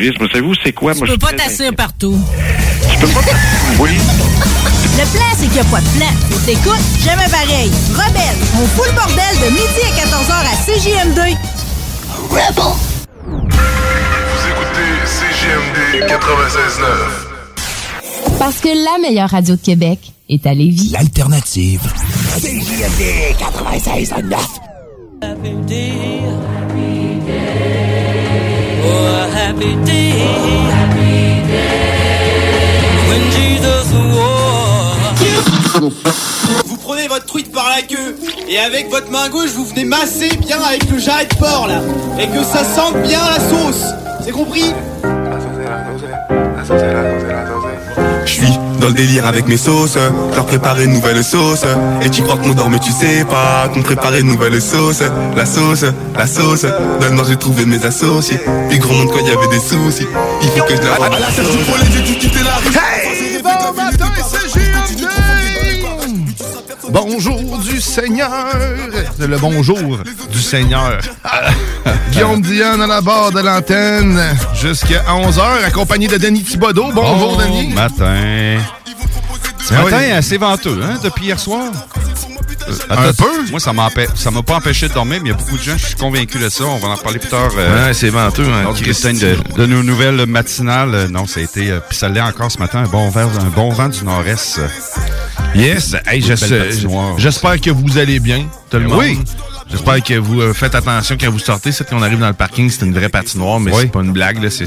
Savez-vous, c'est quoi? Tu Moi, peux je pas t'asseoir partout. Tu peux pas Oui. Le plan, c'est qu'il n'y a pas de plan. T'écoutes, jamais pareil. Rebelle, mon full bordel de midi à 14h à CJM2. Vous écoutez CGMD 96.9. Parce que la meilleure radio de Québec est à Lévis. L'alternative. CJMD 96.9. Happy day. Oh, a happy day. When Jesus Vous prenez votre truite par la queue et avec votre main gauche vous venez masser bien avec le jarret de porc là et que ça sente bien la sauce. C'est compris? Je suis dans le délire avec mes sauces, leur préparer une nouvelle sauce. Et tu crois qu'on dort mais tu sais pas qu'on préparait une nouvelle sauce. La sauce, la sauce, maintenant j'ai trouvé mes associés. Puis gros monde quand il y avait des soucis, il faut que je la... À la serre du pollen, j'ai dû quitter la rue. Hey, bon matin! Bonjour du Seigneur! Le bonjour du Seigneur. Guillaume Diane à la barre de l'antenne jusqu'à 11h, accompagné de Denis Thibodeau. Bonjour, Bon Denis. matin. Ce Ah matin, oui. assez venteux, hein, depuis hier soir? un Attends, peu? Moi, ça ça m'a pas empêché de dormir, mais il y a beaucoup de gens, je suis convaincu de ça. On va en parler plus tard. Ouais, c'est venteux, hein, Christine. de, de nos nouvelles matinales. Euh, Non, ça a été... euh, Puis ça l'est encore ce matin, un bon vent, un bon vent du nord-est. Yes, hey, je j'espère que vous allez bien, tout le Ben monde. oui. J'espère que vous euh, faites attention quand vous sortez. C'est qu'on arrive dans le parking, c'est une vraie patinoire, mais Oui. c'est pas une blague. C'est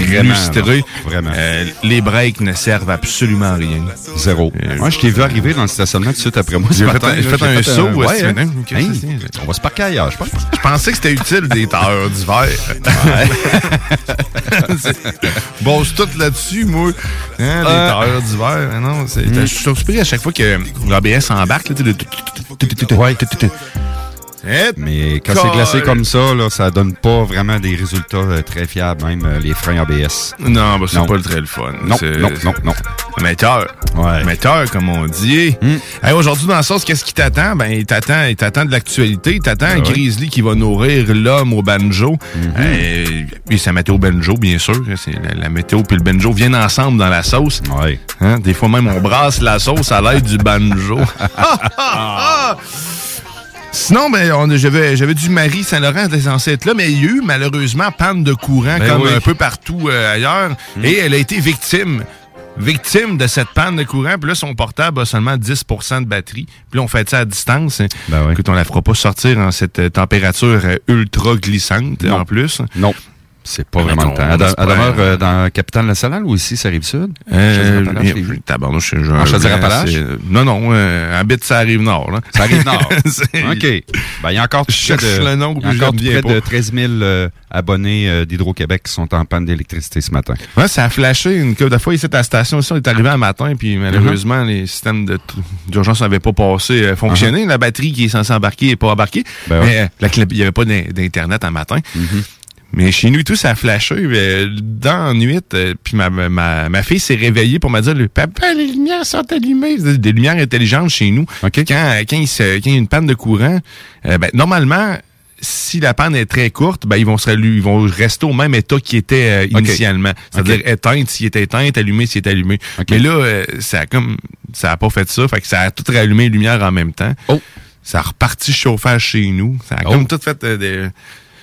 vraiment, non, vraiment. Euh, les breaks ne servent absolument à rien. Zéro. Moi, je t'ai vu arriver dans le stationnement tout de suite après moi. J'ai fait un- fait saut, ouais, ouais, hein? c'est- On va se parquer ailleurs, je pense. Je pensais que c'était utile des tailleurs d'hiver. bon, c'est tout là-dessus, moi. Hein, les Euh, d'hiver. hein, Non, hmm. je suis surpris à chaque fois que l'ABS embarque. Ouais. Mais quand c'est glacé comme ça, là, ça donne pas vraiment des résultats euh, très fiables, même euh, les freins ABS. Non, bah, c'est Non. pas le très le fun. Non, C'est- non, non, non. Amateur. Ouais. Amateur, comme on dit. Hmm. Hey, Aujourd'hui, dans la sauce, qu'est-ce qui t'attend? Ben, il t'attend, il t'attend de l'actualité. Il t'attend un Ah ouais. Grizzly qui va nourrir l'homme au banjo. Euh, et sa météo banjo, bien sûr. C'est la, la météo puis le banjo viennent ensemble dans la sauce. Hein? Des fois même, on brasse la sauce à l'aide du banjo. Sinon, ben, j'avais, j'avais du Marie Saint-Laurent était censé être là, mais il y a eu malheureusement panne de courant Ben comme oui. un peu partout euh, ailleurs. Et elle a été victime. Victime de cette panne de courant, puis là, son portable a seulement 10% de batterie. Puis là, on fait ça à distance. Ben oui. Écoute, on la fera pas sortir en cette température euh, ultra glissante, Non. en plus. Non. C'est pas vraiment le temps. elle demeure euh, dans la capitale nationale ou ici, ça arrive sud? Euh, tabarnouche, j'ai En Chaudière-Appalaches? Non, non, euh, habite ça arrive nord. Là. Ça arrive nord. OK. Ben, il y a encore Je cherche de, le nom, y a je encore près de pas. 13 000 euh, abonnés euh, d'Hydro-Québec qui sont en panne d'électricité ce matin. Ouais, ça a flashé une couple de fois ici à la station. Ici, on est arrivé un matin, puis malheureusement, les systèmes d'urgence n'avaient pas passé, euh, fonctionné. La batterie qui est censée embarquer n'est pas embarquée. Ben ouais. mais il n'y avait pas d'in- d'Internet un matin. Mais chez nous, et tout, ça a flashé. euh, dans la nuit, euh, puis ma, ma, ma fille s'est réveillée pour me dire « Papa, les lumières sont allumées. » Des lumières intelligentes chez nous. Quand, quand, il se- quand il y a une panne de courant, euh, ben, normalement, si la panne est très courte, ben, ils vont se ils vont rester au même état qu'ils étaient euh, initialement. C'est-à-dire éteinte s'il est éteint, allumé s'il est allumé. Mais là, euh, ça a comme ça a pas fait ça. Fait que ça a tout rallumé les lumières en même temps. Oh. Ça a reparti chauffage chez nous. Ça a Oh. comme tout fait euh, des-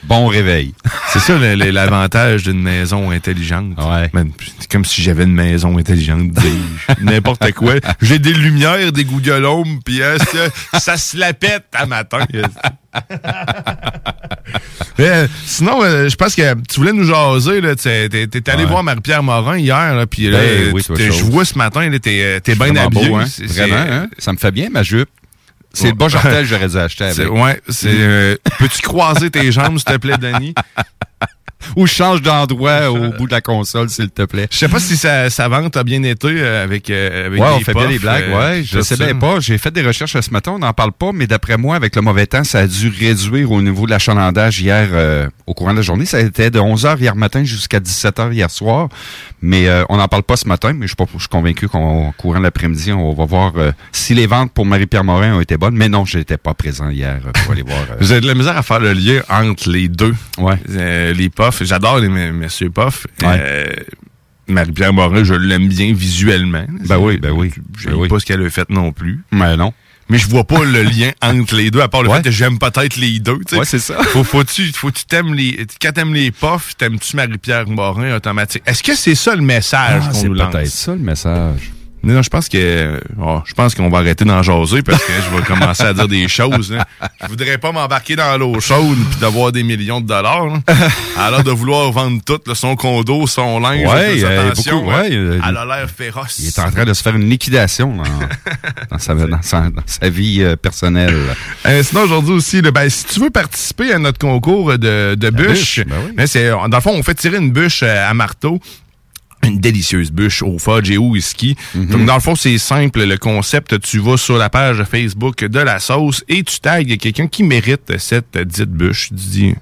Bon réveil. C'est ça l'avantage d'une maison intelligente. Ouais. Man, C'est comme si j'avais une maison intelligente. N'importe quoi. J'ai des lumières, des gougolomes, puis euh, ça, ça se la pète à matin. Mais, euh, sinon, euh, je pense que tu voulais nous jaser. là, T'es t'es allé Ouais. voir Marie-Pierre Morin hier, puis là, Ben oui, je vois ce matin, t'es t'es bien habillé. beau, hein? Vraiment, hein? Ça me fait bien, ma jupe. C'est Ouais. le bas jartel que j'aurais dû acheter avec. Ouais, c'est. euh, Peux-tu croiser tes jambes, s'il te plaît, Denis? Ou change d'endroit au bout de la console, s'il te plaît. Je sais pas si sa, sa vente a bien été euh, avec, euh, avec Ouais, des on fait bien les blagues, euh, ouais. Je sais bien pas. J'ai fait des recherches ce matin, on n'en parle pas, mais d'après moi, avec le mauvais temps, ça a dû réduire au niveau de l'achalandage hier euh, au courant de la journée. Ça était de 11h hier matin jusqu'à 17h hier soir. Mais euh, on n'en parle pas ce matin, mais je suis pas- je suis convaincu qu'au courant de l'après-midi, on va voir si les ventes pour Marie-Pierre Morin ont été bonnes. Mais non, je n'étais pas présent hier pour aller voir. Vous avez de la misère à faire le lien entre les deux. Ouais. Les puffs. J'adore les messieurs puffs. Ouais. Euh, Marie-Pierre Morin, je l'aime bien visuellement. Ben oui, ben oui. Je Ben oui. pas ce qu'elle a fait non plus. Mais non. Mais je vois pas le lien entre les deux, à part le Ouais. fait que j'aime peut-être les deux. tu sais. Ouais, c'est ça. Faut, faut-tu, faut-tu t'aimes les, quand t'aimes les puffs, t'aimes-tu Marie-Pierre Morin automatique? Est-ce que c'est ça le message Ah, qu'on c'est nous lance? peut-être ça le message. Non, je pense que oh, je pense qu'on va arrêter d'en jaser parce que je vais commencer à dire des choses. Là. Je voudrais pas m'embarquer dans l'eau chaude puis d'avoir des millions de dollars. Là. Alors de vouloir vendre tout, là, son condo, son linge. Ouais, euh, beaucoup, hein. ouais, euh, Elle a l'air féroce. Il est en train de se faire une liquidation dans, dans sa, dans sa- dans sa vie euh, personnelle. Euh, sinon, aujourd'hui aussi, là, ben, si tu veux participer à notre concours de, de bûches, bûche, ben oui. dans le fond, on fait tirer une bûche euh, à marteau. Une délicieuse bûche au fudge et au whisky. Mhm. Donc, dans le fond, c'est simple. Le concept, tu vas sur la page Facebook de la sauce et tu tags quelqu'un qui mérite cette dite bûche. Tu dis,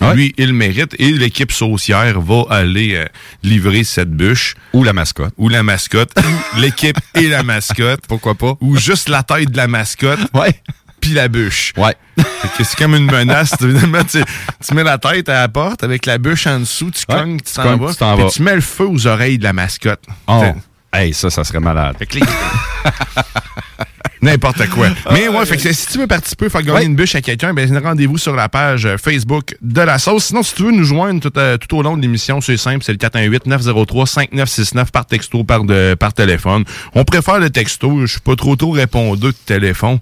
Ouais. lui, il mérite et l'équipe saucière va aller euh, livrer cette bûche. Ou la mascotte. Ou la mascotte. ou l'équipe et la mascotte. Pourquoi pas? Ou juste la tête de la mascotte Ouais. Puis la bûche. Ouais. Fait que c'est comme une menace. Évidemment, tu, tu mets la tête à la porte avec la bûche en dessous, tu Ouais, cognes, tu t'en vas. tu vas. tu mets le feu aux oreilles de la mascotte. Oh. Hey, ça, ça serait malade. fait que les- N'importe quoi. Mais ouais, fait que si tu veux participer, faire gagner Ouais. une bûche à quelqu'un, ben rendez-vous sur la page euh, Facebook de la sauce. Sinon, si tu veux nous joindre tout, euh, tout au long de l'émission, c'est simple, c'est le 418-903-5969 par texto, par, de, par téléphone. On préfère le texto, je suis pas trop tôt répondeux de téléphone.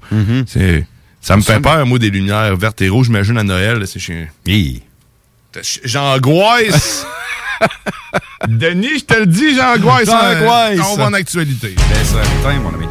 C'est... Ça me fait peur, moi, des lumières vertes et rouges, j'imagine, à Noël. C'est chez... Hi. J'angoisse! Denis, je te le dis, j'angoisse! J'angoisse. On va en actualité. Ben, mon ami.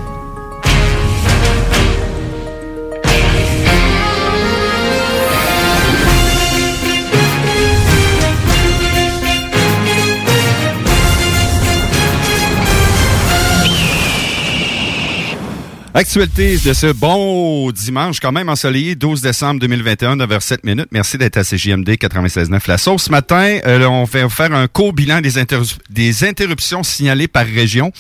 Actualité de ce bon dimanche, quand même ensoleillé, 12 décembre 2021, 9h07 minutes. Merci d'être à CJMD 96.9 La. Ce matin, euh, on va faire un court bilan des interruptions signalées par région.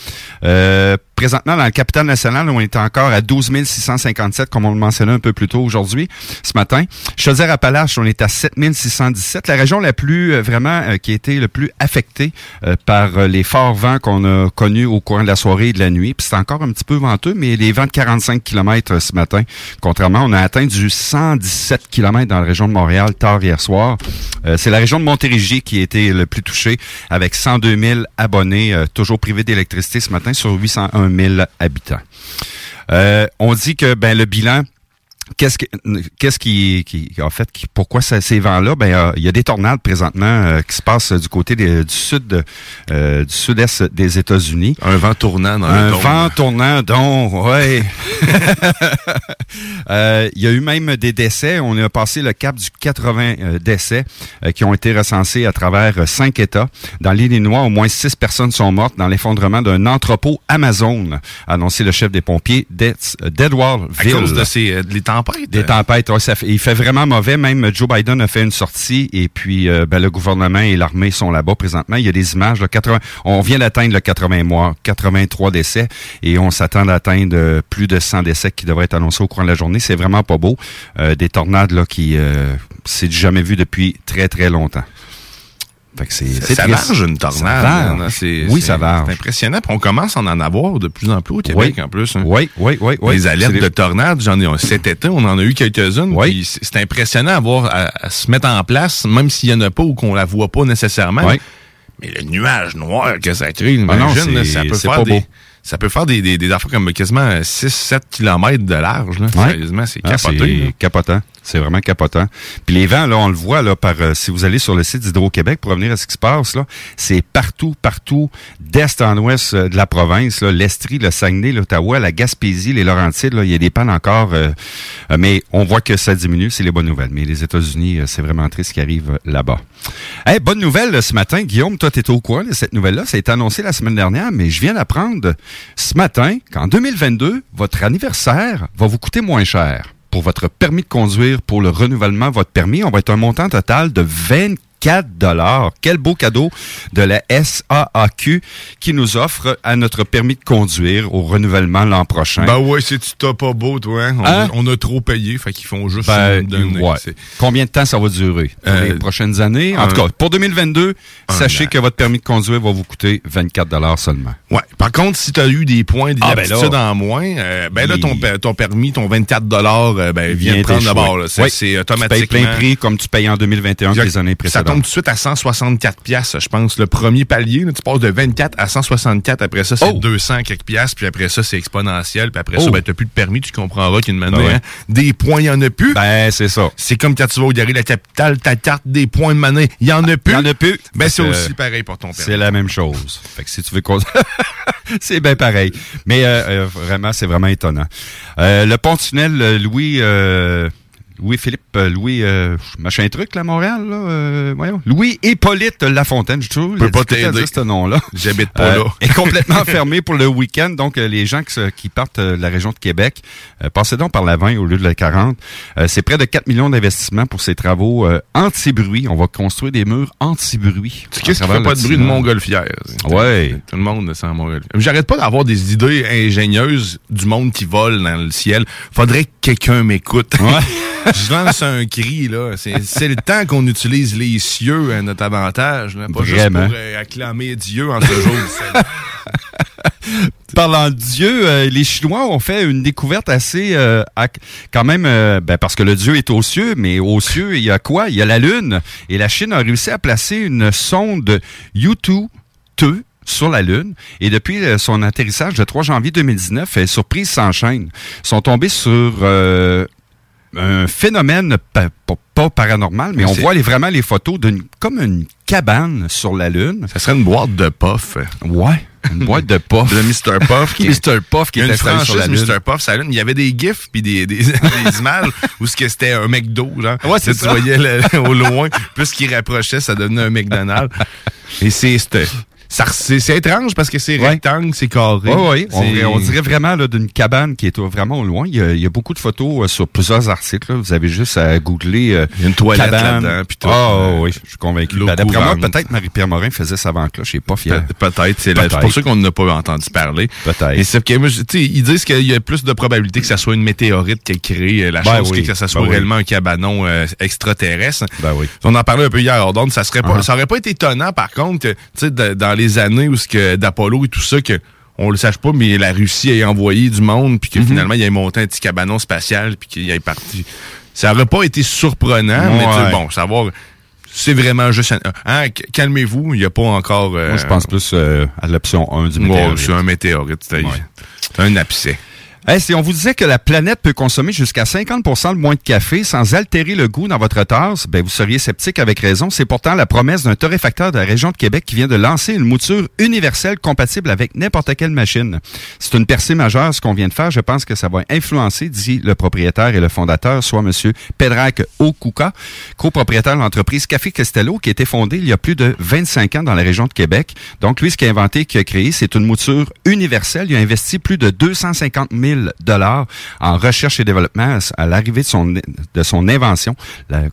Euh, présentement, dans le capital national, on est encore à 12 657, comme on le mentionnait un peu plus tôt aujourd'hui, ce matin. Chaudière-Appalaches, on est à 7 617. La région la plus, euh, vraiment, euh, qui a été le plus affectée euh, par les forts vents qu'on a connus au courant de la soirée et de la nuit. Puis c'est encore un petit peu venteux, mais les vents de 45 km ce matin. Contrairement, on a atteint du 117 km dans la région de Montréal tard hier soir. C'est la région de Montérégie qui a été le plus touchée avec 102 000 abonnés, toujours privés d'électricité ce matin sur 801 000 habitants. Euh, on dit que ben le bilan Qu'est-ce qui, qu'est-ce qui, qui, en fait, qui, pourquoi ça, ces vents-là? Ben, euh, il y a des tornades présentement euh, qui se passent du côté des- du sud, euh, du sud-est des États-Unis. Un vent tournant dans Un le vent tournant, donc, ouais. Euh, Il y a eu même des décès. On a passé le cap du 80 euh, décès euh, qui ont été recensés à travers euh, cinq États. Dans l'Illinois, au moins six personnes sont mortes dans l'effondrement d'un entrepôt Amazon, annoncé le chef des pompiers d'Ed- À d'Edwardville. cause de ces, euh, les tempêtes. Des tempêtes, ouais, ça fait, il fait vraiment mauvais. Même Joe Biden a fait une sortie et puis euh, ben, le gouvernement et l'armée sont là-bas présentement. Il y a des images. Là, 80, on vient d'atteindre le 80 mois, 83 décès et on s'attend d'atteindre euh, plus de 100 décès qui devraient être annoncés au courant de la journée. C'est vraiment pas beau. Euh, des tornades là qui euh, c'est jamais vu depuis très très longtemps. Fait que c'est, Ça, varge une Ça tornade. varge. hein, c'est- oui, c'est- ça varge. C'est impressionnant. Puis on commence à en avoir de plus en plus au Québec, Oui. en plus. hein. Oui, oui, oui, oui. Les alertes de tornades, j'en ai cet été, on en a eu quelques-unes. Oui. puis C'est impressionnant à voir à, à se mettre en place, même s'il y en a pas ou qu'on la voit pas nécessairement. Oui. Mais le nuage noir que ça crée, Ah non, imagine, ça peut faire des. Ça peut faire des, des, des affaires comme quasiment 6-7 km de large. Là. Ouais. Sérieusement, c'est Ah, capoté. c'est là. capotant. C'est vraiment capotant. Puis les vents, là, on le voit là par euh, si vous allez sur le site d'Hydro-Québec pour revenir à ce qui se passe là, c'est partout, partout, d'est en ouest euh, de la province, là, l'Estrie, le Saguenay, l'Ottawa, la Gaspésie, les Laurentides, là, il y a des pannes encore, euh, mais on voit que ça diminue, c'est les bonnes nouvelles. Mais les États-Unis, c'est vraiment triste ce qui arrive là-bas. Hey, bonne nouvelle ce matin, Guillaume, toi, tu au courant de cette nouvelle-là? Ça a été annoncé la semaine dernière, mais je viens d'apprendre ce matin qu'en 2022, votre anniversaire va vous coûter moins cher. Pour votre permis de conduire, pour le renouvellement de votre permis, on va être un montant total de 24 dollars. Quel beau cadeau de la SAAQ qui nous offre à notre permis de conduire au renouvellement l'an prochain. Ben ouais, c'est tu t'as pas beau, toi. hein? On, Hein? a, on a trop payé, fait qu'ils font juste Ben, donner. ouais. Combien de temps ça va durer? Pour Euh, les prochaines années? En un- tout cas, pour 2022, un sachez an. que votre permis de conduire va vous coûter 24 dollars seulement. Ouais. Par contre, si tu as eu des points Ah, ben en moins, euh, ben là, ton, ton permis, ton 24 euh, ben, vient Vient prendre d'abord. C'est Oui. c'est Tu payes automatiquement. plein prix comme tu payes en 2021 que les années précédentes. Tombe tout de suite à 164 pièces, je pense. Le premier palier, là, tu passes de 24 à 164. Après ça, c'est Oh! 200 quelques pièces. Puis après ça, c'est exponentiel. Puis après ça, Oh! ben, t'as plus de permis. Tu comprendras qu'une manière, Ben ouais. hein, des points, il y en a plus. Ben, c'est ça. c'est comme quand tu vas au Gary la capitale, ta carte des points de monnaie, il y en a plus. Il y en a plus. Ben, c'est aussi pareil pour ton permis. C'est la même chose. Fait que si tu veux qu'on... c'est bien pareil. Mais euh, euh, vraiment, c'est vraiment étonnant. Euh, le pont-tunnel euh, Louis... Louis-Philippe, euh, Louis, euh, machin truc, là, Montréal, là, euh, voyons. Louis-Hippolyte Lafontaine, je trouve. Peux pas t'aider. ce nom-là. J'habite pas Euh, là. est complètement fermé pour le week-end. Donc, euh, les gens qui, partent de la région de Québec, euh, passez donc par la 20 au lieu de la 40. Euh, c'est près de 4 millions d'investissements pour ces travaux euh, anti-bruit. On va construire des murs anti-bruit. Tu qu'est-ce qui fait pas de bruit de montgolfière? Ouais. Tout le monde en montgolfière. J'arrête pas d'avoir des idées ingénieuses du monde qui vole dans le ciel. Faudrait que quelqu'un m'écoute. Je lance un cri, là. C'est le temps qu'on utilise les cieux à notre avantage. Là. Pas Vraiment. juste pour euh, acclamer Dieu en ce jour. Parlant de Dieu, euh, les Chinois ont fait une découverte assez, euh, quand même, euh, ben, parce que le Dieu est aux cieux, mais aux cieux, il y a quoi? Il y a la Lune. Et la Chine a réussi à placer une sonde U2 2 sur la Lune. Et depuis euh, son atterrissage le 3 janvier 2019, les surprises s'enchaînent. Ils sont tombés sur euh, un phénomène pa- pa- pas paranormal, mais on voit les, vraiment les photos d'une comme une cabane sur la Lune. Ça serait une boîte de puff. Ouais, une boîte de puff. De Mr. Puff. qui- Mr. Puff qui une installé sur la franchise Lune. Mr. Puff, ça Il y avait des gifs puis des, des, des images où ce que c'était un McDo, genre. Ouais, c'est Tu ça. voyais le- au loin, plus qu'il rapprochait, ça devenait un McDonald's. Et c'est c'est c'est étrange parce que c'est Ouais. rectangle, c'est carré. Oui, oui. On, dirait vraiment d'une cabane qui est vraiment au loin. Il y a, il y a beaucoup de photos euh, sur plusieurs articles. là. Vous avez juste à googler. euh, une toilette là-dedans. Ah Euh, oui, je suis convaincu. Ben, D'après moi, peut-être Marie-Pierre Morin faisait sa vente là. Je suis pas fier. Pe- Peut-être, c'est pour ça qu'on n'a pas entendu parler. Peut-être. Et c'est sais, ils disent qu'il y a plus de probabilité que ça soit une météorite qui a créé euh, la Ben chose oui. que que ça soit Ben oui. réellement un cabanon extraterrestre. Ben oui. On en parlait un peu hier, donc ça serait pas, Uh-huh. ça aurait pas été étonnant par contre, que, tu sais, dans les années où ce que d'Apollo et tout ça que on le sache pas, mais la Russie a envoyé du monde puis que Mm-hmm. finalement il a monté un petit cabanon spatial puis qu'il est parti. Ça aurait pas été surprenant, mais tu sais, Ouais. bon, savoir. C'est vraiment juste un. Hein, calmez-vous, il n'y a pas encore. euh, Moi, je pense plus euh, à l'option 1 du Ouais, météorite. c'est un météorite. C'est Ouais. c'est un abcès. Si on vous disait que la planète peut consommer jusqu'à 50% de moins de café sans altérer le goût dans votre tasse, ben vous seriez sceptique avec raison. C'est pourtant la promesse d'un torréfacteur de la région de Québec qui vient de lancer une mouture universelle compatible avec n'importe quelle machine. C'est une percée majeure ce qu'on vient de faire. Je pense que ça va influencer, dit le propriétaire et le fondateur, soit Monsieur Pedrac Okuka, copropriétaire de l'entreprise Café Castello, qui a été fondée il y a plus de 25 ans dans la région de Québec. Donc lui, ce qu'il a inventé, qu'il a créé, c'est une mouture universelle. Il a investi plus de 250 000 en recherche et développement à l'arrivée de son, invention,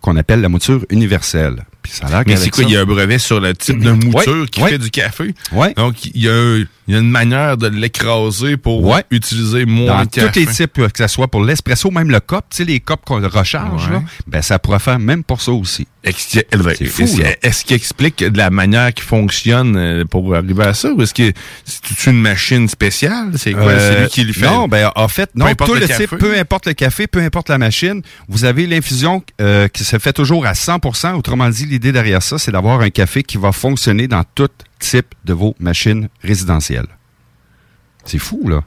qu'on appelle la mouture universelle. Puis ça a l'air Mais c'est quoi, il y a un brevet sur le type de mouture qui fait du café? Ouais. Donc, il y, a, un- il y a une manière de l'écraser pour utiliser moins Dans de café. tous les types, euh, que ce soit pour l'espresso, même le cop, tu sais, les copes qu'on recharge, là, ben ça pourrait faire même pour ça aussi. Est-ce qu'il C'est fou, est-ce- qu'il explique de la manière qui fonctionne euh, pour arriver à ça? Ou est-ce que c'est une machine spéciale? C'est quoi? Euh, c'est lui qui le fait? Non, ben en fait, non, importe tout le le, café? type, peu importe le café, peu importe la machine, vous avez l'infusion euh, qui se fait toujours à 100 Autrement dit, l'idée derrière ça, c'est d'avoir un café qui va fonctionner dans tout type de vos machines résidentielles. C'est fou, là.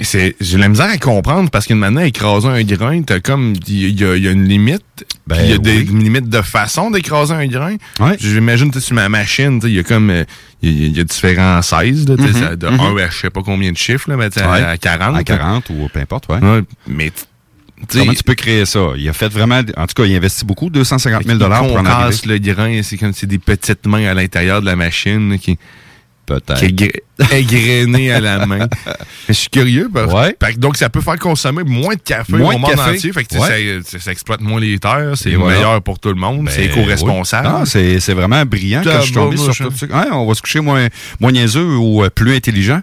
J'ai la misère à comprendre parce qu'une manière écraser un grain, t'as comme il y, a- il y a une limite. Ben il y a des oui. limites de façon d'écraser un grain. Ouais. J'imagine sur ma machine, il y a comme il y, a- il y a différents 16, là, tu sais, Mhm, ça- de mhm. 1 à je sais pas combien de chiffres, là, mais Ouais. à 40. À 40 ou peu importe, ouais. Ouais, mais Comment tu peux créer ça? Il a fait vraiment, en tout cas, il a investi beaucoup, 250 000 pour en arriver. casse le grain, c'est comme c'est des petites mains à l'intérieur de la machine qui, Peut-être. égrené à la main. Je suis curieux. parce- Ouais. que donc, ça peut faire consommer moins de café Moins au de monde café. entier. Fait que, Ouais. ça, ça- ça exploite moins les terres. C'est voilà. meilleur pour tout le monde. c'est Ben, éco-responsable. oui. Ah, c'est c'est vraiment brillant quand je suis tombé sur tout ça. Ouais, on va se coucher moins, moins niaiseux ou euh, plus intelligent.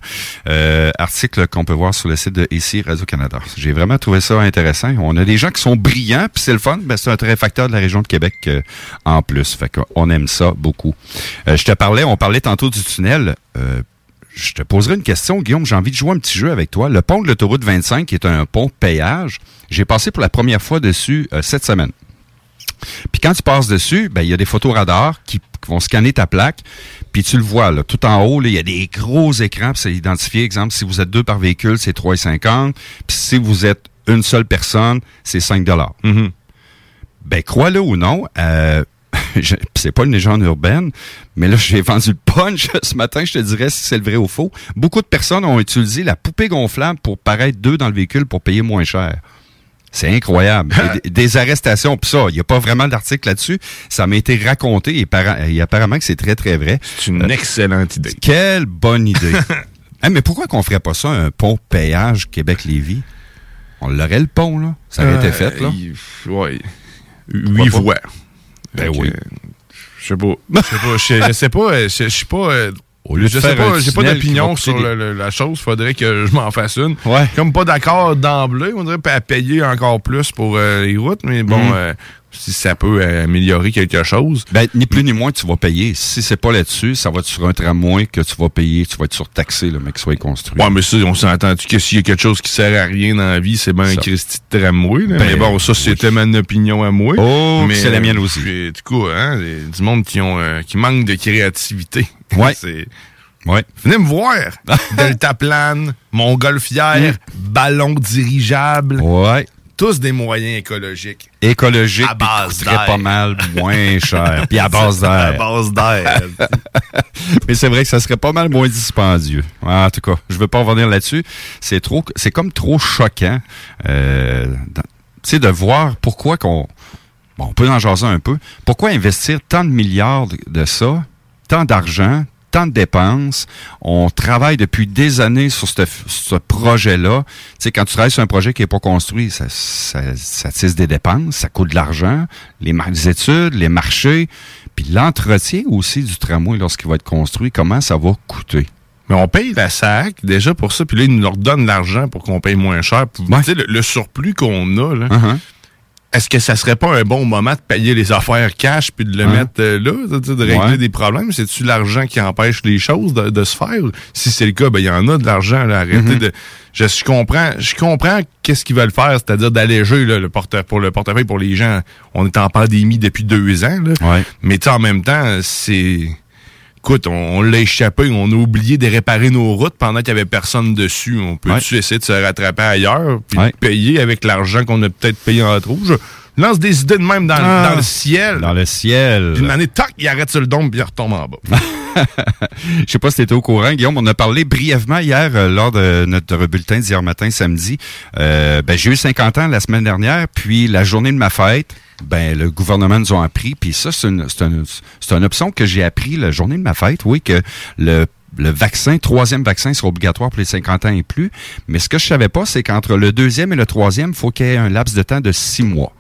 Euh, article qu'on peut voir sur le site de ici Radio-Canada. J'ai vraiment trouvé ça intéressant. On a des gens qui sont brillants, puis c'est le fun. Ben, c'est un très facteur de la région de Québec euh, en plus. Fait qu'on aime ça beaucoup. Euh, je te parlais, on parlait tantôt du tunnel. Euh, je te poserai une question, Guillaume. J'ai envie de jouer un petit jeu avec toi. Le pont de l'autoroute 25, qui est un pont péage, j'ai passé pour la première fois dessus euh, cette semaine. Puis quand tu passes dessus, ben il y a des photos radars qui, qui vont scanner ta plaque. Puis tu le vois là, tout en haut, il y a des gros écrans. Puis c'est identifié. Exemple, si vous êtes deux par véhicule, c'est 3,50. Puis si vous êtes une seule personne, c'est 5 dollars. Mhm. Ben crois-le ou non, euh, c'est pas une légende urbaine, mais là j'ai vendu le punch ce matin. Je te dirais si c'est le vrai ou faux. Beaucoup de personnes ont utilisé la poupée gonflable pour paraître deux dans le véhicule pour payer moins cher. C'est incroyable. Et des, des arrestations, puis ça, il n'y a pas vraiment d'article là-dessus. Ça m'a été raconté et, apparemment que c'est très, très vrai. C'est une excellente idée. Quelle bonne idée. Hein, mais pourquoi qu'on ferait pas ça, un pont péage Québec-Lévis? On l'aurait le pont, là. Ça aurait été fait, là. Euh, Ouais. Huit pas? Ben oui. Je sais pas. Je sais pas. Je sais pas. Je je suis pas. Au lieu je sais pas, j'ai pas d'opinion sur le- le- la chose. Faudrait que je m'en fasse une. Ouais. Comme pas d'accord d'emblée, on dirait pas à payer encore plus pour euh, les routes, mais bon, Mhm. euh, si ça peut euh, améliorer quelque chose. Ben, ni plus ni moins, tu vas payer. Si c'est pas là-dessus, ça va être sur un tramway que tu vas payer. Tu vas être surtaxé, le mec, soit construit. Ouais, mais ça, on s'entend-tu que s'il y a quelque chose qui sert à rien dans la vie, c'est bien un. Christy de tramway. là. Ben, mais bon, ça, c'était ma opinion à moi. Oh, mais c'est la mienne aussi. puis, du coup, hein, du monde qui ont euh, qui manque de créativité. Ouais. c'est Ouais. Venez me voir. Deltaplane, montgolfière, ballon dirigeable, Ouais. tous des moyens écologiques. Écologique, À base coûterait pas mal moins cher. Puis à base À d'air. base d'air. Mais c'est vrai que ça serait pas mal moins dispendieux. En tout cas, je veux pas revenir là-dessus. C'est trop, c'est comme trop choquant, euh, tu sais, de voir pourquoi qu'on, bon, on peut en jaser un peu. Pourquoi investir tant de milliards de, de ça, tant d'argent, tant de dépenses. On travaille depuis des années sur ce, ce projet-là. Tu sais, quand tu travailles sur un projet qui n'est pas construit, ça, ça, ça tisse des dépenses, ça coûte de l'argent, les, les études, les marchés, puis l'entretien aussi du tramway lorsqu'il va être construit, comment ça va coûter? Mais on paye la SAC déjà pour ça, puis là, ils nous leur donnent l'argent pour qu'on paye moins cher. Puis, Tu sais, le, le surplus qu'on a, là, Uh-huh. Est-ce que ça serait pas un bon moment de payer les affaires cash puis de le Hein? mettre euh, là, de régler Ouais. des problèmes? C'est-tu l'argent qui empêche les choses de, de se faire? Si c'est le cas, ben il y en a de l'argent. là. Arrêtez Mhm. de. Je, je comprends, je comprends qu'est-ce qu'ils veulent faire, c'est-à-dire d'alléger le porte pour le portefeuille pour les gens. On est en pandémie depuis deux ans, là. Ouais. mais tu sais, en même temps, c'est. Écoute, on, on l'a échappé, on a oublié de réparer nos routes pendant qu'il y avait personne dessus. On peut-tu essayer de se rattraper ailleurs puis de payer avec l'argent qu'on a peut-être payé en trop? Je lance des idées de même dans, Ah. dans le ciel. Dans le ciel. Puis une année, tac, il arrête sur le dôme puis il retombe en bas. Je sais pas si tu étais au courant, Guillaume. On a parlé brièvement hier euh, lors de notre bulletin d'hier matin, samedi. Euh, ben, j'ai eu 50 ans la semaine dernière, puis la journée de ma fête, ben, le gouvernement nous a appris, puis ça, c'est une, c'est une, c'est une option que j'ai appris la journée de ma fête, oui, que le le vaccin, troisième vaccin sera obligatoire pour les 50 ans et plus. Mais ce que je savais pas, c'est qu'entre le deuxième et le troisième, il faut qu'il y ait un laps de temps de six mois.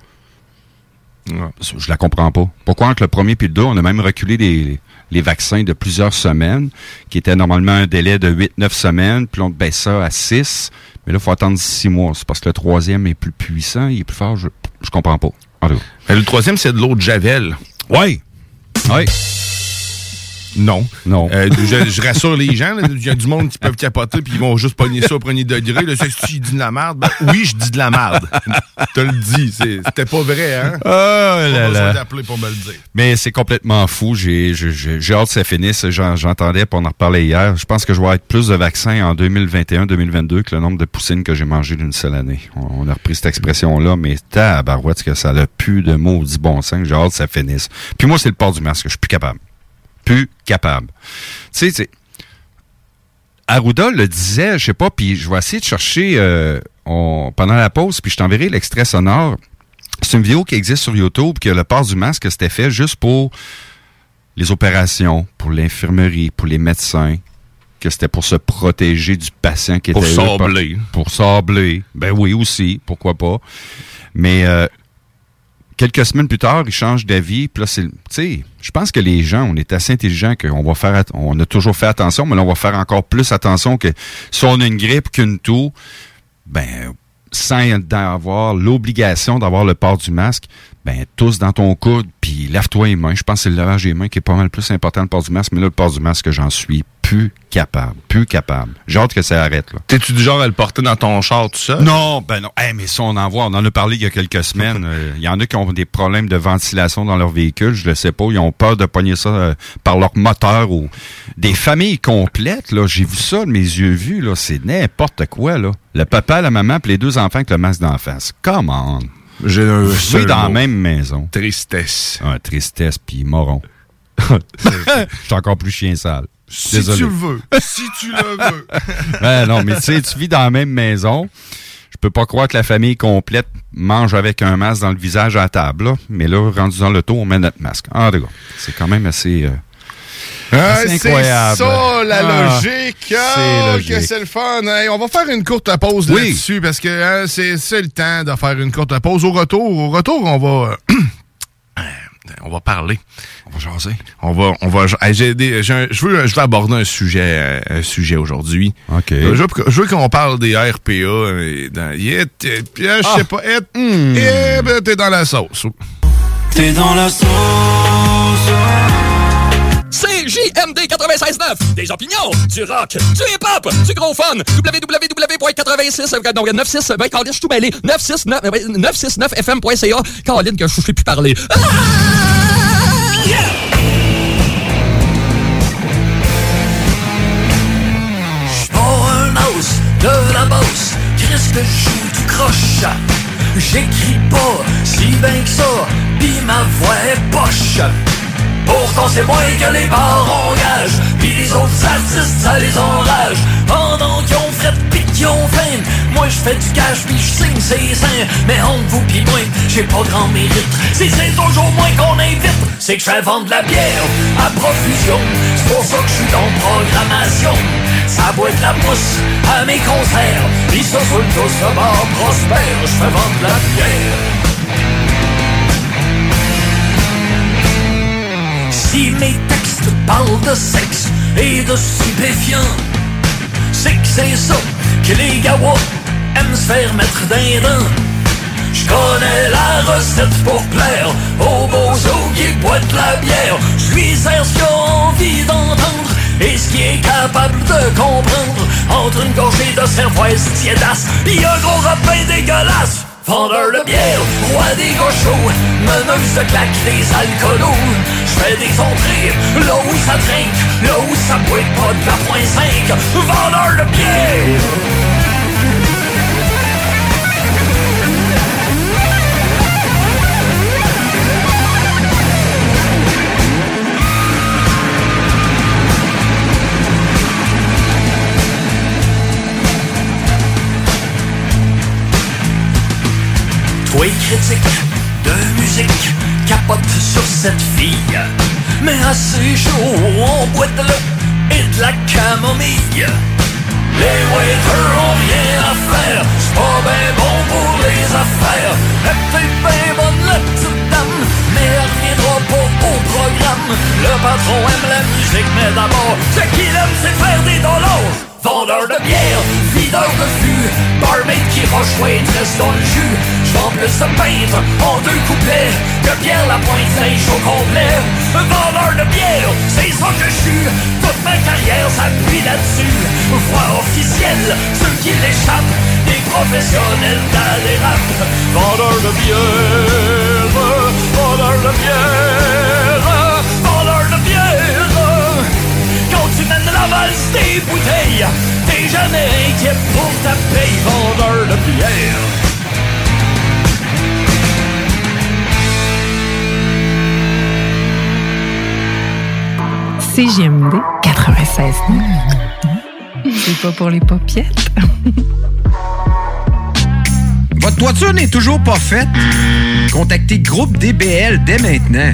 Je la comprends pas. Pourquoi entre le premier et le deux, on a même reculé les, les vaccins de plusieurs semaines, qui était normalement un délai de 8-9 semaines, puis on baisse ça à 6. Mais là, il faut attendre 6 mois. C'est parce que le troisième est plus puissant, il est plus fort. Je, je comprends pas. Mais le troisième, c'est de l'eau de Javel. Oui. Oui. Non. Non. Euh, je, je rassure les gens. Il y a du monde qui peuvent capoter puis ils vont juste pogner ça au premier degré. Là, si dit de la merde. Ben, oui, je dis de la merde. te le dis. C'était pas vrai, hein? Oh là là. d'appeler pour me le dire. Mais c'est complètement fou. J'ai hâte que ça finisse. J'en- J'entendais, puis on en reparlait hier. Je pense que je vais être plus de vaccins en 2021-2022 que le nombre de poussines que j'ai mangées d'une seule année. On, on a repris cette expression-là, mais tabarouette que ça a plus de maudit bon sens. J'ai hâte que ça finisse. Puis moi, c'est le port du masque. Je suis plus capable. Plus capable. Tu sais. Arruda le disait, je sais pas, puis je vais essayer de chercher euh, on- pendant la pause, puis je t'enverrai l'extrait sonore. C'est une vidéo qui existe sur YouTube, que le port du masque, c'était fait juste pour les opérations, pour l'infirmerie, pour les médecins, que c'était pour se protéger du patient qui Pour était... sabler. Pour sabler. Ben oui, aussi, pourquoi pas. Mais euh, quelques semaines plus tard, il change d'avis. Puis là, c'est, je pense que les gens, on est assez intelligents qu'on va faire, on a toujours fait attention, mais là, on va faire encore plus attention que si on a une grippe qu'une toux, ben, sans avoir l'obligation d'avoir le port du masque, ben, tous dans ton coude, puis lave-toi les mains. Je pense que c'est le lavage des mains qui est pas mal plus important que le port du masque, mais là, le port du masque, j'en suis plus capable, plus capable. J'ai hâte que ça arrête, là. T'es-tu du genre à le porter dans ton char tout seul? Non, ben non. Eh, mais ça, on en voit. On en a parlé il y a quelques semaines. Euh, Il y en a qui ont des problèmes de ventilation dans leur véhicule. Je le sais pas. Ils ont peur de pogner ça euh, par leur moteur ou des familles complètes. Là, j'ai vu ça de mes yeux vus. Là, c'est n'importe quoi. Là, le papa, la maman, puis les deux enfants avec le masque d'en face. Come on. J'ai un seul dans la même maison. Tristesse. Ah, tristesse puis moron. Je suis encore plus chien sale. Si Désolé. tu le veux. Si tu le veux. Ben non, mais tu sais, tu vis dans la même maison. Je peux pas croire que la famille complète mange avec un masque dans le visage à la table. là. Mais là, rendu dans l'auto, on met notre masque. Ah, d'accord. C'est quand même assez... euh, assez c'est incroyable. ça la Ah, logique. C'est logique. que c'est le fun. Hey, on va faire une courte pause Oui. là-dessus parce que hein, c'est c'est le temps de faire une courte pause. Au retour, au retour, on va euh, on va parler. On va jaser. On va on va hey, j'ai des- j'ai un- je veux je veux aborder un sujet euh, un sujet aujourd'hui. OK. Euh, Je veux, je veux qu'on parle des RPA euh, dans t'es- puis, euh, je sais pas être eh, ben, t'es dans la sauce. T'es dans la sauce. JMD 96.9. Des opinions, du rock, du hip-hop, du gros fun. www.86, euh, non, 96, ben, Caroline, je suis tout mêlé. 969, euh, 969fm.ca. Caroline, que je ne sais plus parler. Ah! Os de la bosse, Christ que je joue du croche. J'écris pas si bien que ça, pis ma voix est poche. Pourtant c'est moins que les bars engagent, pis les autres artistes ça les enrage. Pendant qu'ils ont fait pis qu'ils ont faim, moi je fais du cash pis je signe ses seins. Mais entre vous pis moi, j'ai pas grand mérite. Si c'est toujours moins qu'on invite, c'est que je fais vendre la bière à profusion. C'est pour ça que je suis en programmation. Ça boit de la mousse à mes concerts. Ça sur le tous le bar prospère, je fais vendre la bière. Si mes textes parlent de sexe et de stupéfiants, c'est que c'est ça que les gawas aiment se faire mettre d'un dent. Je connais la recette pour plaire aux beaux qui boivent de la bière. Je suis ce qu'il a envie d'entendre et ce qui est capable de comprendre. Entre une gorgée de cervoise tiédasse pis un gros repas dégueulasse. Vendeur de bière, roi des gauchos, meneuse de claque des alcoolos. Je fais des entrées, là où ça trinque, là où ça boit pas de la point 5. Vendeur de bière! Toi critique de musique capote sur cette fille. Mais assez chaud, on boit de l'eau et de la camomille. Les waiters ont rien à faire C'est pas ben bon pour les affaires. Elle peut ben bonne Le patron aime la musique, mais d'abord, ce qu'il aime, c'est faire des dollars. Vendeur de bière, videur de fût, barmaid qui rejoint reste dans le jus. J'vends plus de peintre en deux couplets que Pierre la pointe sèche au complet. Vendeur de bière, c'est ça que je. Toute ma carrière s'appuie là-dessus. Voix officielle, ceux qui l'échappent, des professionnels dans les rap. Vendeur de bière, vendeur de bière, des bouteilles, t'es jamais inquiet pour ta paye, vendeur de bière. CGMD 96. C'est pas pour les popiettes. Votre toiture n'est toujours pas faite? Contactez Groupe DBL dès maintenant.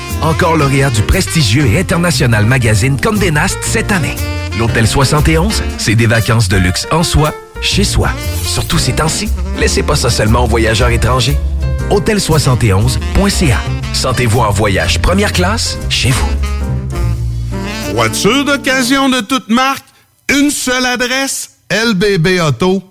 Encore lauréat du prestigieux et international magazine Condé Nast cette année. L'Hôtel 71, c'est des vacances de luxe en soi, chez soi. Surtout ces temps-ci, laissez pas ça seulement aux voyageurs étrangers. Hôtel71.ca. Sentez-vous en voyage première classe chez vous. Voiture d'occasion de toute marque, une seule adresse, lbbauto.com.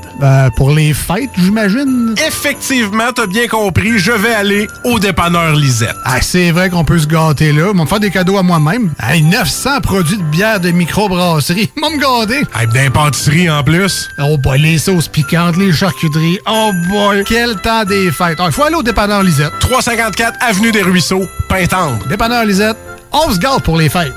Ben, pour les fêtes, j'imagine? Effectivement, t'as bien compris, je vais aller au dépanneur Lisette. Ah, c'est vrai qu'on peut se gâter là. M'en faire des cadeaux à moi-même. Hey, 900 produits de bière de microbrasserie. M'en me gâter. Hey, d'impantisserie en plus. Oh boy, les sauces piquantes, les charcuteries. Oh boy, quel temps des fêtes. Il faut aller au dépanneur Lisette. 354 Avenue des Ruisseaux, Pintendre. Dépanneur Lisette, on se gâte pour les fêtes.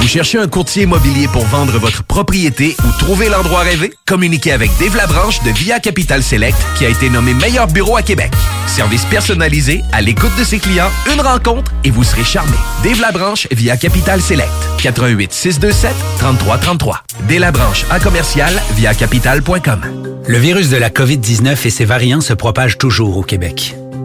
Vous cherchez un courtier immobilier pour vendre votre propriété ou trouver l'endroit rêvé? Communiquez avec Dave Labranche de Via Capital Select qui a été nommé meilleur bureau à Québec. Service personnalisé, à l'écoute de ses clients, une rencontre et vous serez charmé. Dave Labranche via Capital Select. 88 627 3333. Dave Labranche à commercial via capital.com. Le virus de la COVID-19 et ses variants se propagent toujours au Québec.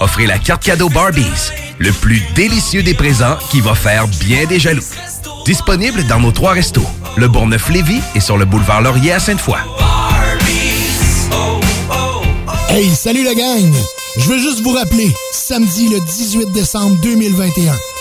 offrez la carte cadeau Barbies, le plus délicieux des présents qui va faire bien des jaloux. Disponible dans nos trois restos, le Bourgneuf-Lévis et sur le boulevard Laurier à Sainte-Foy. Hey, salut la gang! Je veux juste vous rappeler, samedi le 18 décembre 2021,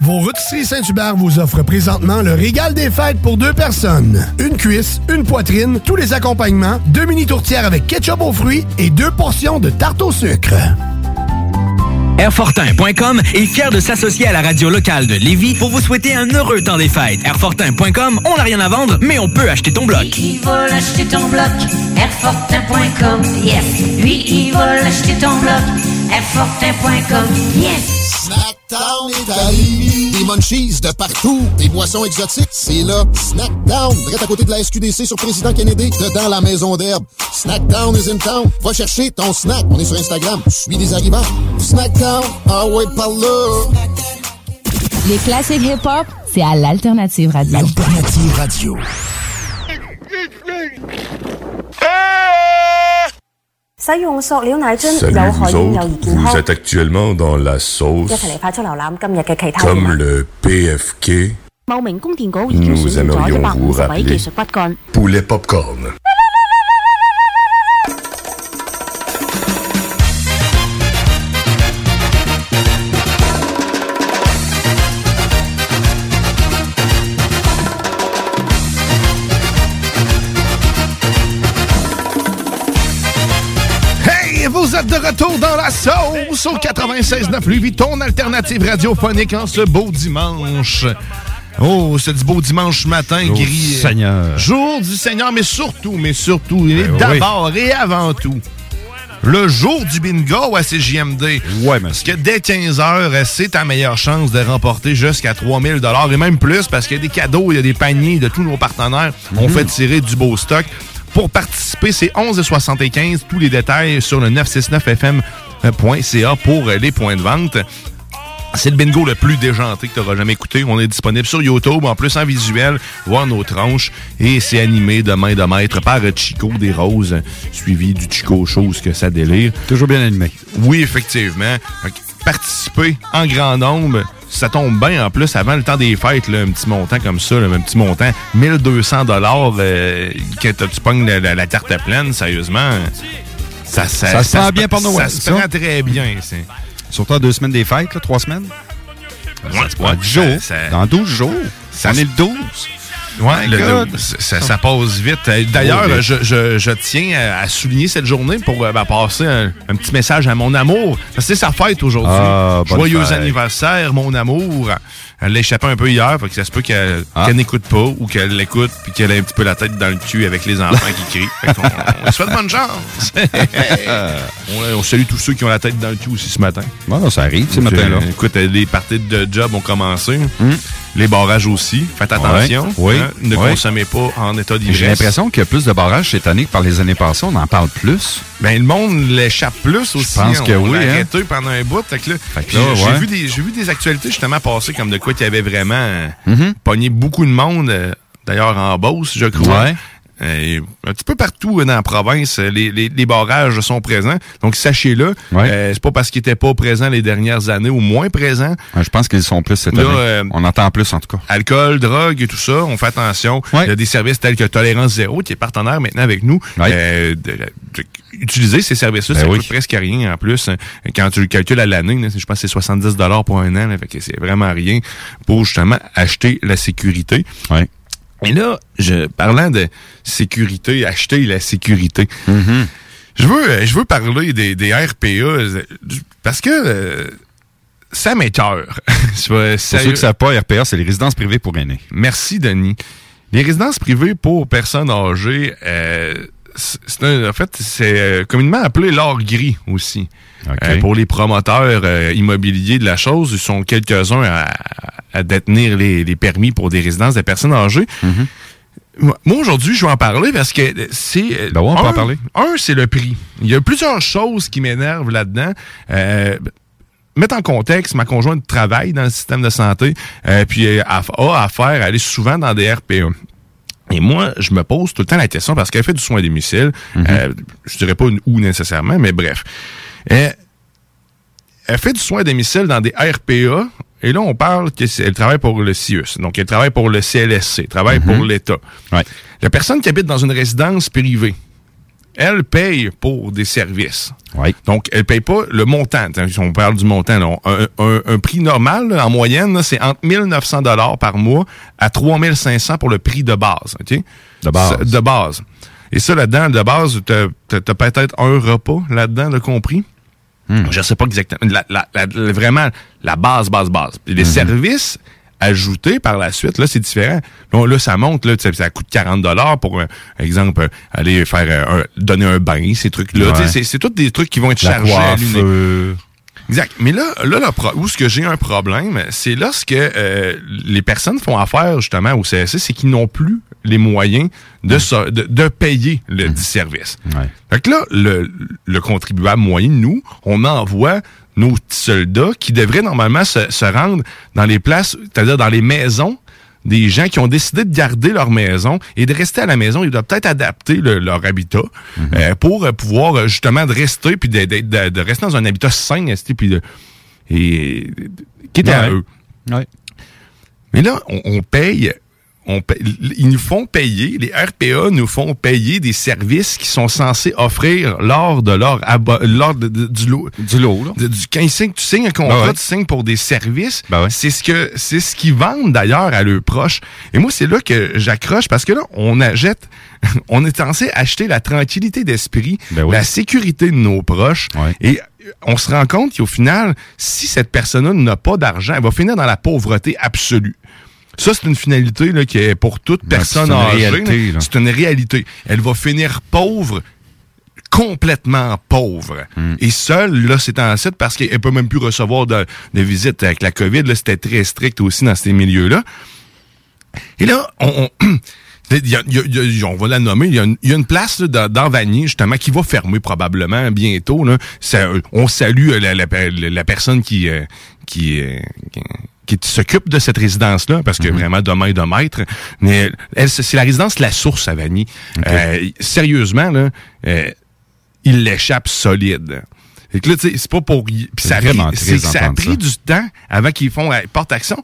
Vos rôtisseries Saint-Hubert vous offrent présentement le régal des fêtes pour deux personnes. Une cuisse, une poitrine, tous les accompagnements, deux mini tourtières avec ketchup aux fruits et deux portions de tarte au sucre. Airfortin.com est fier de s'associer à la radio locale de Lévis pour vous souhaiter un heureux temps des fêtes. Airfortin.com, on n'a rien à vendre, mais on peut acheter ton bloc. Il va l'acheter ton bloc, Airfortin.com, yes. Lui, il va l'acheter ton bloc, Airfortin.com, yes. Snackdown Italie. Des munchies de partout. Des boissons exotiques. C'est là. Snackdown. Direct à côté de la SQDC sur Président Kennedy. Dedans la maison d'herbe. Snackdown is in town. Va chercher ton snack. On est sur Instagram. Suis des arrivants. Snackdown. Ah ouais, par là. Les classiques hip-hop, c'est à l'Alternative Radio. L'Alternative Radio. 使用塑料奶樽有害婴幼儿健康。一齐嚟快速浏览今日嘅其他报名供电局已经选百位技术骨干。Vous êtes de retour dans la sauce au 96.9 Louis ton alternative radiophonique en ce beau dimanche. Oh, c'est du beau dimanche matin, Jour gris. du Seigneur. Jour du Seigneur, mais surtout, mais surtout, et Ben oui. d'abord et avant tout, le jour du bingo à CJMD. Ouais, Parce que dès 15h, c'est ta meilleure chance de remporter jusqu'à 3000 et même plus parce qu'il y a des cadeaux, il y a des paniers de tous nos partenaires. On Mhm. fait tirer du beau stock. Pour participer, c'est 11,75. Tous les détails sur le 969fm.ca pour les points de vente. C'est le bingo le plus déjanté que tu auras jamais écouté. On est disponible sur YouTube, en plus en visuel, voir nos tranches. Et c'est animé de main de maître par Chico des Roses, suivi du Chico Chose que ça délire. Toujours bien animé. Oui, effectivement. Participer en grand nombre, ça tombe bien en plus avant le temps des fêtes, là, un petit montant comme ça, là, un petit montant, 1200 dollars euh, que tu pognes la, la- la carte pleine, sérieusement. Ça, Ça se prend bien pour Noël, Ça se prend très bien. Surtout à deux semaines des fêtes, là, trois semaines. Ouais, Dans 10 jours. Dans 12 jours. Ça On est le 12. Ouais, le- le- ça, ça passe vite. Euh, D'ailleurs, Oh, vite. je, je- je tiens à, souligner cette journée pour euh, ben, passer un, un petit message à mon amour. Parce que c'est sa fête aujourd'hui. Ah, Joyeux fête. anniversaire, mon amour. Elle l'a échappé un peu hier, fait que ça se peut qu'elle Ah. qu'elle n'écoute pas ou qu'elle l'écoute puis qu'elle ait un petit peu la tête dans le cul avec les enfants qui crient. Fait on lui souhaite bonne chance. on, on salue tous ceux qui ont la tête dans le cul aussi ce matin. Bon, ça arrive, ce matin-là. euh, écoute, les parties de job ont commencé. Les barrages aussi. Faites attention. Oui, hein, ne oui. consommez pas en état d'ivresse. J'ai l'impression qu'il y a plus de barrages cette année que par les années passées. On en parle plus. Ben, le monde l'échappe plus aussi. pense que on oui, l'a hein. arrêté pendant un bout. Fait que là, puis là, j'ai ouais. vu des j'ai vu des actualités justement passer comme de quoi il y avait vraiment euh, Mhm. pogné beaucoup de monde. euh, D'ailleurs, en Beauce, je crois. Ouais. Un petit peu partout dans la province, les, les- les barrages sont présents. Donc, sachez-le, Ouais. euh, c'est pas parce qu'ils étaient pas présents les dernières années ou moins présents. Ouais, je pense qu'ils sont plus cette Là, année. euh, On entend plus, en tout cas. Alcool, drogue et tout ça, on fait attention. Il y a des services tels que Tolérance Zéro, qui est partenaire maintenant avec nous. Euh, de- de- utiliser ces services-là, Ben ça oui. coûte presque rien en plus. Quand tu le calcules à l'année, je pense que c'est 70 pour un an. Là, fait que c'est vraiment rien pour justement acheter la sécurité. Et là, je, parlant de sécurité, acheter la sécurité. Mm-hmm. Je veux, euh, je veux parler des, des RPA euh, parce que euh, ça m'écœure. Pour ceux qui ne savent pas, RPA, c'est les résidences privées pour aînés. Merci, Denis. Les résidences privées pour personnes âgées, euh, un- en fait, c'est euh, communément appelé l'or gris aussi. Euh, pour les promoteurs euh, immobiliers de la chose, ils sont quelques-uns à, à détenir les, les permis pour des résidences de personnes âgées. Moi, moi, aujourd'hui, je vais en parler parce que c'est. Ben ouais, on peut un, en parler. Un, c'est le prix. Il y a plusieurs choses qui m'énervent là-dedans. Euh, mettre en contexte, ma conjointe travaille dans le système de santé, euh, puis a, a affaire à aller souvent dans des RPA. Et moi, je me pose tout le temps la question parce qu'elle fait du soin à domicile. Euh, je dirais pas où nécessairement, mais bref. Elle fait du soin à domicile dans des RPA. Et là, on parle qu'elle travaille pour le CIUS. Donc, elle travaille pour le CLSC, elle travaille pour l'État. La personne qui habite dans une résidence privée, elle paye pour des services. Donc, elle paye pas le montant. Si on parle du montant, là, un, un- un prix normal, là, en moyenne, c'est entre 1900 dollars par mois à 3500 pour le prix de base. OK? De base. De base. Et ça, là-dedans, de base, t'as t'as- t'as peut-être un repas là-dedans, de compris? Je sais pas exactement. La- la- la- la- vraiment, la base, base, base. Les services ajoutés par la suite, là, c'est différent. Là, là, ça monte, là, tu sais, ça coûte 40 pour euh, exemple, euh, aller faire euh, un- donner un bain, ces trucs-là. Ouais. C'est c'est tous des trucs qui vont être La chargés à l'unité. coiffeur. Exact. Mais là, là, pro- où ce que j'ai un problème, c'est lorsque euh, les personnes font affaire justement au CSC, c'est qu'ils n'ont plus les moyens de, so- de, de payer le dit service. Fait que là, le, le contribuable moyen, nous, on envoie nos petits soldats qui devraient normalement se, se rendre dans les places, c'est-à-dire dans les maisons des gens qui ont décidé de garder leur maison et de rester à la maison. Ils doivent peut-être adapter le- leur habitat euh, pour euh, pouvoir euh, justement de rester puis de, de- de- de rester dans un habitat sain, puis de, et qui est à Ouais. eux. Mais là, on, on paye, on paye- ils nous font payer, les RPA nous font payer des services qui sont censés offrir lors de leur lors de- de- du lot. Du lot, là. De- du, quand ils signent- tu signes un contrat, Ben ouais. tu signes pour des services. C'est ce que c'est ce qu'ils vendent d'ailleurs à leurs proches. Et moi, c'est là que j'accroche parce que là, on achète, on est censé acheter la tranquillité d'esprit, la sécurité de nos proches. Et on se rend compte qu'au final, si cette personne-là n'a pas d'argent, elle va finir dans la pauvreté absolue. Ça, c'est une finalité là, qui est pour toute personne c'est une âgée. C'est une réalité. Elle va finir pauvre complètement pauvre. Et seule, là, c'est en site parce qu'elle peut même plus recevoir de, de visites avec la COVID. Là, c'était très strict aussi dans ces milieux-là. Et là, on, on- il y a- il y a- il y a- on va la nommer. Il y a une, place là, dans, Vanier, justement, qui va fermer probablement bientôt. Là. Ça, euh, on salue euh, la, la, la- la personne qui, euh, qui, euh, qui, qui s'occupe de cette résidence-là, parce que vraiment, demain est de maître. Mais c'est la résidence La Source à Vanier. Euh, sérieusement, là, euh, il l'échappe solide. Fait que là, tu sais, c'est pas pour... Puis ça, a vraiment que ça a pris ça. du temps avant qu'ils font euh, porte action.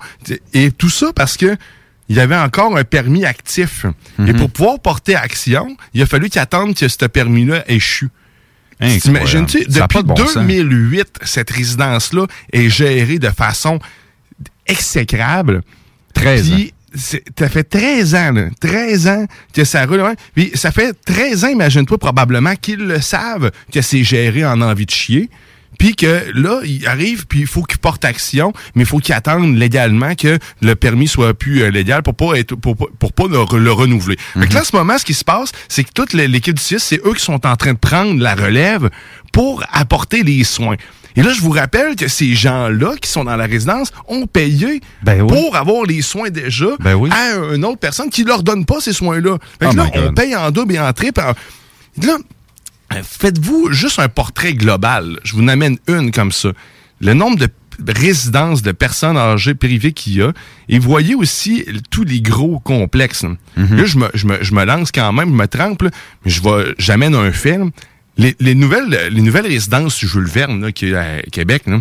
Et tout ça parce que il y avait encore un permis actif. Et pour pouvoir porter action, il a fallu qu'ils attendent que ce permis-là échoue. Incroyable. T'imagines-tu, depuis pas de bon sens. 2008, cette résidence-là est gérée de façon exécrable. 13 Puis, Ça fait 13 ans, là, 13 ans que ça roule. Puis ça fait 13 ans, imagine-toi probablement, qu'ils le savent que c'est géré en envie de chier. Puis que là, il arrive, puis il faut qu'il porte action, mais il faut qu'il attende légalement que le permis soit plus euh, légal pour pas être pour, pas- pour pas le, re- le renouveler. Fait que là, en ce moment, ce qui se passe, c'est que toute l'é- l'équipe du CIS, c'est eux qui sont en train de prendre la relève pour apporter les soins. Et là, je vous rappelle que ces gens-là qui sont dans la résidence ont payé pour avoir les soins déjà à une autre personne qui leur donne pas ces soins-là. Fait que Oh là, on paye en double et en triple. Là, euh, faites-vous juste un portrait global. Je vous en amène une comme ça. Le nombre de résidences de personnes âgées privées qu'il y a. Et voyez aussi tous les gros complexes. Là, je me, je, me, je me lance quand même, je me trempe, mais je vais, j'amène un film. Les, les nouvelles, les nouvelles résidences Jules Verne, là, qui est à Québec, là,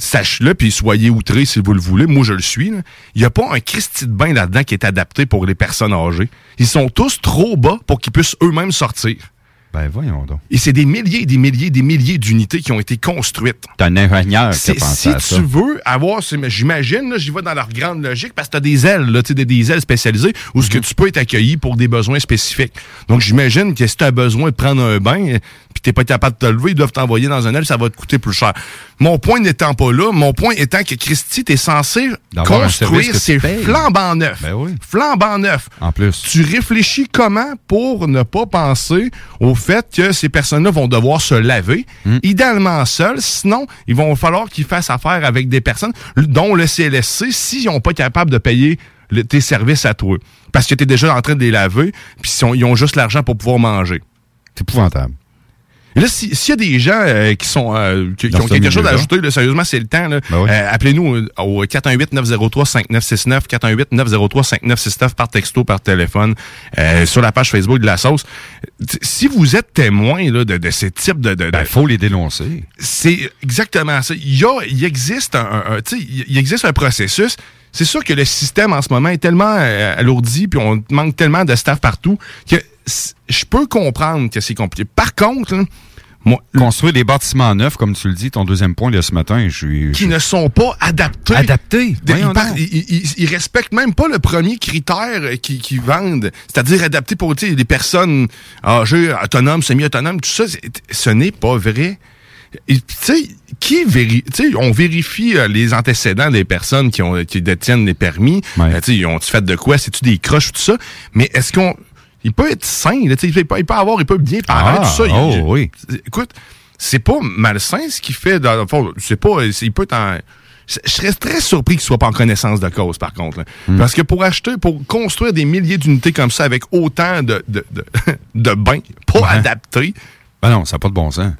sache-le, puis soyez outrés si vous le voulez. Moi, je le suis. Il n'y a pas un Christy de bain là-dedans qui est adapté pour les personnes âgées. Ils sont tous trop bas pour qu'ils puissent eux-mêmes sortir. Ben voyons donc. Et c'est des milliers, des milliers, des milliers d'unités qui ont été construites. T'es un ingénieur qui a pensé si à ça. tu veux avoir, j'imagine, là, j'y vais dans leur grande logique parce que tu as des ailes, là, des, des ailes spécialisées où ce que tu peux être accueilli pour des besoins spécifiques. Donc j'imagine que si tu as besoin de prendre un bain euh, puis t'es pas capable de te lever, ils doivent t'envoyer dans un aile, ça va te coûter plus cher. Mon point n'étant pas là, mon point étant que Christy, t'es censé construire ces payes. flambant neufs. Ben oui. Flambant neufs. En plus. Tu réfléchis comment pour ne pas penser au fait que ces personnes-là vont devoir se laver, Hmm. idéalement seules, sinon il va falloir qu'ils fassent affaire avec des personnes dont le CLSC s'ils n'ont pas capable de payer le- tes services à toi. Parce que tu es déjà en train de les laver, puis ils ont juste l'argent pour pouvoir manger. C'est épouvantable. Là, si- s'il y a des gens euh, qui sont euh, qui, qui ont quelque chose à ajouter, là, sérieusement, c'est le temps. Ben oui. Euh, Appelez-nous euh, au 418-903-5969, 418-903-5969 par texto, par téléphone, euh, sur la page Facebook de la sauce. Si vous êtes témoin là, de, de ces types de... de, Ben, faut les dénoncer. C'est exactement ça. Il, y a, il existe un, un- il existe un processus. C'est sûr que le système en ce moment est tellement euh, alourdi, puis on manque tellement de staff partout que je peux comprendre que c'est compliqué. Par contre, là, moi, Construire des bâtiments neufs, comme tu le dis, ton deuxième point de ce matin, je suis. qui ne sont pas adaptés. Adaptés? Ils, par- donc. ils- ils- ils respectent même pas le premier critère euh, qu'ils qu'ils vendent, c'est-à-dire adapté pour les personnes âgées, autonomes, semi-autonomes, tout ça. Ce n'est pas vrai. Tu sais, qui véri tu sais, on vérifie euh, les antécédents des personnes qui ont qui détiennent les permis. Euh, ils ont-tu fait de quoi? C'est-tu des croches ou tout ça? Mais est-ce qu'on. Il peut être sain, là, il peut, il peut avoir, il peut bien parler, Ah, tout ça. Il- oh, il- oui. Écoute, c'est pas malsain ce qu'il fait. Dans c'est pas. Il peut être en. Je serais très surpris qu'il soit pas en connaissance de cause, par contre. Hmm. Parce que pour acheter, pour construire des milliers d'unités comme ça avec autant de, de, de, de bains pas adaptés. Ben non, ça n'a pas de bon sens.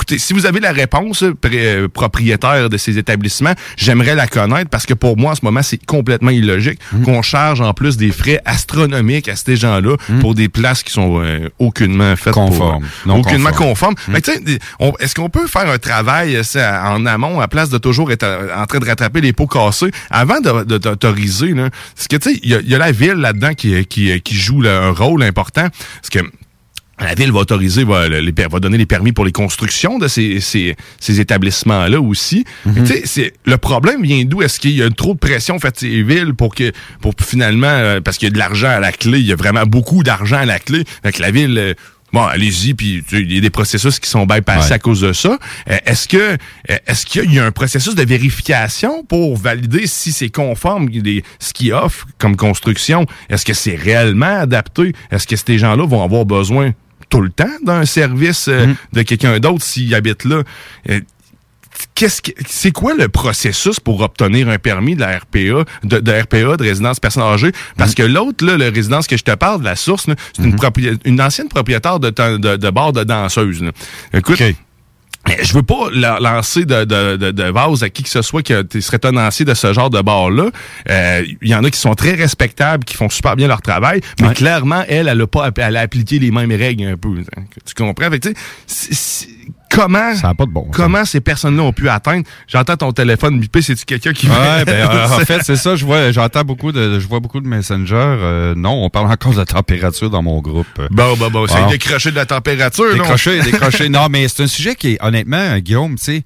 Écoutez, si vous avez la réponse, pré- euh, propriétaire de ces établissements, j'aimerais la connaître parce que pour moi, en ce moment, c'est complètement illogique Hmm. qu'on charge en plus des frais astronomiques à ces gens-là pour des places qui sont euh, aucunement faites Conformes, pour, non aucunement conformes. Fait que, tu sais, on- Est-ce qu'on peut faire un travail euh, ça, en amont à place de toujours être euh, en train de rattraper les pots cassés avant de, de t'autoriser? Parce que tu sais, il y, y a la ville là-dedans qui, qui, qui joue là, un rôle important. Parce que la ville va autoriser, va, les, va donner les permis pour les constructions de ces, ces, ces établissements-là aussi. Mais tu sais, c'est- le problème vient d'où? Est-ce qu'il y a trop de pression faite les villes pour que, pour finalement, euh, parce qu'il y a de l'argent à la clé, il y a vraiment beaucoup d'argent à la clé. Fait que la ville, euh, bon, allez-y, puis il y a des processus qui sont bypassés Ouais. à cause de ça. Euh, est-ce que, est-ce qu'il y a un processus de vérification pour valider si c'est conforme les- ce qu'ils offrent comme construction? Est-ce que c'est réellement adapté? Est-ce que ces gens-là vont avoir besoin tout le temps d'un service euh, de quelqu'un d'autre s'il habite là? Euh, Qu'est-ce que c'est quoi le processus pour obtenir un permis de la RPA, de, de RPA, de résidence personne âgée? Parce que l'autre, là, le résidence que je te parle, de la source, c'est une, propri- une ancienne propriétaire de, de, de bar de danseuse. là. Écoute, mais je veux pas la- lancer de, de, de, de vase à qui que ce soit qui serait tenancier de ce genre de bar-là. Euh, Il y en a qui sont très respectables, qui font super bien leur travail, mais clairement, elle, elle a pas elle a appliqué les mêmes règles un peu. hein. Tu comprends? Fait que, tu c'est- c'est- comment, comment ces personnes-là ont pu atteindre? J'entends ton téléphone biper, c'est-tu quelqu'un qui... Ouais, ben, euh, en fait, c'est ça. Je vois, j'entends beaucoup de, je vois beaucoup de Messenger. Euh, non, on parle encore de la température dans mon groupe. Bon, bon, bon, c'est Ah. décroché de la température, non? Décroché, décroché. Non, mais c'est un sujet qui est, honnêtement, euh, Guillaume, tu sais,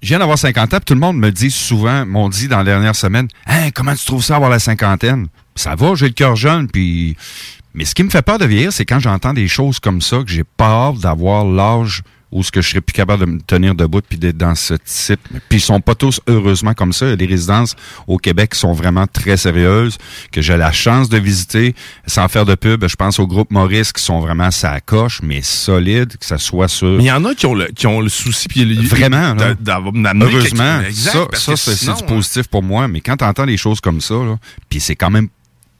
je viens d'avoir 50 ans, puis tout le monde me dit souvent, m'ont dit dans la dernière semaine, hein, comment tu trouves ça avoir la cinquantaine? Ça va, j'ai le cœur jeune, puis... Mais ce qui me fait peur de vieillir, c'est quand j'entends des choses comme ça, que j'ai peur d'avoir l'âge où ce que je serais plus capable de me tenir debout puis d'être dans ce type. Puis ils sont pas tous heureusement comme ça. Il y a des résidences au Québec qui sont vraiment très sérieuses, que j'ai la chance de visiter, sans faire de pub. Je pense au groupe Maurice qui sont vraiment ça coche, mais solides, que ça soit sur... Mais il y en a qui ont le, qui ont le souci. Puis le- Vraiment, Heureusement, ça, ça c'est du positif pour moi. Mais quand tu entends des choses comme ça, là, puis c'est quand même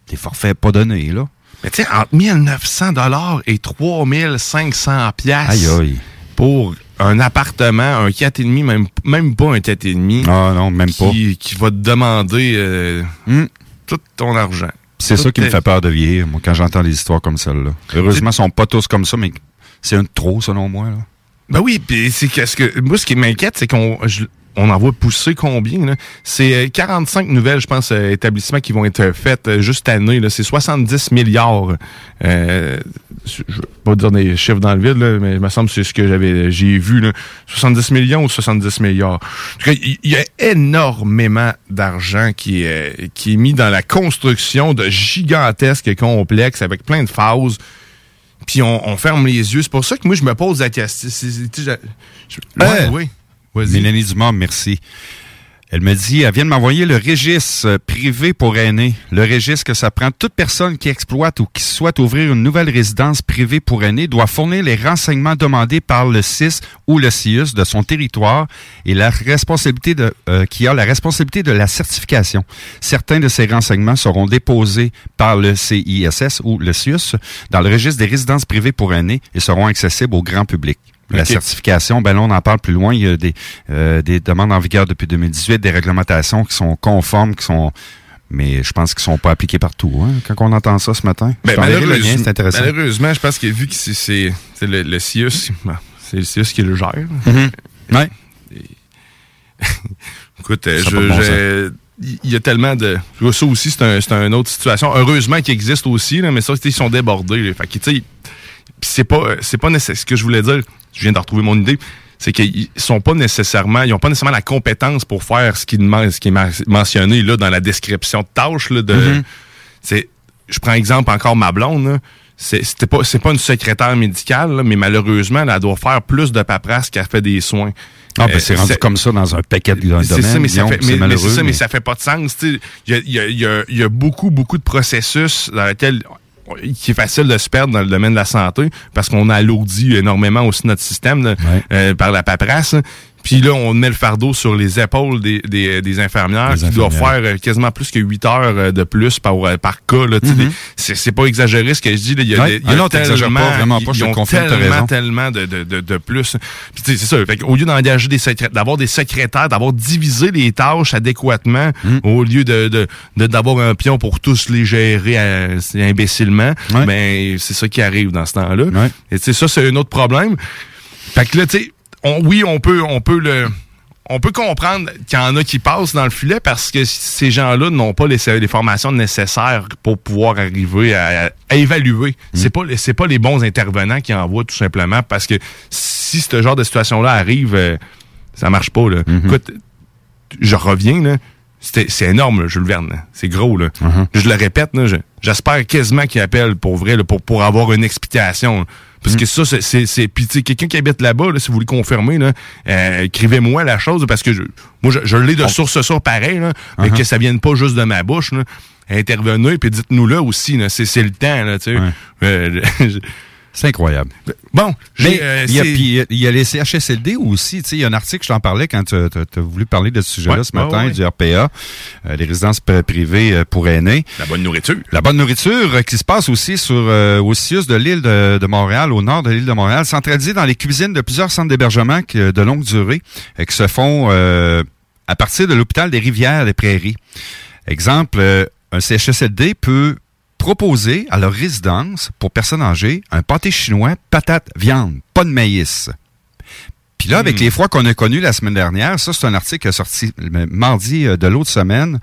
des forfaits pas donnés, là. Mais tu sais, entre 1900 dollars et 3500 pièces Aïe, aïe. Pour un appartement, un 4,5, même, même pas un 4,5. Ah non, même pas. qui, Qui va te demander euh, tout ton argent. C'est ça qui me fait peur de vieillir, moi, quand j'entends des histoires comme celle-là. Heureusement, ils sont pas tous comme ça, mais c'est un de trop, selon moi. Là. Ben oui, puis c'est qu'est-ce que moi ce qui m'inquiète, c'est qu'on on en voit pousser combien C'est euh, 45 nouvelles, je pense, euh, établissements qui vont être faites euh, juste cette année. C'est 70 milliards. Euh, je je vais pas dire des chiffres dans le vide, là, mais il me semble que c'est ce que j'avais j'ai vu. Là. 70 millions ou 70 milliards? En tout cas, il y a énormément d'argent qui est qui est mis dans la construction de gigantesques complexes avec plein de phases puis on, on ferme les yeux. C'est pour ça que moi, je me pose la question. Je- je- Ouais, Euh, oui. Mélanie Dumas, merci. Elle me dit, elle vient de m'envoyer le registre euh, privé pour aînés. Le registre que ça prend. Toute personne qui exploite ou qui souhaite ouvrir une nouvelle résidence privée pour aînés doit fournir les renseignements demandés par le CIS ou le CIUS de son territoire et la responsabilité de, euh, qui a la responsabilité de la certification. Certains de ces renseignements seront déposés par le CISS ou le CIUS dans le registre des résidences privées pour aînés et seront accessibles au grand public. La certification, ben là, on en parle plus loin. Il y a des, euh, des demandes en vigueur depuis 2018, des réglementations qui sont conformes, qui sont... Mais je pense qu'ils sont pas appliqués partout. Hein, quand on entend ça ce matin. Ben, le lien, malheureusement, malheureusement, je pense que vu que c'est- le, le CIUS, c'est le CIUS qui le gère. Mhm. Ouais. Écoute, euh, je- il y a tellement de. Ça aussi, c'est un, c'est une autre situation. Heureusement qu'il existe aussi, là, mais ça, ils sont débordés. là. Fait que, tu sais, puis c'est pas, c'est pas nécessaire. Ce que je voulais dire, je viens de retrouver mon idée, c'est qu'ils sont pas nécessairement, ils ont pas nécessairement la compétence pour faire ce qui, demande, ce qui est mentionné là dans la description de tâche. Là, de, Mhm. c'est, je prends exemple encore ma blonde. là. c'est c'était pas c'est pas une secrétaire médicale, là, mais malheureusement, elle doit faire plus de paperasse qu'elle fait des soins. Ah, ben, Euh, c'est rendu comme ça dans un paquet de domaines. c'est ça, mais ça fait, c'est mais- mais malheureux, c'est ça, mais mais- ça fait pas de sens. Il y a, il y a- il y a- il y a beaucoup, beaucoup de processus dans lesquels qui est facile de se perdre dans le domaine de la santé parce qu'on alourdit énormément aussi notre système là, euh, par la paperasse. Puis là, on met le fardeau sur les épaules des, des, des infirmières Les qui doivent faire euh, quasiment plus que 8 heures euh, de plus par, euh, par cas. Mhm. des- c'est, pas exagéré ce que je dis. Il y a, Ouais. y a Ah non, tellement, pas, vraiment pas, je ils ont confirme, tellement, tellement de, de, de, de plus. Puis tu sais, c'est ça. Fait au lieu d'engager des secrétaires, d'avoir des secrétaires, d'avoir divisé les tâches adéquatement, Hmm. au lieu de, d'avoir un pion pour tous les gérer imbécilement, ben c'est ça qui arrive dans ce temps-là. Et tu sais, ça, c'est un autre problème. Fait que là, tu sais, on- oui, on peut, on peut le. On peut comprendre qu'il y en a qui passent dans le filet parce que ces gens-là n'ont pas les, les formations nécessaires pour pouvoir arriver à, à évaluer. C'est pas c'est pas les bons intervenants qui envoient tout simplement parce que si ce genre de situation-là arrive, euh, ça marche pas. Là. Écoute, je reviens là. C'est énorme, là, Jules Verne. C'est gros, là. Je le répète, je- j'espère quasiment qu'il appelle pour vrai, là, pour, pour avoir une explication. là. Parce que ça, c'est- c'est... Puis, quelqu'un qui habite là-bas, là, si vous le confirmez, là, euh, écrivez-moi la chose, parce que je, moi, je, je l'ai de source sûre pareil, là, mais Uh-huh. que ça vienne pas juste de ma bouche. Là. Intervenez, puis dites-nous là aussi. là. C'est c'est le temps, là, tu sais. Euh, C'est incroyable. Bon, j'ai, Mais euh, il, y a, puis il y a les CHSLD aussi. Tu sais, Il y a un article, je t'en parlais quand tu as voulu parler de ce sujet-là Ouais, ce matin, ouais, du RPA, euh, les résidences pri- privées euh, pour aînés. La bonne nourriture. La bonne nourriture euh, qui se passe aussi sur euh, au CIUS de l'île de, de Montréal, au nord de l'île de Montréal, centralisée dans les cuisines de plusieurs centres d'hébergement de longue durée euh, qui se font euh, à partir de l'hôpital des Rivières des Prairies. Exemple, euh, un CHSLD peut proposer à leur résidence pour personnes âgées un pâté chinois, patates, viande, pas de maïs. Puis là, avec les froids qu'on a connus la semaine dernière, ça, c'est un article qui est sorti le mardi euh, de l'autre semaine.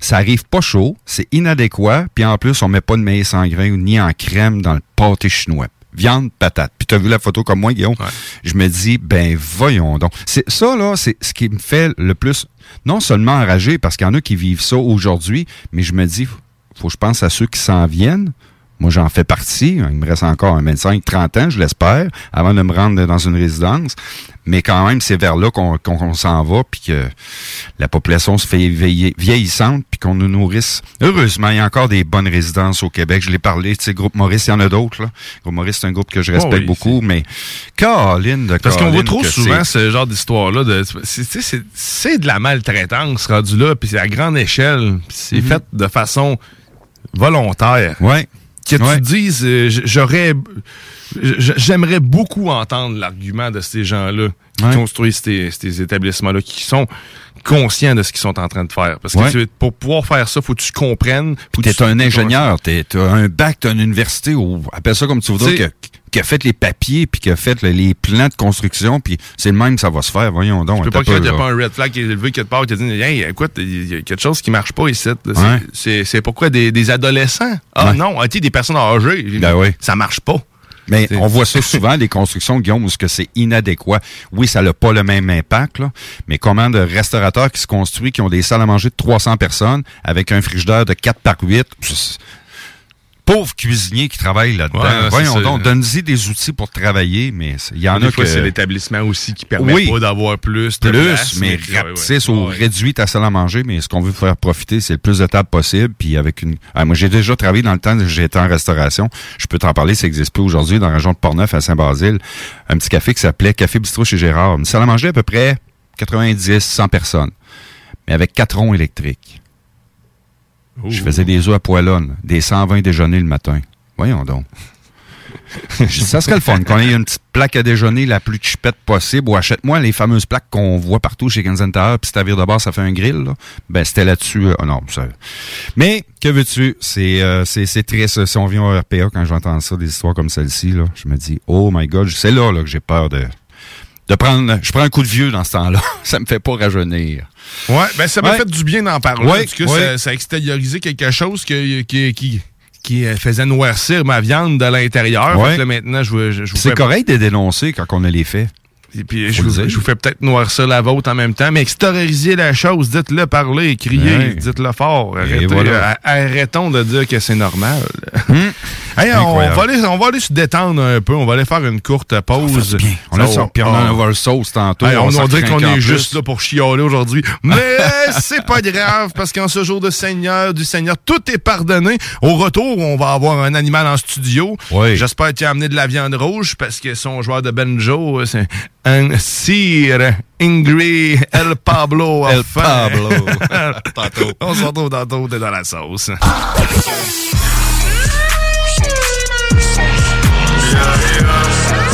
Ça arrive pas chaud, c'est inadéquat, puis en plus, on met pas de maïs en grain ni en crème dans le pâté chinois. Viande, patate. Puis tu as vu la photo comme moi, Guillaume? Je me dis, ben voyons donc. C'est ça, là, c'est ce qui me fait le plus, non seulement enragé, parce qu'il y en a qui vivent ça aujourd'hui, mais je me dis, faut que je pense à ceux qui s'en viennent. Moi, j'en fais partie. Il me reste encore un 25-30 ans, je l'espère, avant de me rendre dans une résidence. Mais quand même, c'est vers là qu'on s'en va, puis que la population se fait vieillissante, puis qu'on nous nourrisse. Heureusement, il y a encore des bonnes résidences au Québec. Je l'ai parlé, tu sais, Groupe Maurice, il y en a d'autres. Groupe Maurice, c'est un groupe que je respecte Oh oui, beaucoup, mais Caroline de Parce qu'on voit trop souvent ce genre d'histoire-là. c'est- tu sais, C'est c'est de la maltraitance rendu là, puis c'est à grande échelle. C'est Mhm. fait de façon volontaire. Ouais. Que tu te dises, euh, j'aurais. J'aimerais beaucoup entendre l'argument de ces gens-là qui Ouais. construisent ces, ces établissements-là, qui sont conscients de ce qu'ils sont en train de faire. Parce que Ouais. tu- pour pouvoir faire ça, faut que tu comprennes. faut que T'es tu- un ingénieur, t'es- t'as un bac, t'as une université, ou appelle ça comme tu voudras, T'sais- que- qui a fait les papiers, puis qui a fait le- les plans de construction, puis c'est le même que ça va se faire, voyons donc. Tu peux pas qu'il n'y a pas un red flag qui est élevé quelque part qui te dit Hey, écoute, il y a quelque chose qui marche pas ici. C'est- Ouais. Pourquoi des, des adolescents? Ah Ouais. non, ok, des personnes âgées. Ben oui. Ça marche pas. Mais on voit ça souvent, les constructions, Guillaume, où que c'est inadéquat. Oui, ça n'a pas le même impact, là, mais comment de restaurateurs qui se construisent, qui ont des salles à manger de 300 personnes, avec un frigidaire de 4 par 8, c'est- pauvres cuisiniers qui travaillent là-dedans. Ouais, Voyons donc, donne-y des outils pour travailler, mais il y en des a fois, que... c'est l'établissement aussi qui permet Oui. pas d'avoir plus de plus, place, mais rapetisse ouais. ou réduit ta salle à manger, mais ce qu'on veut faire profiter, c'est le plus de tables possible, puis avec une... Ah, moi, j'ai déjà travaillé dans le temps, été en restauration, je peux t'en parler, ça n'existe plus aujourd'hui, dans la région de Portneuf, à Saint-Basile, un petit café qui s'appelait Café Bistrot chez Gérard. Une salle à manger à peu près 90, 100 personnes, mais avec quatre ronds électriques. Je faisais des œufs à poêlonne, des 120 déjeuners le matin. Voyons donc. Ça serait le fun, qu'on ait une petite plaque à déjeuner la plus chipette possible, ou achète-moi les fameuses plaques qu'on voit partout chez Tower, puis si ta vire de bord, ça fait un grill, là. Ben, c'était là-dessus. euh, oh non, ça... Mais, que veux-tu? C'est, euh, c'est, c'est triste. Si on vient au RPA, quand j'entends ça, des histoires comme celle-ci, là, je me dis, oh my god, c'est là, là, que j'ai peur de, de prendre, je prends un coup de vieux dans ce temps-là. ça me fait pas rajeunir. Ouais, ben ça m'a Ouais. fait du bien d'en parler. Ouais, cas, ouais. ça, ça a extériorisé quelque chose que- qui, qui, qui euh, faisait noircir ma viande de l'intérieur. Que maintenant, je, C'est fais- correct de dénoncer quand on a les faits. Et puis, je vous, dire. je vous fais peut-être noircir la vôtre en même temps, mais extériorisez la chose, dites-le, parlez, criez, Ouais. dites-le fort. Arrêtez, voilà. euh, arrêtons de dire que c'est normal. Hmm. Hey, on, va aller, on va aller se détendre un peu. On va aller faire une courte pause. On a Ça, ça, puis on en a voir le sauce tantôt. Hey, on, s'en on dirait qu'on est juste là pour chialer aujourd'hui. Mais c'est pas grave, parce qu'en ce jour de Seigneur, du Seigneur, tout est pardonné. Au retour, on va avoir un animal en studio. J'espère qu'il a amené de la viande rouge, parce que son joueur de banjo, c'est un Sir Ingrid El Pablo. El. Pablo. tantôt. On se retrouve tantôt, dans la sauce. La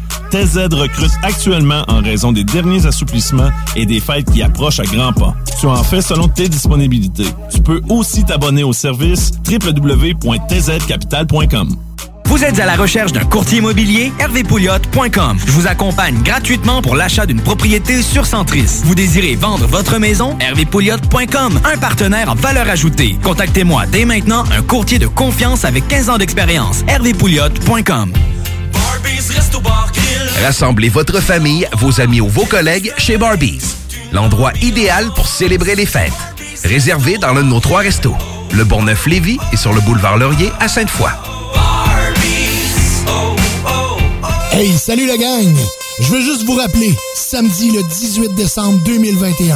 TZ recrute actuellement en raison des derniers assouplissements et des fêtes qui approchent à grands pas. Tu en fais selon tes disponibilités. Tu peux aussi t'abonner au service www.tzcapital.com. Vous êtes à la recherche d'un courtier immobilier? hervépouliot.com. Je vous accompagne gratuitement pour l'achat d'une propriété sur Centris. Vous désirez vendre votre maison? hervépouliot.com. Un partenaire en valeur ajoutée. Contactez-moi dès maintenant un courtier de confiance avec 15 ans d'expérience. hervépouliot.com. Rassemblez votre famille, vos amis ou vos collègues chez Barbies. L'endroit idéal pour célébrer les fêtes. Réservé dans l'un de nos trois restos. Le Bonneuf-Lévis et sur le boulevard Laurier à Sainte-Foy. Hey, salut la gang! Je veux juste vous rappeler, samedi le 18 décembre 2021,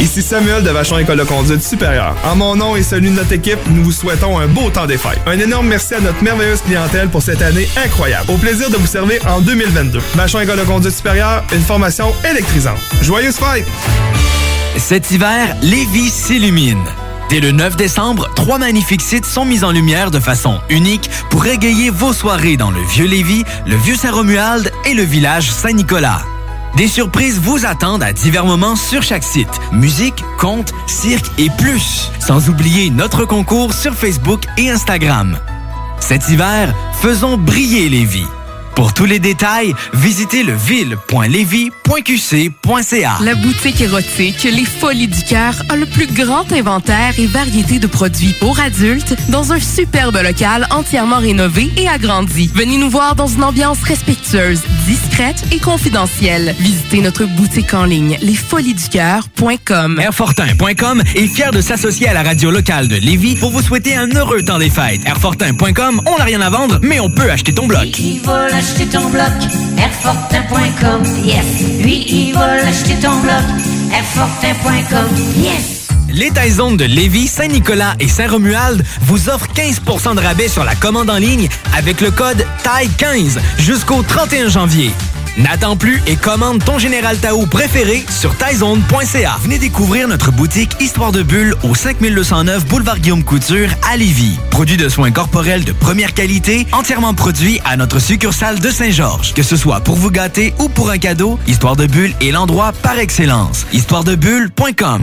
Ici Samuel de Vachon École de conduite supérieure. En mon nom et celui de notre équipe, nous vous souhaitons un beau temps des fêtes. Un énorme merci à notre merveilleuse clientèle pour cette année incroyable. Au plaisir de vous servir en 2022. Vachon École de conduite supérieure, une formation électrisante. Joyeuses fêtes! Cet hiver, Lévis s'illumine. Dès le 9 décembre, trois magnifiques sites sont mis en lumière de façon unique pour égayer vos soirées dans le Vieux Lévis, le Vieux Saint-Romuald et le village Saint-Nicolas. Des surprises vous attendent à divers moments sur chaque site. Musique, contes, cirque et plus. Sans oublier notre concours sur Facebook et Instagram. Cet hiver, faisons briller les vies. Pour tous les détails, visitez le ville.levy.qc.ca. La boutique érotique Les Folies du Cœur a le plus grand inventaire et variété de produits pour adultes dans un superbe local entièrement rénové et agrandi. Venez nous voir dans une ambiance respectueuse, discrète et confidentielle. Visitez notre boutique en ligne lesfoliesducoeur.com. Airfortin.com est fier de s'associer à la radio locale de Lévis pour vous souhaiter un heureux temps des fêtes. Airfortin.com, on n'a rien à vendre, mais on peut acheter ton bloc. L'acheter ton bloc, yes. Lui, il va ton bloc, yes. Les Taizones de Lévis, Saint-Nicolas et Saint-Romuald vous offrent 15% de rabais sur la commande en ligne avec le code TAI15 jusqu'au 31 janvier. N'attends plus et commande ton Général Tao préféré sur taizone.ca. Venez découvrir notre boutique Histoire de Bulle au 5209 Boulevard Guillaume Couture à Lévis. Produit de soins corporels de première qualité, entièrement produit à notre succursale de Saint-Georges. Que ce soit pour vous gâter ou pour un cadeau, Histoire de Bulle est l'endroit par excellence. Histoiredebulle.com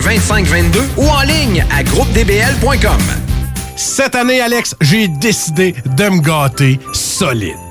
418-681-2522 ou en ligne à groupedbl.com. Cette année, Alex, j'ai décidé de me gâter solide.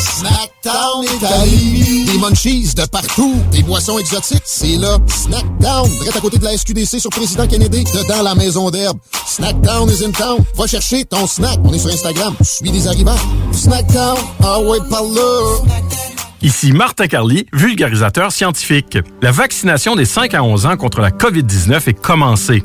Snackdown Italie. Des munchies de partout. Des boissons exotiques. C'est là. Snackdown. Direct à côté de la SQDC sur Président Kennedy. Dedans la maison d'herbe. Snackdown is in town. Va chercher ton snack. On est sur Instagram. Suis des arrivants. Snackdown. Ah ouais, par là. Ici Martin Carly, vulgarisateur scientifique. La vaccination des 5 à 11 ans contre la COVID-19 est commencée.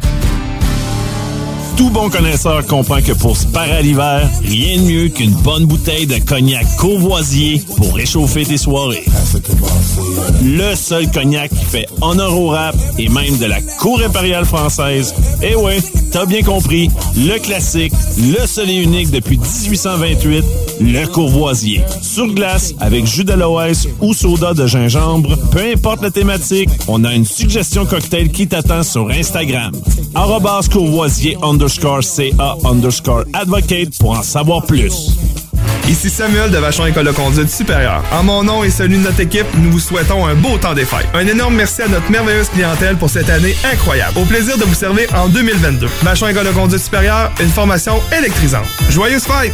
Tout bon connaisseur comprend que pour se parer à l'hiver, rien de mieux qu'une bonne bouteille de cognac courvoisier pour réchauffer tes soirées. Le seul cognac qui fait honneur au rap et même de la cour impériale française. Eh ouais, t'as bien compris, le classique, le seul et unique depuis 1828, le courvoisier. Sur glace, avec jus d'aloès ou soda de gingembre, peu importe la thématique, on a une suggestion cocktail qui t'attend sur Instagram. Arrobas Pour en savoir plus. Ici Samuel de Vachon École de conduite supérieure. En mon nom et celui de notre équipe, nous vous souhaitons un beau temps des fêtes. Un énorme merci à notre merveilleuse clientèle pour cette année incroyable. Au plaisir de vous servir en 2022. Vachon École de conduite supérieure, une formation électrisante. Joyeuses fêtes!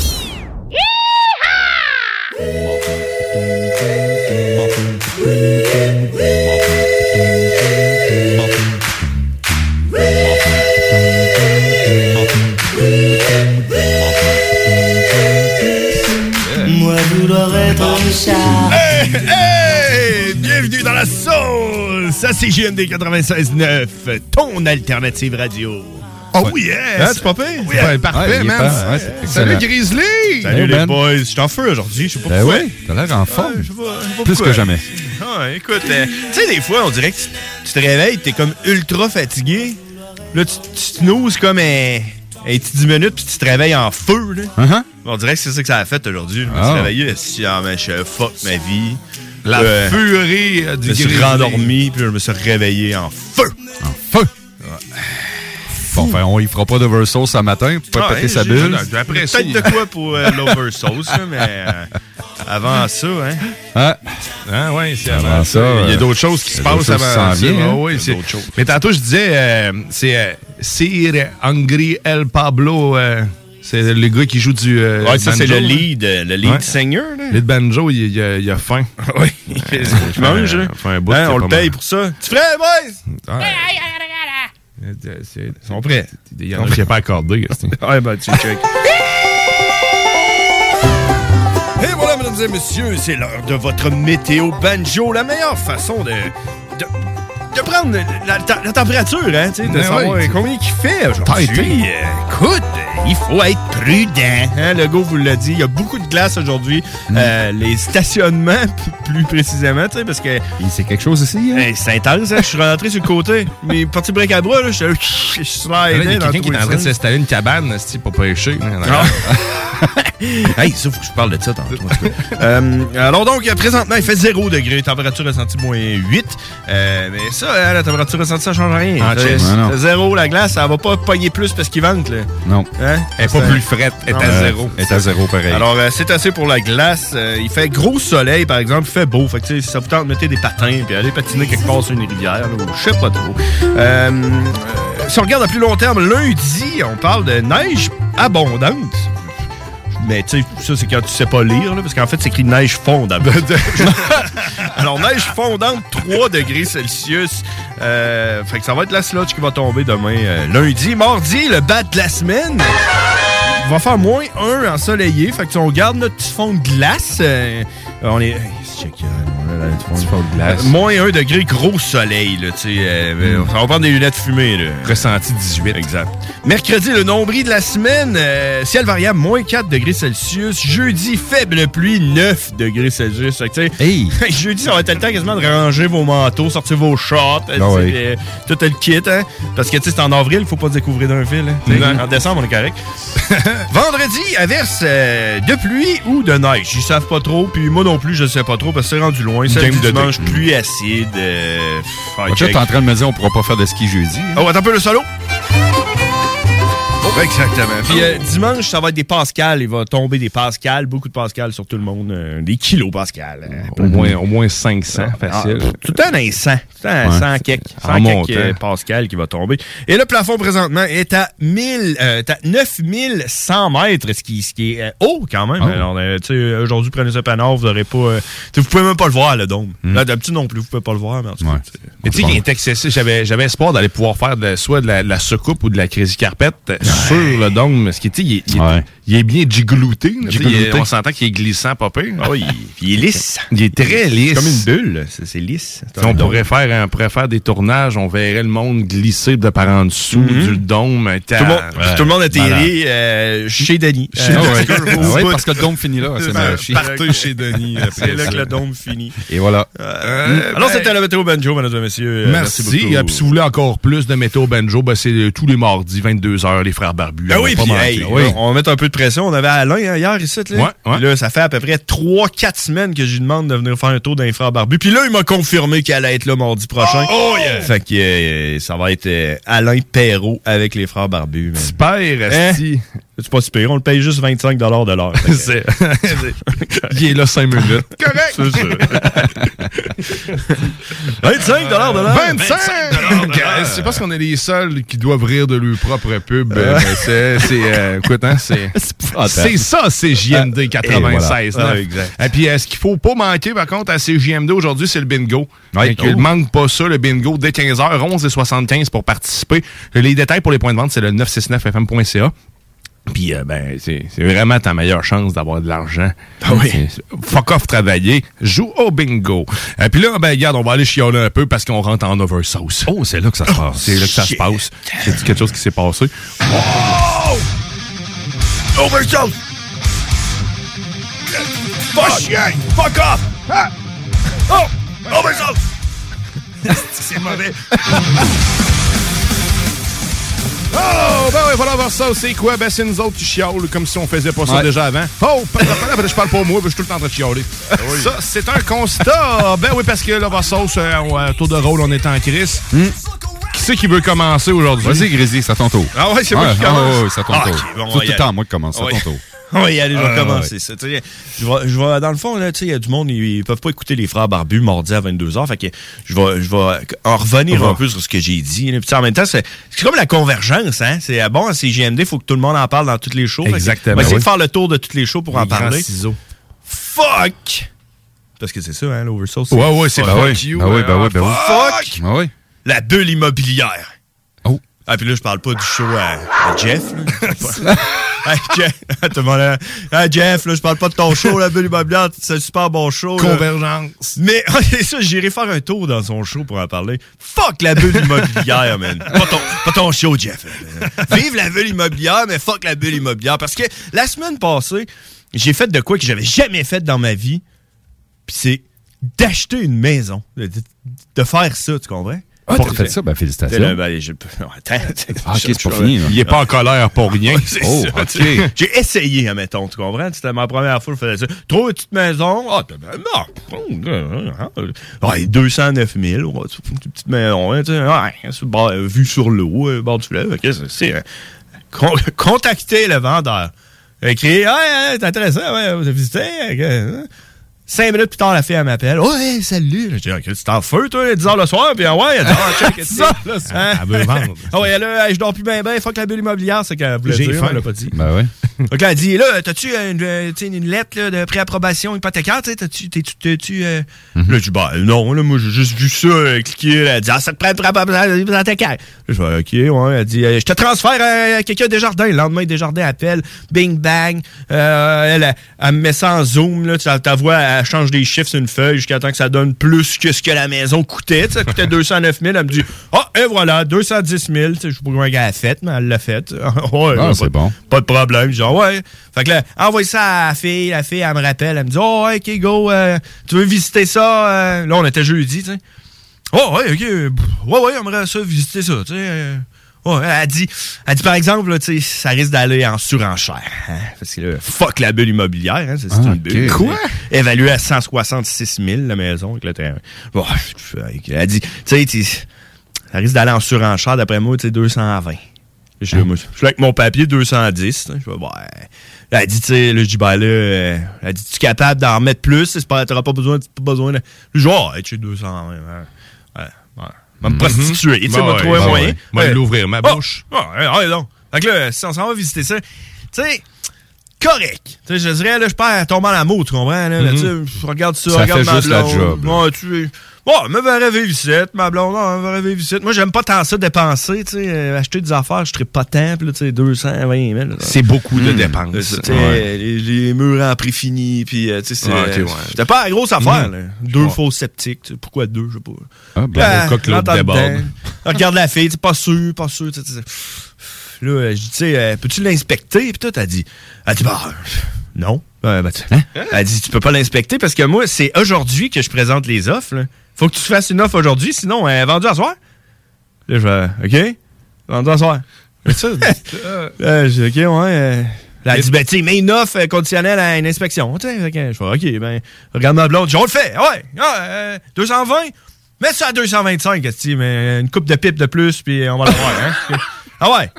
Hey, hey! Bienvenue dans la sauce! Ça, c'est JMD 96.9, ton alternative radio. Oh Ouais. yes! Hein, c'est pas pire? Oui, Ouais, euh, parfait, ouais, man. pas- ouais, Salut. Grizzly! Salut Hey, les man. boys! Je suis en feu aujourd'hui, je sais pas Ben pourquoi. oui, t'as l'air en forme. pas- pas Plus que jamais. Ah, écoute, euh, tu sais, des fois, on dirait que tu, te réveilles, t'es comme ultra fatigué. Là, tu, tu snoozes comme un, un petit 10 minutes, puis tu te réveilles en feu. Là. Uh-huh. On dirait que c'est ça que ça a fait aujourd'hui. Je me suis réveillé, si, ah, mais je fuck ma vie. La Euh, furie euh, Je du me suis rendormi, puis je me suis réveillé en feu. En feu! Bon, enfin, on y fera pas d'oversource ce matin pour pas Ah, péter hein, sa bulle. Peut-être de quoi pour euh, l'oversauce, là, mais euh, avant ça, hein? Ah. Hein, ouais, c'est Avant avant ça. Il y a euh, d'autres choses qui se passent avant ça. Ah hein. oui. Mais tantôt, je disais, euh, c'est euh, Sir Angry El Pablo. euh, c'est le gars qui joue du. euh, Ouais, ça, c'est le hein. lead, euh, le lead singer, là. Lead banjo, il, il a, il a faim. Oui, il mange, là. Fait un bout, Hein, on le paye mal. pour ça. Tu ferais, boys? Ouais. Ils sont prêts. Il y en a qui n'est pas accordé. ouais, ben, tu check. Et voilà, mesdames et messieurs, c'est l'heure de votre météo banjo. La meilleure façon de, de, de prendre la, la- la température, hein, tu sais, de savoir oui. combien il fait aujourd'hui. Euh, écoute, il faut être prudent. Hein, le gars vous l'a dit, il y a beaucoup de glace aujourd'hui. Mm. Euh, les stationnements, plus précisément, tu sais, parce que... C'est quelque chose ici, hein? c'est intense, hein, je suis rentré sur le côté. Mes petits briques à bras, là, je je suis Là, Il y a quelqu'un qui est en train de s'installer une cabane pour pêcher. hey, ça, faut que je parle de ça tantôt. Euh, alors donc, euh, présentement, il fait 0 degré, température ressentie moins 8. Euh, mais ça, hein, la température ressentie, ça change rien. Ah, zéro, la glace, ça va pas pogner plus parce qu'il vente. Là. Non. Hein? Elle est pas plus frette, elle est à zéro. Elle est à zéro, pareil. Alors, euh, c'est assez pour la glace. Il fait gros soleil, par exemple. Il fait beau. Fait que, tu sais, si ça vous tente, mettez des patins puis aller patiner quelque part sur une rivière. je sais pas trop. Si on regarde à plus long terme, lundi, on parle de neige abondante. Mais tu sais, ça, c'est quand tu sais pas lire, là, parce qu'en fait, c'est écrit neige fondante. Alors, neige fondante, 3 degrés Celsius. Euh, fait que ça va être la slotch qui va tomber demain, euh, lundi. Mardi, le bat de la semaine. Il va faire moins 1 ensoleillé. Fait que si on garde notre petit fond de glace, euh, on est. check, euh, glace. Moins 1 degré, gros soleil, là, tu sais. euh, On va prendre des lunettes fumées, là. Ressenti 18. Exact. Mercredi, le nombril de la semaine, euh, ciel variable, moins 4 degrés Celsius. Jeudi, faible pluie, 9 degrés Celsius. Fait que, tu sais, jeudi, ça va être le temps quasiment de ranger vos manteaux, sortir vos shorts, oui. euh, tout le kit, hein. Parce que, c'est en avril, il faut pas se découvrir d'un fil. hein. Non. En décembre, on est correct. Vendredi, averse de pluie ou de neige. Ils savent pas trop, puis moi non plus, je sais pas trop, parce que c'est rendu loin. Samedi, Game de dimanche, pluie acide. Euh, Tu es en train de me dire on pourra pas faire de ski jeudi. Oh, attends un peu le solo. Exactement. Puis euh, dimanche, ça va être des pascals. Il va tomber des pascals, beaucoup de pascals sur tout le monde. euh, des kilos pascal. Au moins, au moins 500, facile. Ah, tout le temps les 100. Tout le temps à Ouais. 100 quelques. En 100 quelques euh, pascal qui va tomber. Et le plafond présentement est à 1000, euh, est à 9100 mètres, ce qui, ce qui est euh, haut quand même. Oh. Alors, euh, tu sais, aujourd'hui, prenez ce panneau, vous n'aurez pas... euh, tu sais, vous pouvez même pas le voir, le dôme. Là, D'habitude non plus, vous pouvez pas le voir. Mais en tout cas, tu sais, Mais tu sais qu'il est accessible. J'avais, j'avais espoir d'aller pouvoir faire de, soit de la, de la secoupe ou de la crazy carpet sur le dôme. Parce sais, il, est- il il est bien giglouté. il. On s'entend qu'il est glissant, pas pire. Ah oui, il est lisse. Il est très lisse. C'est comme une bulle. C'est lisse. Si on pourrait faire, on pourrait faire des tournages, on verrait le monde glisser de par en dessous Mhm. du dôme. Tout le monde, tout le monde atterrit euh, chez Denis. Chez Euh, Denis. parce que- Ah ouais, au bout- parce que le dôme finit là, c'est partez chez Denis C'est là que le dôme finit. Et voilà. Euh, alors, ben- c'était la météo banjo, mesdames et messieurs. Merci. beaucoup. Puis si vous voulez encore plus de météo banjo, ben c'est tous les mardis, 22h, les frères barbus. Ah On oui, puis hey, on va mettre un peu de pression. On avait Alain hein, hier ici. Là. Ouais, ouais. Puis là, ça fait à peu près 3-4 semaines que je lui demande de venir faire un tour d'un frère barbu. Puis là, il m'a confirmé qu'il allait être là mardi prochain. Oh, yeah! Fait que euh, ça va être euh, Alain Perrault avec les frères barbus. Super, Hein? C'est pas super. On le paye juste 25 de l'heure. C'est- Il est là 5 minutes. Correct. C'est. 25 de l'heure. 25! Euh, C'est parce qu'on est les seuls qui doivent rire de leur propre pub. euh, mais c'est, c'est, euh, écoute, hein, c'est, c'est ça, c'est JMD 96. voilà. là. Ah, exact. Et puis, euh, ce qu'il faut pas manquer, par contre, à CJMD aujourd'hui, c'est le bingo. Ouais. Donc, il Oh. manque pas ça, le bingo, dès 15h, 11 et 75 pour participer. Les détails pour les points de vente, c'est le 969fm.ca. Puis, euh, ben, c'est vraiment ta meilleure chance d'avoir de l'argent. Ah oui. Fuck off travailler, joue au bingo. Et puis là, ben, regarde, on va aller chialer un peu parce qu'on rentre en oversauce. Oh, c'est là que ça se passe. C'est là que ça se passe. C'est quelque chose qui s'est passé. Fuck chien! Fuck off! Ah! Oh! Overshoot! C'est mauvais. Oh, ben ouais, voilà, voir ça, c'est quoi? Ben, c'est nous autres qui chiolent, comme si on faisait pas ça Ouais. déjà avant. Oh, je parle pas moi, ben, je suis tout le temps en train de chialer. Ça, c'est un constat. ben oui, parce que là, va sauce, euh, euh, tour de rôle, on est en crise. Qui c'est qui veut commencer aujourd'hui? Vas-y, Grizzly, c'est à ton tour. Ah ouais, c'est moi Ouais, qui ah commence. ouais, ouais, c'est à ton Ah, tour. bon, C'est tout le temps moi qui commence, c'est à Ouais. ton tour. Oui, allez, je vais Ah, commencer ça. Je vais, je vais, dans le fond, là, tu sais, il y a du monde, ils, ils peuvent pas écouter les frères barbus mardi à 22h. Fait que je vais, je vais en revenir un peu sur ce que j'ai dit. Puis, en même temps, c'est c'est comme la convergence. Hein? C'est ah, bon, c'est GMD, il faut que tout le monde en parle dans toutes les shows. Exactement, On va essayer de faire le tour de toutes les shows pour en Les parler. ciseaux. Fuck! Parce que c'est ça, hein, l'oversource. Ouais, ouais, c'est Ben fuck you. ben oui, ben euh, oui, ben oui. Fuck! Ah oui. La bulle immobilière. Oh. Ah, puis là, je parle pas du show à, à Jeff. là. Hey, Jeff, là, Hey, Jeff, là, je parle pas de ton show, la bulle immobilière, c'est un super bon show. là. Convergence. Mais c'est ça, j'irai faire un tour dans son show pour en parler. Fuck la bulle immobilière, man. Pas ton, pas ton show, Jeff. Vive la bulle immobilière, mais fuck la bulle immobilière. Parce que la semaine passée, j'ai fait de quoi que j'avais jamais fait dans ma vie. Puis c'est d'acheter une maison. De- de faire ça, tu comprends? Ah, t'as fait ça? Ben, félicitations. Là, ben, je- attends, Ah, ok, c'est pas fini, là. Il est pas en colère pour rien. Oh. J'ai essayé, admettons, tu comprends? C'était ma première fois que je faisais ça. Trouve une petite maison. Ah, t'as- non. Ouais, 209 000. ouais, c'est une petite maison. hein, vue sur l'eau, euh, bord du fleuve. ok, c'est- c'est, euh, con- contacter le vendeur. Écrit, ah, ouais, c'est intéressant, ouais, vous avez visité. Cinq minutes plus tard, la fille, elle m'appelle. Ouais, salut. Je dis, ok, tu t'es en feu, toi, 10 h le soir? Puis, ah ouais, elle dit, ah, check, qu'est-ce que Ça, c'est? là, c'est- Hein? elle veut vendre. Ah ouais, là, je dors plus bien, ben, fuck la bulle immobilière, c'est qu'elle voulait dire, faim. on l'a pas dit. Ben ouais. Donc là, elle dit, là, t'as-tu une, euh, tu sais, une lettre là, de préapprobation hypothécaire, tu sais, t'as-tu, t'es-tu, t'es-tu, euh... Là, je dis, bah, non, là, moi, j'ai juste vu ça, euh, cliquer, là, elle dit, ah, ça te prend préapprobation hypothécaire. Je dis, ok, ouais, elle dit, euh, je te transfère à quelqu'un des jardins. Le lendemain, des jardins appelle, bing, bang, euh, elle, elle, elle me met ça en zoom, là, tu ta voix, elle change des chiffres sur une feuille jusqu'à temps que ça donne plus que ce que la maison coûtait, ça coûtait 209 000, elle me dit, ah, et voilà, 210 000, tu sais, je sais pas comment elle a fait, mais elle l'a fait. ouais, Ah, c'est bon. pas de problème. Genre, ouais. Fait que là, envoie ça à la fille. La fille, elle me rappelle. Elle me dit, oh, ouais, OK, go. euh, tu veux visiter ça? euh? Là, on était jeudi, tu sais. Oh, ouais, OK. Ouais, ouais, j'aimerais ça, visiter ça, tu sais. Euh. Ouais, elle dit, elle dit par exemple, là, ça risque d'aller en surenchère. hein, parce que là, fuck la bulle immobilière, hein, c'est Ah, une bulle. ok. Quoi? Évaluée à 166 000, la maison, avec le terrain. Bon, elle dit, tu sais, ça risque d'aller en surenchère, d'après moi, tu sais, 220. Je suis là avec mon papier 210. hein, Je. Là, elle dit, tu sais, là, je dis, ben là, euh, elle dit, tu es capable d'en remettre plus? C'est pas, t'auras pas besoin, pas besoin de. Oh, hey, tu sais, 200. Ouais, ouais, ouais. Va me prostituer, tu sais, va ouais, trouver un moyen. Moi, l'ouvrir ma Oh, bouche. ouais, ouais, donc. Fait que là, si on s'en va visiter ça, tu sais, correct. Tu sais, je dirais, là, je perds tomber en amour, tu comprends? Là, là, Mhm. tu sais, je regarde ça, regarde ma juste la blonde. job, là. Ouais, tu sais. Bon, me verrais vivre ici, ma blonde, non, me verrais vivre ici. Moi, j'aime pas tant ça dépenser, tu sais, euh, acheter des affaires, je serais pas tant, puis là, tu sais, 220 000. là. C'est beaucoup de Hmm. dépenses. Tu sais, Ouais. les, les murs en prix fini, puis euh, tu sais, Ouais, ouais. c'était pas la grosse affaire, Mhm. là. Deux faux sceptiques, pourquoi deux, je sais pas. Ah, ben, Là, au cas que l'autre rentre déborde. dedans. Regarde la fille, tu sais, pas sûr, pas sûr, tu sais. Là, euh, je dis, tu sais, euh, peux-tu l'inspecter? Puis tout, elle dit, elle dit, bah, euh, non. Ouais, ben, tu- Elle dit, tu peux pas l'inspecter parce que moi, c'est aujourd'hui que je présente les offres. là. Faut que tu fasses une offre aujourd'hui, sinon, elle est vendue à soir. Là, je vais, OK? Vendue à soir. Mais ça, Là, je dis, OK, ouais. euh. Là, elle dit, ben, tu sais, mets une offre euh, conditionnelle à une inspection. Tu sais, je fais, OK, ben, regarde ma blonde. Je on le fait. Ouais, ah, euh, 220. Mets ça à 225, qu'est-ce que tu dis, mais une coupe de pipe de plus, puis on va l'avoir, hein? ah ouais.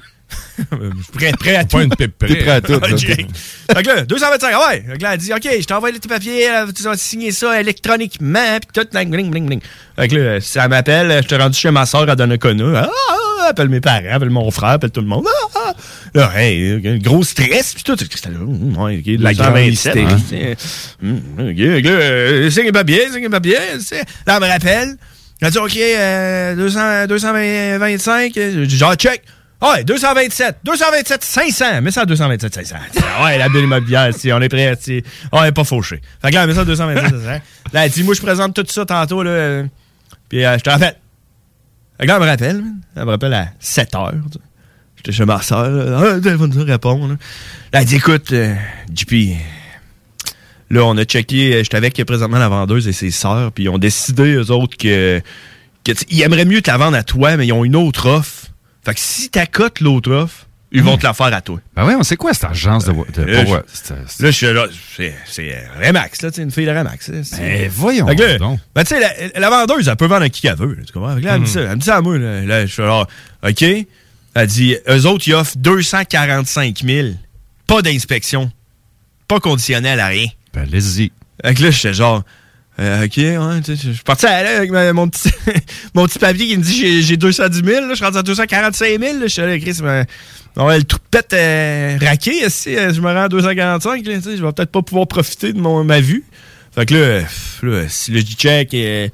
Prêt, prêt à tout. Pas une pipe. T'es prêt à tout, Ah. Jake. Fait que là, 225, ah ouais. Fait que là, elle dit, OK, je t'envoie les petits papiers, là, tu vas signer ça électroniquement, puis tout, bling, bling, bling, bling. Fait que là, elle m'appelle, je t'ai rendu chez ma soeur à Donnacona. Ah, ah, appelle mes parents, appelle mon frère, appelle tout le monde. Ah, ah. Là, hey, euh, gros stress, puis tout. C'était là, hum, ouais, OK, La grande 227, hystérie. hein, c'est- hum, euh, signe les papiers, signe les papiers. Là, elle me rappelle. Elle dit, OK, euh, 200, 225, euh, je dis, genre, check. Ah Ouais, 227. 227 500. Mets ça à 227 500. Ah Ouais, la bulle immobilière, on est prêt. Si, on est pas fauché. Fait que là, mets ça à 227 500. Là, elle dit, moi, je présente tout ça tantôt, là. Puis euh, je te rappelle. Fait que là, elle me rappelle. Elle me rappelle à 7 heures. J'étais chez ma soeur. Là, ah, le téléphone, ça répond. Là. Elle dit, écoute, euh, JP, là, on a checké. euh, J'étais avec présentement la vendeuse et ses sœurs. Puis ils ont décidé, eux autres, que, que ils aimeraient mieux te la vendre à toi, mais ils ont une autre offre. Fait que si t'accotes l'autre offre, ils vont te la faire à toi. Ben ouais, on sait quoi cette agence de, de Là, pour- je- c'est- c'est- Là, je suis là, c'est, euh, Remax, là, tu sais, une fille de Remax. là, Ben, voyons Fait que là, donc. Ben, tu sais, la, la vendeuse, elle peut vendre à qui qu'elle veut, là, tu comprends? Fait que là, elle me dit Mhm. ça, elle me dit ça à moi, là, Là, je suis là, OK. Elle dit, eux autres, ils offrent 245 000. Pas d'inspection. Pas conditionnel à rien. Ben, allez-y. Fait que là, j'étais genre, euh, OK, ouais, je suis parti à- avec ma- mon, petit, mon petit papier qui me dit j'ai, j'ai 210 000, là, je suis rendu à 245 000, là, je suis allé écrire ma- Ouais, le trou de pète euh, raqué, si euh, je me rends à 245, là, tu sais, je vais peut-être pas pouvoir profiter de mon, ma vue. Fait que là, là si le check euh,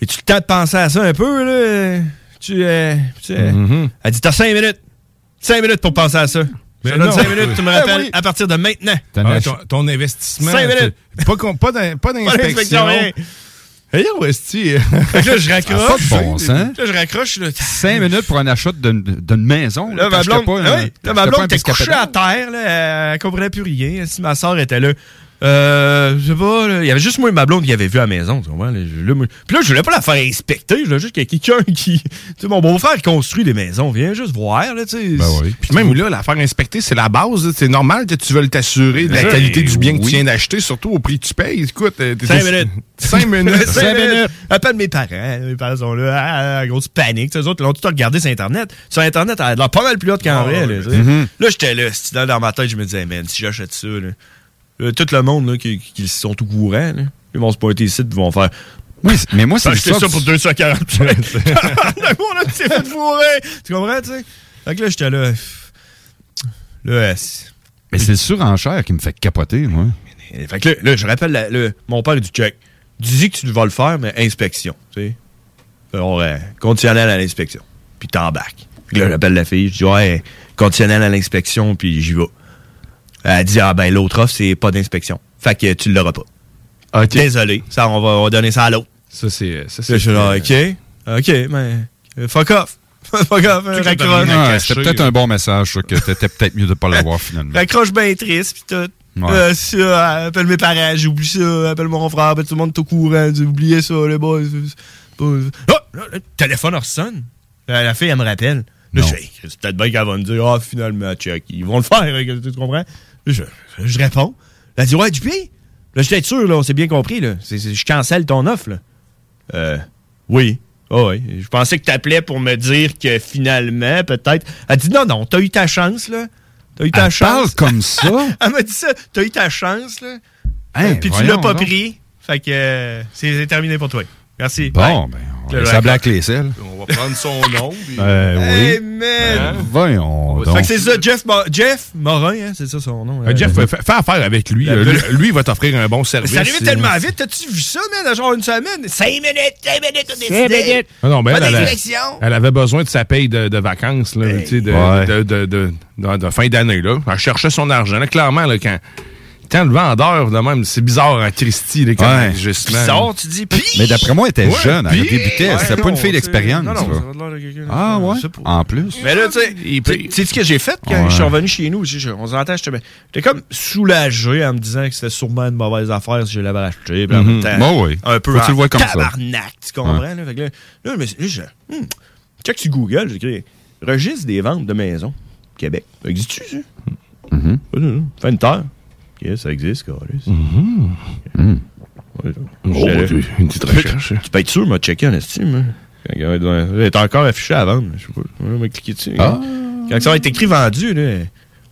et tu le temps de penser à ça un peu, là, tu, euh, tu Mhm. elle dit, t'as 5 minutes. 5 minutes pour penser à ça. Je te Mais donne non. 5 minutes, tu me Eh rappelles oui. à partir de maintenant. Ton, ton investissement. Cinq minutes. c'est- Pas, pas d'in- pas d'inspection, est-ce Fait que là, je raccroche. pas de bon sens. Là, je raccroche. Là, Cinq minutes pour un achat d'une d'une maison. Là, ma blonde, pas Ah oui, là, ma blonde était couchée à terre, là, elle comprenait plus rien. Si ma soeur était là, euh, je sais pas, il y avait juste moi et ma blonde qui avait vu à la maison, tu comprends? Là, je- là, moi- puis là, je voulais pas la faire inspecter, je voulais juste qu'il y ait quelqu'un qui... Tu sais, mon beau-frère construit des maisons, viens juste voir, là, tu sais. Ben oui. Puis même là, la faire inspecter, c'est la base. C'est normal que tu veuilles t'assurer de la Ben qualité du bien que tu viens d'acheter, surtout au prix que tu payes. Écoute, euh, t'es- Cinq minutes. Cinq minutes. Cinq minutes. Appelle mes parents. Mes parents sont là. Ah, ah, grosse panique. Les autres, ils ont tout regardé sur Internet. Sur Internet, elle a l'air pas mal plus haute qu'en vrai. Là. Mhm. Là, j'étais là. dans ma tête, je me disais, man, si j'achète ça, là, là, tout le monde là, qui, qui sont au courant, là, ils vont se pointer ici et vont faire. mais moi, c'est J'ai acheté ça pour du- 245. on a fait fourrer. Tu comprends, tu sais? Fait que là, j'étais là. Là, c'est- Mais c'est le surenchère qui me fait capoter, moi. fait que là, là, je rappelle, la- le- mon père du check. Dis que tu vas le faire, mais inspection. Tu sais. Alors, euh, conditionnel à l'inspection. Puis t'embarques. Puis là, j'appelle la fille. Je dis, ouais, conditionnel à l'inspection, puis j'y vais. Elle dit, ah ben, l'autre offre, c'est pas d'inspection. Fait que tu l'auras pas. Désolé. Ça, on va, on va donner ça à l'autre. Ça, c'est. Ça, Là, je suis là, OK. OK, mais. euh, Fuck off. fuck off. euh, raccroche. Ouais, C'était peut-être un bon message, ça, que t'étais peut-être mieux de pas l'avoir finalement. Raccroche bien triste, pis tout. Ouais. Euh, ça, appelle mes parents, j'ai oublié ça, appelle mon frère, appelle tout le monde est au courant, j'ai oublié ça, les boys. c'est Oh, là, le téléphone sonne. La, la fille, elle me rappelle. Là, je fais, c'est peut-être bien qu'elle va me dire, ah, finalement, check, ils vont le faire, hein, tu comprends? Je, je réponds. Elle dit, ouais, du pied? Là, j'étais sûr, là, on s'est bien compris, là. Je cancelle ton offre, là. Euh, oui. Ah oui. Je pensais que t'appelais pour me dire que finalement, peut-être. Elle dit, non, non, t'as eu ta chance, là. T'as eu ta Elle chance. parle comme ça? Elle m'a dit ça. T'as eu ta chance, là. Hein, Euh, Puis tu l'as pas donc. pris. Fait que euh, c'est terminé pour toi. Merci. Bon, ben, on raccroche. black les selles. On va prendre son nom. puis- Euh, Hey, oui. man! Voyons Fait donc. que c'est ça, Jeff, Mo- Jeff Morin, hein, c'est ça son nom. Euh, Jeff, fais, fais affaire avec lui. Euh, lui, lui, il va t'offrir un bon Mais service. arrivé Euh, tellement vite. T'as-tu vu ça, man, genre une semaine? Cinq minutes, cinq minutes, on minutes. Ah non, ben, Pas elle, elle, d'inspection. elle avait besoin de sa paye de, de vacances, là, tu sais, de, Ouais. de, de, de- de- de fin d'année. là. Elle cherchait son argent. Là, clairement, là, quand, quand le vendeur, de même, c'est bizarre en Christie, là, comme Ouais. enregistrement. Bizarre, tu dis. Mais d'après moi, elle était Ouais, jeune, elle débutait. Ouais, C'était pas une fille d'expérience. non, non, là. ça va de l'air de quelqu'un- Ah ouais? En plus? Mais là, tu sais, tu ce que j'ai fait quand Ouais. je suis revenu chez nous? aussi, je- on s'entend, j'étais ben- j'étais comme soulagé en me disant que c'était sûrement une mauvaise affaire si je l'avais acheté. Puis en Mhm. même temps, Bon, oui. un peu Faut tu le vois comme ça. tabarnak, tu comprends? Là, Fait que là, là, suis- là, je, hmm, check sur Google, j'ai écrit Registre des ventes de maisons, Québec. Ça existe-tu, ça? Non, non. Fin de terre. Ça existe. Ouais, Oh, j'étais là. tu- une petite recherche. Tu peux être sûr, m'a checké en estime. hein. Il est encore affiché à vendre. Je sais pas. On va cliquer dessus. Ah. Quand ça va être écrit vendu, là,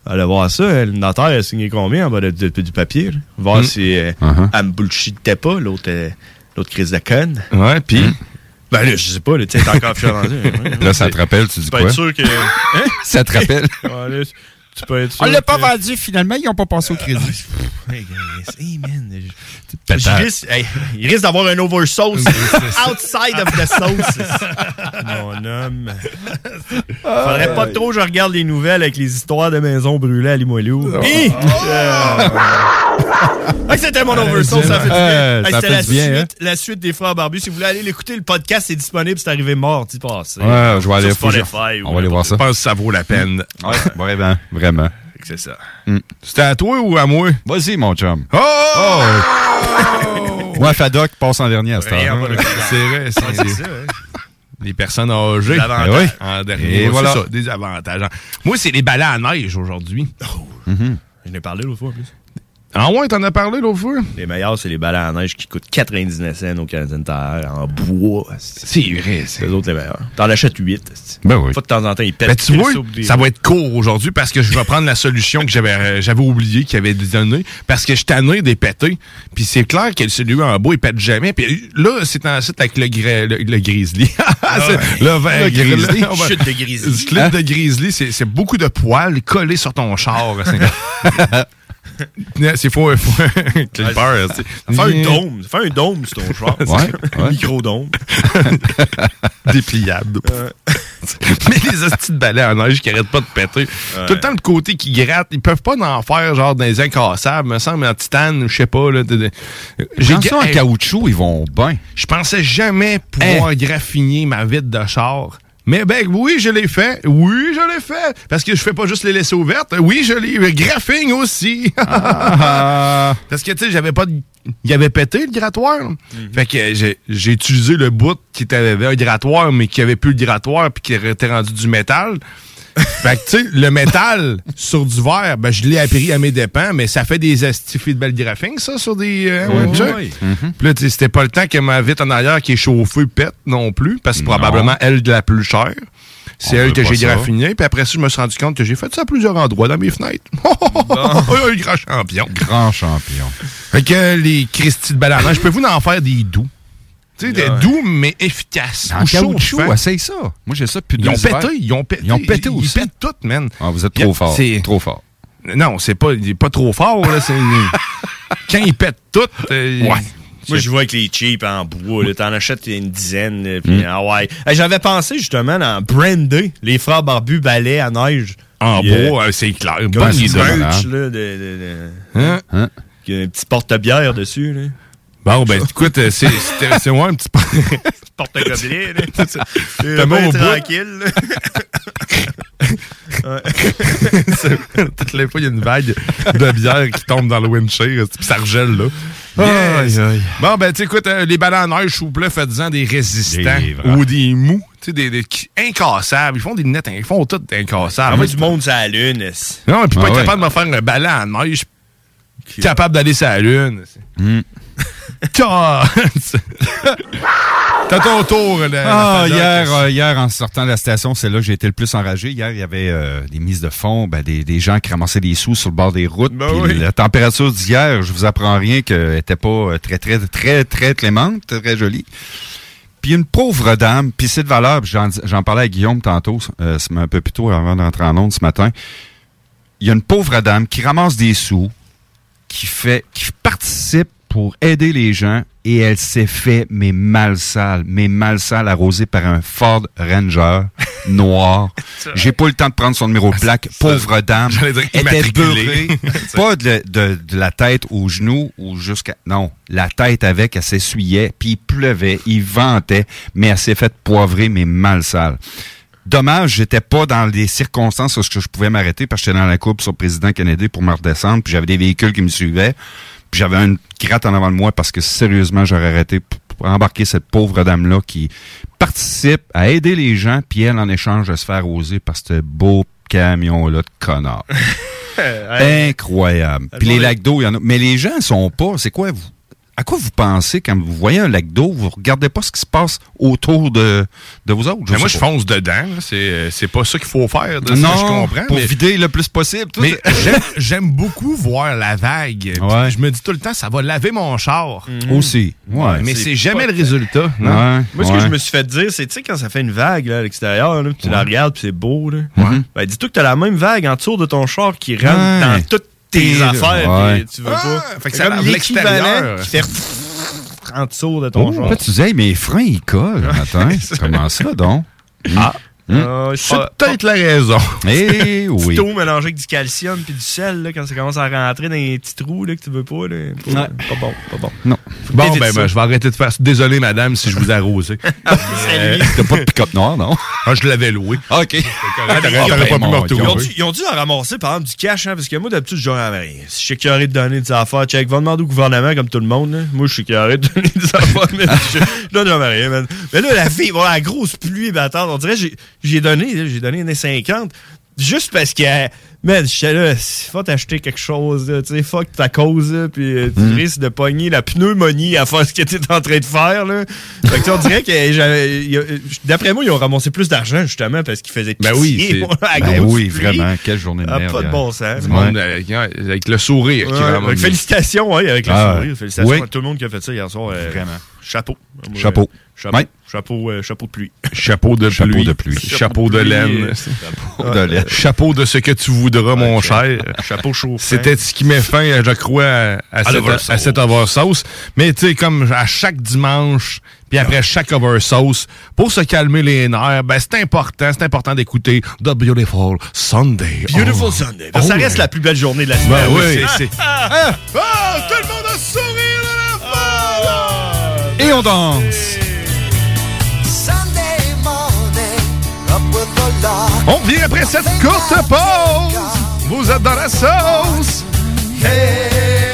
allez voir ça. Le notaire a signé combien en bas de- de- du papier? là? Voir Mm. si euh, Uh-huh. elle me bullshitait pas, l'autre euh, l'autre crise de conne. Ouais, puis. Ben là, je sais pas, là, tu sais, t'es encore affiché à vendu. Là, ça te rappelle, tu dis Tu peux quoi? être sûr que. Hein? Ça te rappelle? Ouais, là, tu peux être sûr. On l'a pas que- vendu, finalement, ils ont pas passé au crédit. Hey, guys, hey, man. je- Pétard. je risque- hey, il risque d'avoir un oversauce outside of the sauce. Mon homme. Faudrait pas trop que je regarde les nouvelles avec les histoires de maisons brûlées à Limoilou. Hi! Euh, C'était mon oversauce, ça fait du bien. Euh, Hey, C'était la, suite, la suite des Frères Barbus. Si vous voulez aller l'écouter, le podcast est disponible, c'est arrivé mardi passé. Ouais, je vais aller, Spotify on va aller voir ça. Je pense que ça vaut la peine. Ouais, vraiment, vraiment. C'est ça. Mm. C'était à toi ou à moi? Vas-y, mon chum. Oh! Moi, Fadoc passe en dernier à cette heure. C'est vrai, c'est ça, hein. les personnes âgées. Des avantages. Eh oui. En dernier. Voilà. c'est ça, des avantages. Moi, c'est les balais à neige aujourd'hui. Mhm. Je l'ai parlé l'autre fois en plus. Ah ouais, t'en as parlé l'autre fois? Les meilleurs, c'est les balles à neige qui coûtent 99 cents au Canadien Tire en bois. C'est vrai, C'est les autres les meilleurs. T'en achètes 8. Ben oui. Pas de temps en temps, ils pètent. Ben, tu vois, ça va être court aujourd'hui parce que je vais prendre la solution que j'avais euh, j'avais oublié qu'il avait donné parce que je tanné des pétés. Puis c'est clair que celui en bois, il pète jamais. Puis là, c'est en site avec le, le, le grizzly. C'est le vert Le grizzly. va- Chute de grizzly. Le slip de grizzly, c'est c'est beaucoup de poils collés sur ton char. C'est- c'est faux. Ça fait un dôme. Ça fait un dôme sur ton char. Ouais, Un ouais. micro-dôme. Dépliable. Euh, Mais les hosties de balais en neige qui arrêtent pas de péter. Ouais. Tout le temps, le côté qui gratte, ils peuvent pas en faire genre les incassables, me semble, en titane, je sais pas. Là, de- de- ça en Hey, caoutchouc, ils vont bien. Je pensais jamais pouvoir graffiner ma vitre de char. Mais ben oui, je l'ai fait. Oui, je l'ai fait. Parce que je fais pas juste les laisser ouvertes. Oui, je l'ai. Graphing aussi. Ah. Parce que tu sais, j'avais pas de. Il avait pété le grattoir. Mhm. Fait que j'ai, j'ai utilisé le bout qui était avait un grattoir, mais qui avait plus le grattoir puis qui était rendu du métal. Fait que tu sais, le métal sur du verre, ben je l'ai appris à mes dépens, mais ça fait des astifis de belle graphing, ça, sur des. euh, webjets. Oui. Puis là, tu sais, c'était pas le temps que ma vitre en arrière qui est chauffée pète non plus, parce que c'est Non. probablement elle de la plus chère. C'est elle que j'ai ça. graffiné, puis après ça, je me suis rendu compte que j'ai fait ça à plusieurs endroits dans mes fenêtres. un grand champion. Grand champion. Fait que les Christy de bananes, je peux vous en faire des doux. Tu sais, des doux, mais efficaces. En Ou caoutchouc, essaye ça. Moi, j'ai ça depuis Ils ont pété, ils ont pété. Ils ont pété aussi. Ils pètent tout, man. Ah, vous êtes trop fort. c'est- Trop fort. Non, c'est pas, il est pas trop fort, là. Quand ils pètent tout. euh, Moi, je vois avec les cheap en bois. T'en achètes une dizaine. là, puis, ah ouais. Hey, J'avais pensé justement dans Brandy, les frères barbus balais à neige. En Puis, euh, bois, euh, c'est clair. Comme Bonne idée. merch, là, de, de, de- Hein? Hein? qui a un petit porte-bière dessus. Là. Bon, ben, écoute, euh, c'est moi un petit peu. Porte-gobelet. là. T'as Euh, bon ben au bout. tranquille. là. Toutes les fois, il y a une vague de bière qui tombe dans le windshield, puis ça regèle, là. Yes. Bon, ben, tu écoute, euh, les ballons en neige, s'il vous plaît, faites-en des résistants ou des mous, tu sais, des, incassables. Ils font des lunettes, ils font tout incassables. En fait, du monde sur la lune. Non, puis pas Ah être ouais. capable de me faire un ballon en neige, capable d'aller sur la lune. Hmm. T'as ton tour, là. Ah, la hier, euh, hier, en sortant de la station, c'est là que j'ai été le plus enragé. Hier, il y avait euh, des mises de fond, ben, des, des gens qui ramassaient des sous sur le bord des routes. Ben oui. La température d'hier, je vous apprends rien, qu'elle était pas euh, très, très, très, très clémente, très jolie. Puis une pauvre dame, puis c'est de valeur, j'en parlais à Guillaume tantôt, euh, un peu plus tôt avant d'entrer en onde ce matin. Il y a une pauvre dame qui ramasse des sous, qui fait, qui participe pour aider les gens et elle s'est fait mais mal sale, mais mal sale arrosée par un Ford Ranger noir. J'ai pas eu le temps de prendre son numéro de plaque. Pauvre dame. Était beurrée. pas de, de- de la tête aux genoux ou jusqu'à... Non, la tête avec, elle s'essuyait, puis il pleuvait, il ventait, mais elle s'est faite poivrer, mais mal sale. Dommage, j'étais pas dans des circonstances où je pouvais m'arrêter parce que j'étais dans la coupe sur le président Kennedy pour me redescendre, puis j'avais des véhicules qui me suivaient, j'avais une gratte en avant de moi parce que sérieusement, j'aurais arrêté pour embarquer cette pauvre dame-là qui participe à aider les gens, puis elle, en échange, de se faire oser par ce beau camion-là de connard. Incroyable. Puis les lacs d'eau, il y en a. Mais les gens sont pas. C'est quoi vous? À quoi vous pensez quand vous voyez un lac d'eau? Vous regardez pas ce qui se passe autour de, de vous autres? Mais moi, je fonce dedans. C'est euh, c'est pas ça qu'il faut faire. de Non, je comprends. pour mais- vider le plus possible. Tout Mais j'aime- beaucoup voir la vague. Ouais. Je me dis tout le temps, ça va laver mon char. Aussi. Ouais. Mais C'est jamais le résultat. non? Ouais, Moi, ce que je me suis fait dire, c'est, tu sais, quand ça fait une vague là, à l'extérieur, tu la regardes, puis c'est beau, là. Ouais. Ben, dis-toi que t'as la même vague en dessous de ton char qui rentre Ouais. dans toutes tes affaires, Ouais. puis tu veux Ah, pas. fait que C'est ça comme l'extérieur. qui fait en dessous de ton Oh, là, tu disais, mes freins, ils collent. Attends, comment ça, donc? Ah. Hmm. Euh, C'est peut-être la raison. Eh oui. Eau mélangé avec du calcium puis du sel là, quand ça commence à rentrer dans les petits trous là, que tu veux pas. Là, pas, pas bon, pas bon. Non. Bon, ben, ben, je vais arrêter de faire ça. Désolé, madame, si je vous ai arrosé. C'est lui. T'as pas de pick-up noir, non? Ah, je l'avais loué. OK. T'aurais Ah, t'aurais ben, pas pu mon me Dieu. Ils ont, retrouver. dû, ils ont dû en ramasser, par exemple, du cash, hein, parce que moi, d'habitude, je donne rien. Si je sais qu'il de donner des affaires, check, va demander au gouvernement, comme tout le monde. là. Moi, je sais qu'il de donner des affaires, mais je, donne jamais rien, man. Mais là, la fille, la grosse pluie battante, on dirait, j'ai j'ai donné, j'ai donné une 50, juste parce que, man, j'étais là, faut t'acheter quelque chose, tu sais, fuck ta cause, puis euh, tu Mm. risques de pogner la pneumonie à faire ce que t'es en train de faire, là. Fait que, on dirait que, j'avais- il y a- d'après moi, ils ont ramassé plus d'argent, justement, parce qu'ils faisaient Ben oui, moi, à Ben oui, pluie. vraiment. Quelle journée de Ah, merde. pas de hier. bon sens. Avec, avec le sourire. qui avec félicitations, ouais, avec le Ah, sourire. Félicitations oui. à tout le monde qui a fait ça hier soir. euh, Vraiment. Chapeau. Chapeau. Euh, Chapeau. Ouais. Chapeau, euh, chapeau de pluie. Chapeau de Chapeau pluie. de pluie. Chapeau de pluie, laine. euh, Chapeau de laine. Chapeau de ce que tu voudras, mon cher. Chapeau chaud. C'était ce qui met fin, je crois, à, à, cette, à cette oversauce. Mais tu sais, comme à chaque dimanche, puis après chaque cover sauce, pour se calmer les nerfs, ben c'est important, c'est important d'écouter The Beautiful Sunday. Beautiful Oh. Sunday. Oh, ça ouais. reste la plus belle journée de la Ben semaine. oui. C'est- c'est- Ah, ah, tout le monde a sourire Et on danse. On revient après cette courte pause. Vous êtes dans la sauce. I've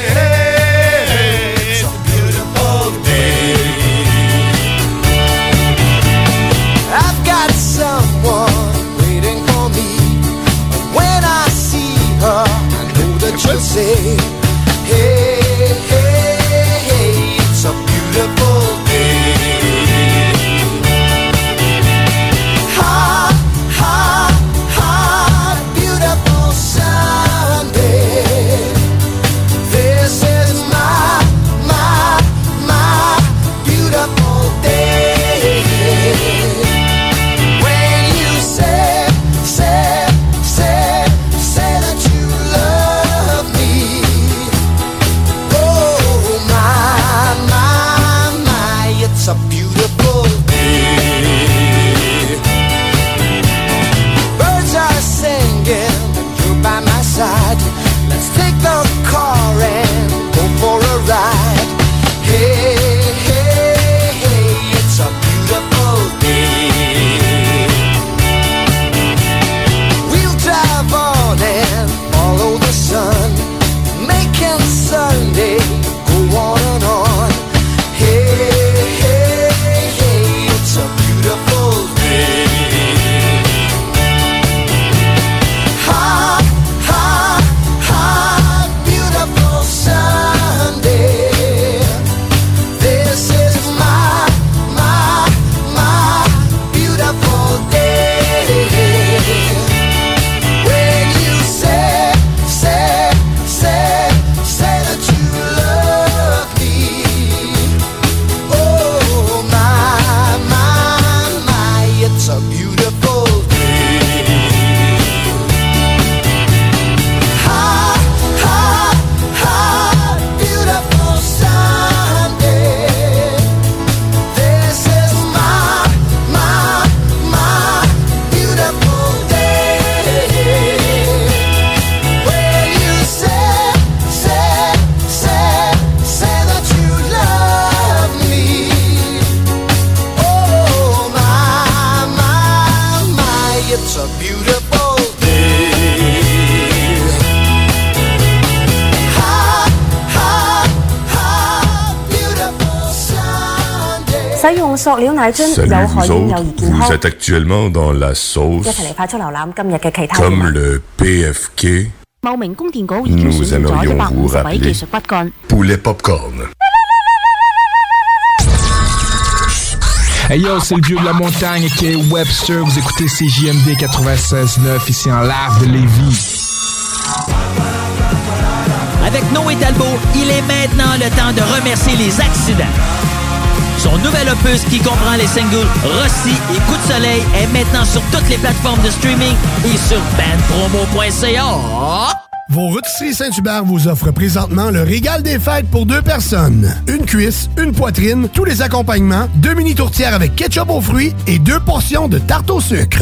Salut vous vous êtes actuellement dans la sauce comme le PFK. Nous aimerions vous rappeler Poulet Popcorn. Hey yo, c'est le vieux de la montagne qui est Webster. Vous écoutez CJMD 96.9 ici en live de Lévis. Avec Noé Talbot, il est maintenant le temps de remercier les accidents. Son nouvel opus qui comprend les singles Rossi et Coup de soleil est maintenant sur toutes les plateformes de streaming et sur bandpromo.ca. Vos rôtisseries Saint-Hubert vous offrent présentement le régal des fêtes pour deux personnes. Une cuisse, une poitrine, tous les accompagnements, deux mini tourtières avec ketchup aux fruits et deux portions de tarte au sucre.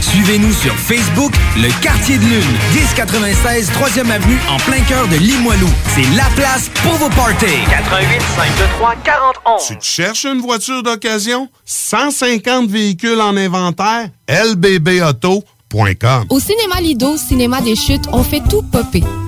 Suivez-nous sur Facebook, le Quartier de Lune, 1096 3e Avenue en plein cœur de Limoilou. C'est la place pour vos parties. 88 523 4011. Tu te cherches une voiture d'occasion? 150 véhicules en inventaire? lbbauto.com Au cinéma Lido, cinéma des chutes, on fait tout popper.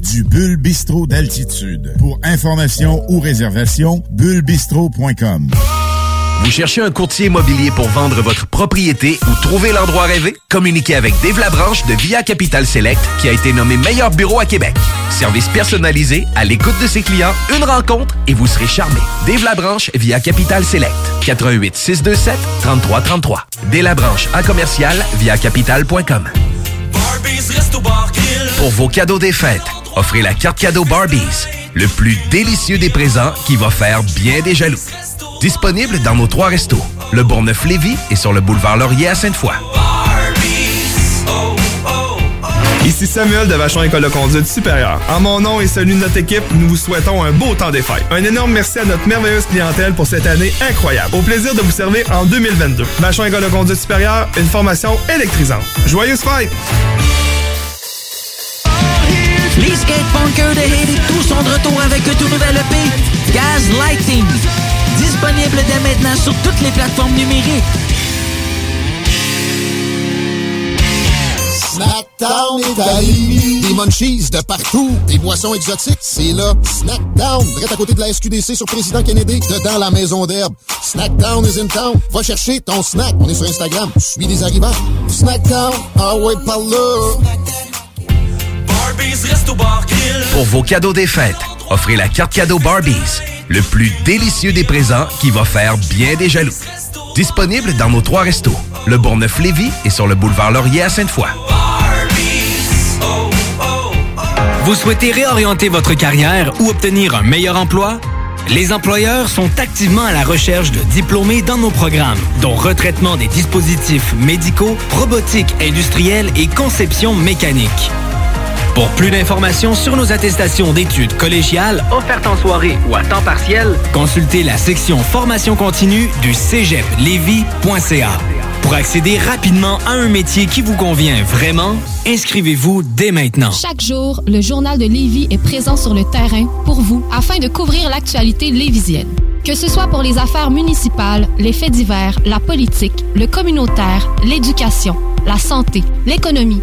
du Bulle Bistrot d'altitude. Pour information ou réservation, bullebistro.com. Vous cherchez un courtier immobilier pour vendre votre propriété ou trouver l'endroit rêvé? Communiquez avec Dave Labranche de Via Capital Select qui a été nommé meilleur bureau à Québec. Service personnalisé, à l'écoute de ses clients, une rencontre et vous serez charmé. Dave Labranche via Capital Select. 88 627 3333. Dave Labranche à commercial via capital.com. Pour vos cadeaux des fêtes, offrez la carte cadeau Barbies, le plus délicieux des présents qui va faire bien des jaloux. Disponible dans nos trois restos, le Bourgneuf-Lévis et sur le boulevard Laurier à Sainte-Foy. Ici Samuel de Vachon École de conduite supérieure. En mon nom et celui de notre équipe, nous vous souhaitons un beau temps des fêtes. Un énorme merci à notre merveilleuse clientèle pour cette année incroyable. Au plaisir de vous servir en 2022. Vachon École de conduite supérieure, une formation électrisante. Joyeuses fêtes! Les skatepunkers de tous sont de retour avec un tout nouvel EP, Gaz Lighting. Disponible dès maintenant sur toutes les plateformes numériques. Snackdown Lévis. Des munchies de partout. Des boissons exotiques. C'est là. Snackdown. Direct à côté de la SQDC sur Président Kennedy. Dedans la maison d'herbe. Snackdown is in town. Va chercher ton snack. On est sur Instagram. Suis des arrivants. Snackdown. Ah ouais, par là. Pour vos cadeaux des fêtes, offrez la carte cadeau Barbies, le plus délicieux des présents qui va faire bien des jaloux. Disponible dans nos trois restos, le Bourgneuf-Lévis et sur le boulevard Laurier à Sainte-Foy. Vous souhaitez réorienter votre carrière ou obtenir un meilleur emploi? Les employeurs sont activement à la recherche de diplômés dans nos programmes, dont retraitement des dispositifs médicaux, robotique industrielle et conception mécanique. Pour plus d'informations sur nos attestations d'études collégiales offertes en soirée ou à temps partiel, consultez la section formation continue du cégeplevy.ca. Pour accéder rapidement à un métier qui vous convient vraiment, inscrivez-vous dès maintenant. Chaque jour, le journal de Lévis est présent sur le terrain pour vous afin de couvrir l'actualité lévisienne. Que ce soit pour les affaires municipales, les faits divers, la politique, le communautaire, l'éducation, la santé, l'économie,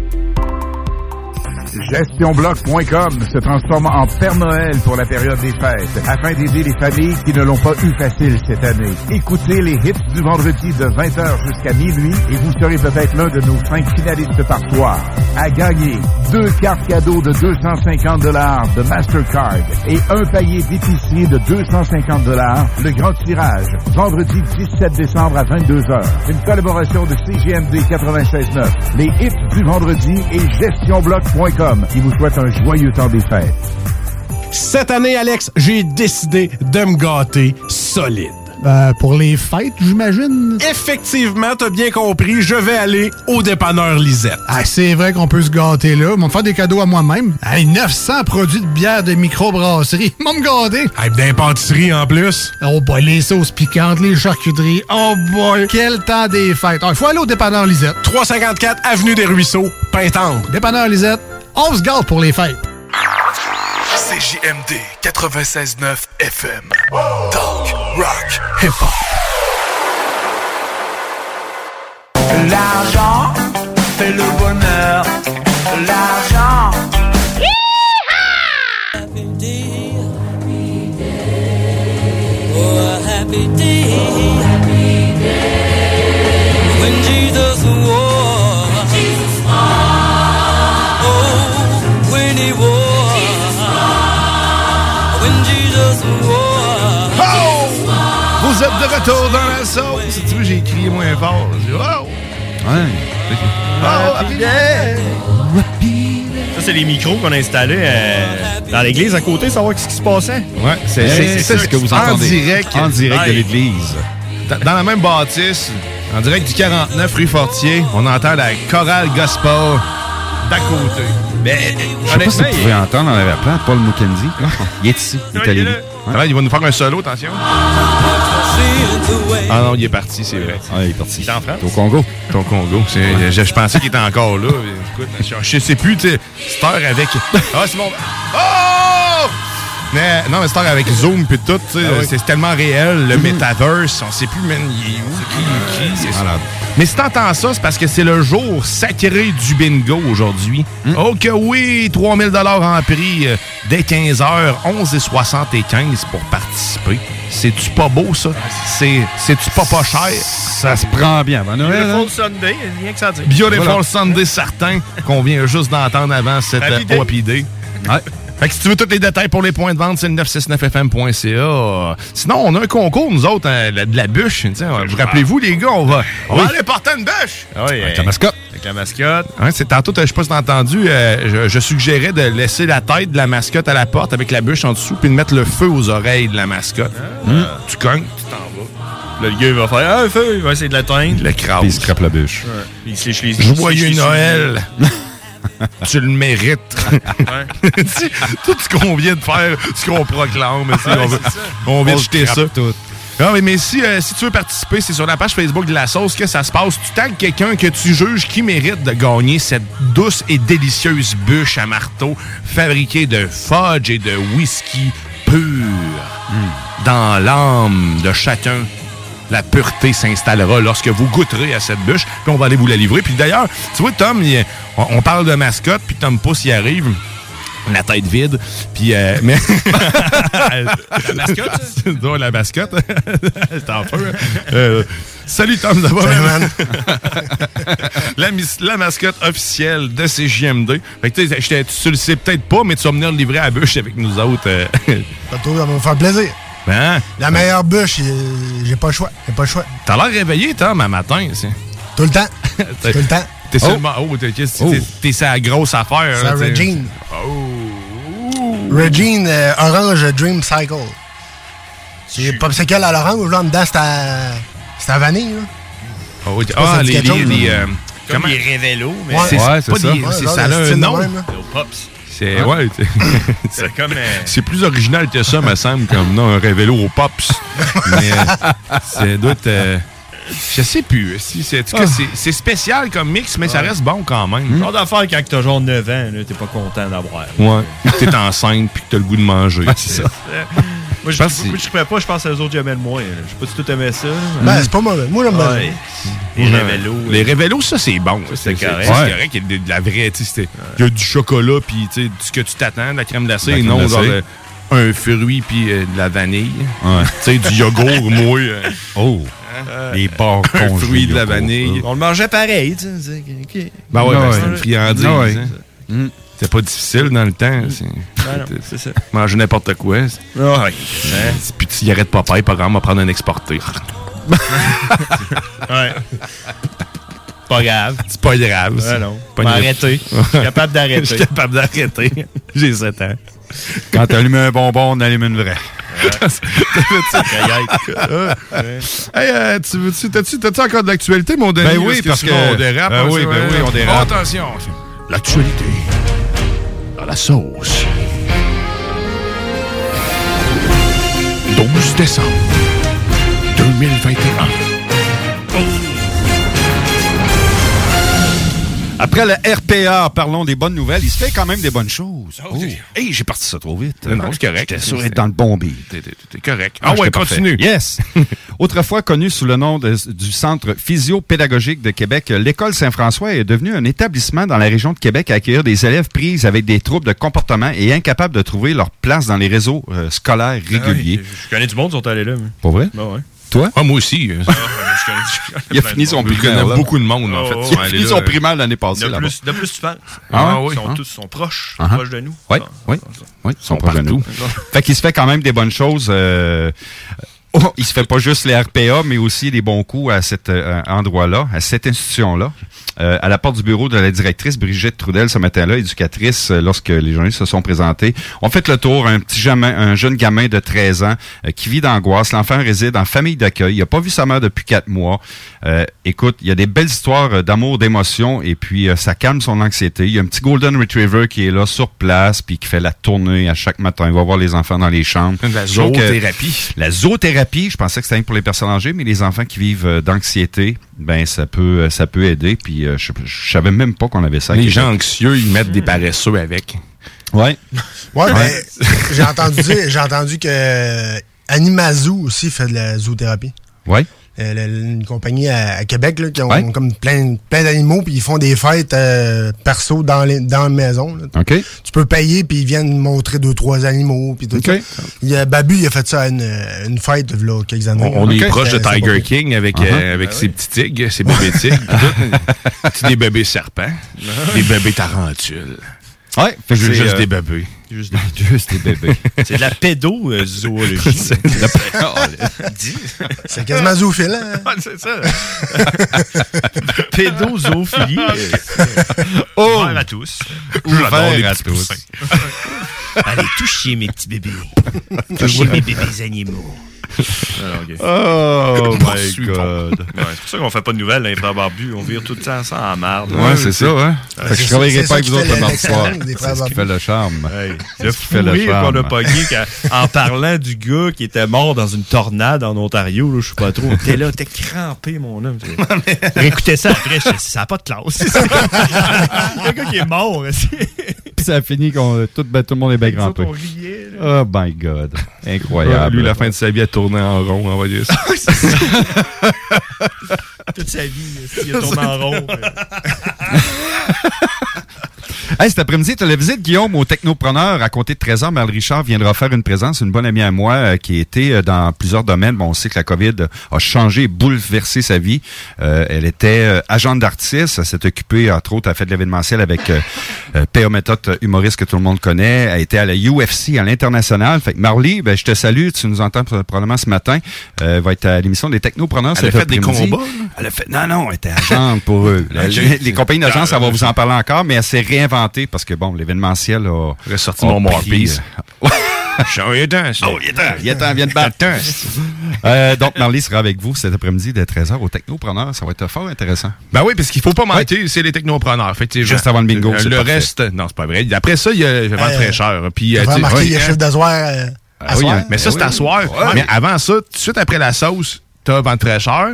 GestionBloc.com se transforme en Père Noël pour la période des fêtes afin d'aider les familles qui ne l'ont pas eu facile cette année. Écoutez les hits du vendredi de 20h jusqu'à minuit et vous serez peut-être l'un de nos cinq finalistes par soir. À gagner deux cartes cadeaux de 250 dollars de Mastercard et un panier d'épicerie de 250 dollars. Le grand tirage vendredi 17 décembre à 22h. Une collaboration de CGMD 96.9. Les hits du vendredi et GestionBloc.com qui vous souhaite un joyeux temps des fêtes. Cette année, Alex, j'ai décidé de me gâter solide. Ben, pour les fêtes, j'imagine? Effectivement, t'as bien compris, je vais aller au dépanneur Lisette. Ah, c'est vrai qu'on peut se gâter là. Ils me faire des cadeaux à moi-même. Hey, 900 produits de bière de microbrasserie. Ils vont me gâter. Hey, d'impantisserie en plus. Oh boy, les sauces piquantes, les charcuteries. Oh boy, quel temps des fêtes. Il faut aller au dépanneur Lisette. 354 Avenue des Ruisseaux, Pintendre. Dépanneur Lisette, on se gâte pour les fêtes. CJMD 96.9 FM. Talk, rock, hip-hop. L'argent fait le bonheur. L'argent. Êtes de retour dans la sauce. Tu vois, j'ai crié moins fort. J'ai dit, wow! Ouais. Oh, happy day! Ça, c'est les micros qu'on a installés euh, dans l'église à côté, savoir ce qui se passait. Ouais, c'est c'est- c'est ce que vous entendez. En direct. En direct de l'église. Dans- Dans la même bâtisse, en direct du 49 rue Fortier, on entend la chorale gospel d'à côté. Mais Je sais pas si vous pouvez entendre en arrière-plan Paul Mukendi. Il est ici. Il est à Lévis. Alors, il va nous faire un solo, attention. Ah non, il est parti, c'est vrai. Ah, il est parti. Il est en France? Au Congo. Ton Congo. Je, je pensais qu'il était encore là. Écoute, je, je sais plus, tu sais, avec. Ah, c'est mon. Oh! Mais, non, mais heure avec Zoom puis tout, Ah oui. c'est tellement réel. Le metaverse, on sait plus, man, il est où, qui, qui, c'est ça. Mais si t'entends ça, c'est parce que c'est le jour sacré du bingo aujourd'hui. Oh que oui, 3000 en prix euh, dès 15h, 11h75 pour participer. C'est-tu pas beau, ça? C'est- C'est-tu pas pas cher? Ça se prend bien avant Noël. hein? Beautiful Sunday, rien que ça dire. Beautiful Voilà. Sunday certain qu'on vient juste d'entendre avant cette Happy day. Fait que si tu veux tous les détails pour les points de vente, c'est le 969fm.ca. Sinon, on a un concours, nous autres, hein, la- de la bûche. Vous rappelez-vous, les gars, on va, on va Oui. aller porter une bûche. Avec la mascotte. Avec la mascotte. Ouais, c'est tantôt, je sais pas si t'as entendu, euh, je, je suggérais de laisser la tête de la mascotte à la porte avec la bûche en dessous, puis de mettre le feu aux oreilles de la mascotte. Hum. Tu cognes, tu t'en vas. Le gars, il va faire Ah, un feu, il va essayer de l'atteindre. Le il la bûche. Il se lèche les Joyeux il se lèche Noël! tu le mérites. Tout ce qu'on vient de faire, ce qu'on proclame, Ouais, on, veut, on vient On de jeter ça. tout. Ah oui, mais si, euh, si tu veux participer, c'est sur la page Facebook de la sauce que ça se passe. Tu tagues quelqu'un que tu juges qui mérite de gagner cette douce et délicieuse bûche à marteau fabriquée de fudge et de whisky pur. Dans l'âme de chacun, la pureté s'installera lorsque vous goûterez à cette bûche. Puis on va aller vous la livrer. Puis d'ailleurs, tu vois, Tom, il- on, on parle de mascotte, puis Tom Pouce y arrive. La tête vide, puis euh, mais la mascotte, ça? la mascotte, c'est en feu. hein. Euh, salut Tom, ça va, man? la, la mascotte officielle de CJMD. Fait que tu sais, je t'ai- tu le sais peut-être pas, mais tu vas venir le livrer à la bûche avec nous autres. euh. Ça te- ça va me faire plaisir. Ben, La meilleure bûche, j'ai pas le choix. J'ai pas le choix. T'as l'air réveillé, Tom, à matin. c'est- Tout le temps. Tout le temps. T'es Oh. seulement. Oh, t'es, sa grosse affaire. C'est là, t'sais. Regine. Oh. Regine euh, Orange Dream Cycle. C'est popsicle à l'orange, là, en dedans, c'est à... C'est à vanille, là. Oh, ah, dit les, les, les, là. euh, Comme comment- les révélos, mais. Ouais, c'est Ouais, pas c'est ça. des- Ouais, c'est- ça le a un nom. là. Pops. C'est ouais, c'est- C'est comme. euh, c'est plus original que ça, me semble, comme non, un révélo au pops. Mais euh, ça doit être. euh, je sais plus. Si, c'est, c'est, c'est spécial comme mix, mais ça reste bon quand même. Genre d'affaire quand t'as genre 9 ans, t'es pas content d'avoir. Ouais. Puis que t'es enceinte puis que t'as le goût de manger. c'est ça. Moi, je pense que moi, je pas, je pense que les autres, j'aimais le moins. Je sais pas si tu aimais ça. Ben, c'est pas mauvais. Moi, j'aime bien. Ouais. Les révélos. Les révélos, ça, c'est bon. C'est, correct. c'est correct. Il y a de, la vraie, tu sais, c'était- il y a du chocolat, puis tu sais, ce que tu t'attends, de la crème glacée, non genre euh, un fruit puis euh, de la vanille. Ouais. Tu sais, du yogourt, moi. euh, Oh. Les porcs un fruit de la vanille. On le mangeait pareil, tu sais. ok. Ben ouais, ben, ouais. c'est une friandise. Ah ouais. hein. Mm. C'est pas difficile dans le temps. C'est, Ben non, c'est ça. manger n'importe quoi. c'est- Ah ouais. Puis tu y arrêtes pas pareil, pas grave, on va prendre un exporté. Ouais. pas grave. C'est pas grave. Ouais, non. Pas arrêter. Je suis capable d'arrêter. Je suis capable d'arrêter. J'ai 7 ans. Quand t'allumes un bonbon, on allume une vraie. Hey, euh, tu veux-tu, t'as-tu, t'as-tu encore de l'actualité, mon Denis? Ben oui, parce sinon, que- on dérape. Ben hein, oui, ben oui, on dérape. Attention. L'actualité. Dans la sauce. 12 décembre 2021. Après le RPA, parlons des bonnes nouvelles. Il se fait quand même des bonnes choses. Oh. Hey, j'ai parti ça trop vite. Non, non, c'est correct. J'étais sûr d'être dans le bon beat. T'es, correct. Ah, ouais, j'étais parfait. continue. Yes. Autrefois connu sous le nom de- du Centre physio-pédagogique de Québec, l'école Saint-François est devenue un établissement dans la région de Québec à accueillir des élèves prises avec des troubles de comportement et incapables de trouver leur place dans les réseaux euh, scolaires réguliers. Je connais du monde qui sont allés là. mais- Pour vrai? Ben ouais. Toi? Ah, moi aussi. Il a fini son primaire. connais là. beaucoup de monde, en Oh, fait. oh, qui Il sont a fini là. son primaire l'année passée. De plus, de plus tu. Ah Ils oui, sont hein? tous sont proches, Ah, proches de nous. Oui, Ah. oui, oui, ils sont sont proches de nous. Fait qu'il se fait quand même des bonnes choses. Oh, il se fait pas juste les RPA, mais aussi des bons coups à cet euh, endroit-là, à cette institution-là. Euh, à la porte du bureau de la directrice Brigitte Trudel ce matin-là, éducatrice, euh, lorsque les journalistes se sont présentés, on fait le tour. Un petit gamin, un jeune gamin de 13 ans qui vit d'angoisse. L'enfant réside en famille d'accueil. Il a pas vu sa mère depuis quatre mois. Écoute, il y a des belles histoires d'amour, d'émotion, et puis ça calme son anxiété. Il y a un petit golden retriever qui est là sur place, puis qui fait la tournée à chaque matin. Il va voir les enfants dans les chambres. La trouve que- zoothérapie. Je pensais que c'était pour les personnes âgées, mais les enfants qui vivent euh, d'anxiété, ben ça peut, euh, ça peut aider. Puis euh, je, je savais même pas qu'on avait ça. Les gens anxieux, ils mettent des paresseux avec. Ouais. Ouais, mais j'ai entendu j'ai entendu que Animazoo aussi fait de la zoothérapie. Ouais. Euh, une compagnie à, à Québec là, qui ont Ouais. comme plein, plein d'animaux puis ils font des fêtes euh, perso dans, les, dans la maison. là. Tu peux payer puis ils viennent montrer deux trois animaux puis tout ça. Il y a, Babu il a fait ça à une, une fête là, quelques années. On, on est proche de Tiger King avec, Uh-huh. euh, avec ses petits tigres, ses bébés tigres. pis tout. des bébés serpents, des bébés tarentules. Ouais. Juste, c'est, juste euh, des bébés. Juste des- Juste des bébés. C'est de la pédozoologie. C'est de la-. C'est quasiment zoophile. Hein? Ah, c'est ça. Pédozoophilie. Oh! Ouvert à tous. Ouvert les à tous. Allez, touchez mes petits bébés. Touchez mes bébés animaux. Alors, ok. Oh my. God. Ouais, c'est pour ça qu'on fait pas de nouvelles, les frères barbus. On vire tout le temps ça en marde. Ouais, c'est ça, hein. Ouais, Fait que je travaillerai pas avec vous autres le le- mardi soir. C'est ce qui barbus. fait le charme. Hey, C'est le ce qui fait le fou rire qu'on a charme. pogné en parlant du gars qui était mort dans une tornade en Ontario, je sais pas trop. T'es là, t'es crampé, mon homme. Écoutez ça après, ça n'a pas de classe. Un gars qui est mort. Puis ça a fini qu'on tout, ben, tout le monde est bien là. Oh my God. Incroyable. lui, la fin de sa vie, a tourné en rond, on va dire ça. Toute sa vie, il a tourné en rond. Hey, cet après-midi, tu as la visite, Guillaume, au Technopreneur. À compter de 13 ans, Mal Richard viendra faire une présence. Une bonne amie à moi euh, qui a été euh, dans plusieurs domaines. Bon, on sait que la COVID a changé, bouleversé sa vie. Euh, elle était euh, agente d'artiste. Elle s'est occupée, entre autres, a fait de l'événementiel avec euh, euh, P.A. Méthode, humoriste que tout le monde connaît. Elle a été à la UFC, à l'international. Fait que Marley, ben, je te salue. Tu nous entends probablement ce matin. Euh, elle va être à l'émission des Technopreneurs. Elle a fait des combats, Elle a fait, non, non, elle était agente pour eux. Les, les compagnies d'agence, ça va vous en parler encore, mais elle s'est réinventée parce que, bon, l'événementiel a... Ressorti a mon Morpiece. euh, Oh, il est temps, Oh, il est temps, il est temps, viens de battre. Euh, donc, Marley sera avec vous cet après-midi dès 13h au Technopreneur. Ça va être fort intéressant. Ben oui, parce qu'il faut pas mentir, c'est les technopreneurs, effectivement. Juste avant le bingo, Euh, Le reste, non, c'est pas vrai. Après ça, il y a le vent de fraîcheur. Puis, tu remarqué ouais, le hein. chiffre d'asseoir euh, à Ah oui, soir? hein. mais ça, c'est à oui. soir. Ouais. Mais avant ça, tout de suite après la sauce, t'as vent de fraîcheur.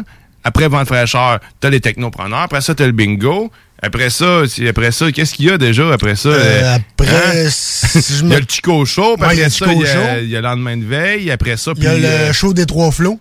Après vent de fraîcheur, t'as les technopreneurs. Après ça, t'as le bingo. Après ça, après ça, qu'est-ce qu'il y a déjà après ça? Euh, euh, après, hein? si je Il y a le Chico Show. puis Ouais, il y a après le ça, Chico il y a- Show. il y a le lendemain de veille. Après ça, Il y a le euh, show des trois flots,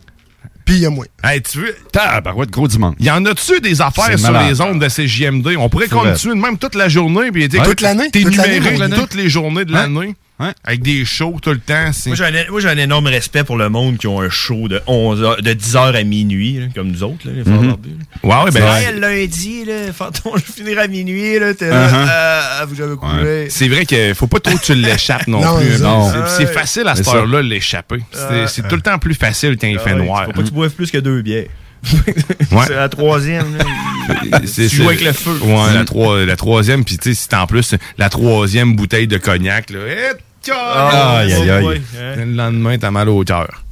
puis il y a moi. hey, tu veux, Tabarouette, gros dimanche. il y en a-tu des affaires sur malade. les ondes de CGMD? On pourrait continuer de même toute la journée. Puis, tu sais, Toute l'année? T'es Toute l'année, numéré toutes les journées de Ouais. l'année. Ouais. Avec des shows tout le temps. c'est- Moi, j'ai un, moi, j'ai un énorme respect pour le monde qui ont un show de, 11 heures- de 10h à minuit, là, comme nous autres, là, les Mhm. ouais, ben, lundi, là, fantôme, je finirai à minuit, là, t'es là, Uh-huh. ah, vous avez coulé. C'est vrai qu'il faut pas trop que tu l'échappes non, Non, plus. c'est ça. Non. Ouais. C'est c'est facile à cette heure-là de l'échapper. C'est tout le temps plus facile quand il Ah fait ouais, noir. Faut pas que tu boives plus que deux bières. C'est la troisième. là. C'est- Tu joues avec le feu. Ouais, la, troi- la troisième, puis tu sais, c'est en plus la troisième bouteille de cognac. Là. Et, Ah, aïe, aïe, aïe. Le lendemain, t'as mal au cœur.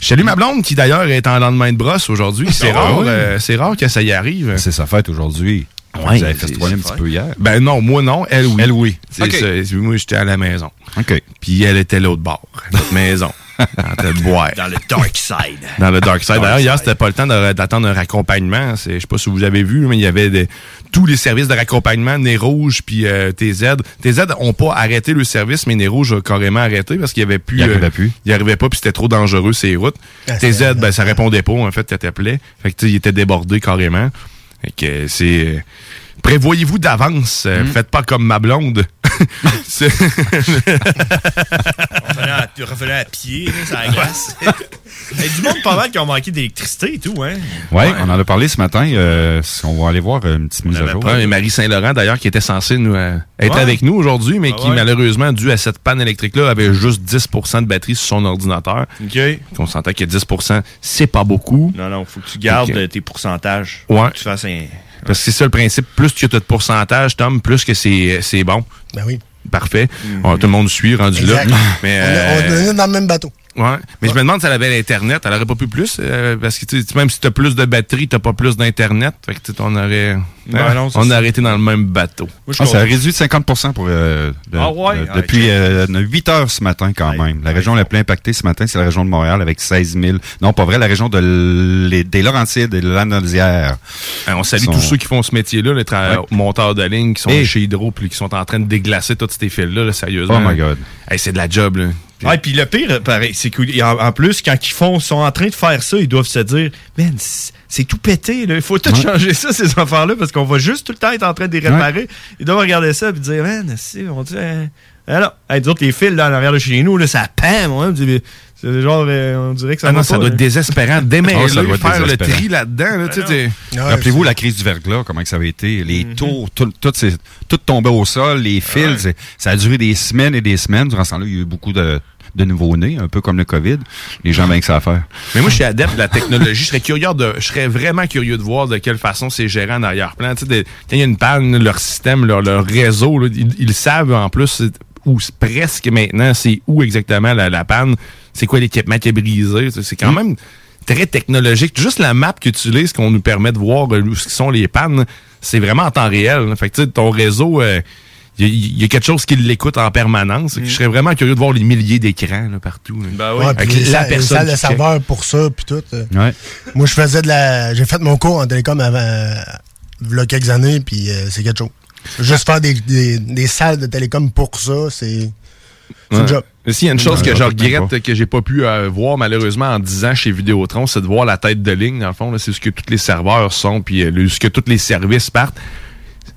Je salue ma blonde qui d'ailleurs est en lendemain de brosse aujourd'hui. C'est Ah, rare, euh, c'est rare que ça y arrive. C'est sa fête aujourd'hui. Ouais, Vous avez c'est- festoyé un petit peu hier. Ben non, moi non, elle oui. Elle, oui. C'est Ok. ça, c'est- moi j'étais à la maison. OK. Puis elle était l'autre bord, notre maison. Dans le dark side. Dans le dark side. D'ailleurs, hier, c'était pas le temps d'attendre un raccompagnement. C'est- Je sais pas si vous avez vu, mais il y avait des- tous les services de raccompagnement, Nez Rouge puis euh, TZ. TZ ont pas arrêté le service, mais Nez Rouge a carrément arrêté parce qu'il y avait plus. Il arrivait plus. Il arrivait pas puis c'était trop dangereux ces routes. Ah, TZ, ben ça répondait pas en fait, tu t'appelais. Fait que tu sais, il était débordé carrément. Fait que euh, c'est euh, Prévoyez-vous d'avance. Euh, Faites pas comme ma blonde. C'est- Revenant à, pied, ça agace. Il y a du monde pas mal qui ont manqué d'électricité et tout, hein. Ouais, on en a parlé ce matin. euh, on va aller voir euh, une petite mise à jour. Ouais, et Marie Saint-Laurent, d'ailleurs, qui était censée nous, euh, être Ouais. avec nous aujourd'hui, mais Ah qui, ouais. malheureusement, dû à cette panne électrique-là, avait juste 10 de batterie sur son ordinateur. OK. On s'entend que 10 c'est pas beaucoup. Non, non, faut que tu gardes tes pourcentages. Ouais. Faut que tu fasses un. Parce que c'est ça le principe. Plus tu as de pourcentage, Tom, plus que c'est c'est bon. Ben oui. Parfait. Bon, tout le monde suit, rendu Exact. là. Mais, On, euh, est- on est dans le même bateau. Ouais. Mais je me demande si elle avait l'Internet. Elle aurait pas pu plus. euh, parce que tu sais, même si tu as plus de batterie, tu pas plus d'Internet. Fait que on aurait. Ben hein, non, on aurait été dans le même bateau. Ah, ça a réduit de 50 pour euh, de- Ah ouais? de- Ah, depuis euh, 8 heures ce matin quand même. La région la plus impactée ce matin, c'est la région de Montréal avec 16 000. Non, pas vrai, la région de l- les- des Laurentides et de l'Anaudière. On salue Sont- tous ceux qui font ce métier-là, les monteurs de ligne qui sont chez Hydro puis qui sont en train de déglacer tous ces fils-là, là, sérieusement. Oh my God. Hey, c'est de la job, là. Ouais, puis le pire, pareil, c'est qu'en en plus, quand ils font, sont en train de faire ça, ils doivent se dire, man, c'est tout pété, là. Il faut tout Ouais. changer ça, ces enfants-là, parce qu'on va juste tout le temps être en train de les réparer. Ils doivent regarder ça et dire, man, c'est, on dit, hein, alors, hey, autres, les fils, là, en arrière de chez nous, là, ça pend, moi, c'est genre, euh, on dirait que ça Ah va non, ça pas, doit là. être désespérant. Démêler, Ah, ça doit être faire le tri là-dedans, là, sais, t'es- Rappelez-vous la crise du verglas, comment que ça avait été? Les tours, tout, tout, tout tombait au sol, les fils. Ça a duré des semaines et des semaines. Durant ce temps-là, il y a eu beaucoup de, de nouveaux-nés, un peu comme le COVID. Les gens, ben que ça à faire. Mais moi, je suis adepte de la technologie. Je serais curieux de, je serais vraiment curieux de voir de quelle façon c'est géré en arrière-plan. Tu sais, quand il y a une panne, leur système, leur, leur réseau, là, ils, ils savent en plus c'est presque maintenant, c'est où exactement la, la panne, c'est quoi l'équipement qui est brisé? C'est quand même très technologique. Juste la map qu'ils utilisent, qu'on nous permet de voir où sont les pannes, c'est vraiment en temps réel. Fait que tu sais, ton réseau. euh, il y, a- il y a quelque chose qui l'écoute en permanence. Je serais vraiment curieux de voir les milliers d'écrans là, partout. là. Ouais, Avec les, la personne salles de serveurs pour ça, puis tout. euh. Ouais. Moi, je faisais de la. J'ai fait mon cours en télécom avant, euh, il y a quelques années, puis euh, c'est quelque chose. Juste faire des, des, des salles de télécom pour ça, c'est. C'est Ouais. un job. Mais S'il y a une chose que je regrette, que j'ai pas pu euh, voir malheureusement en 10 ans chez Vidéotron, c'est de voir la tête de ligne, dans le fond. là. C'est ce que tous les serveurs sont, puis euh, ce que tous les services partent.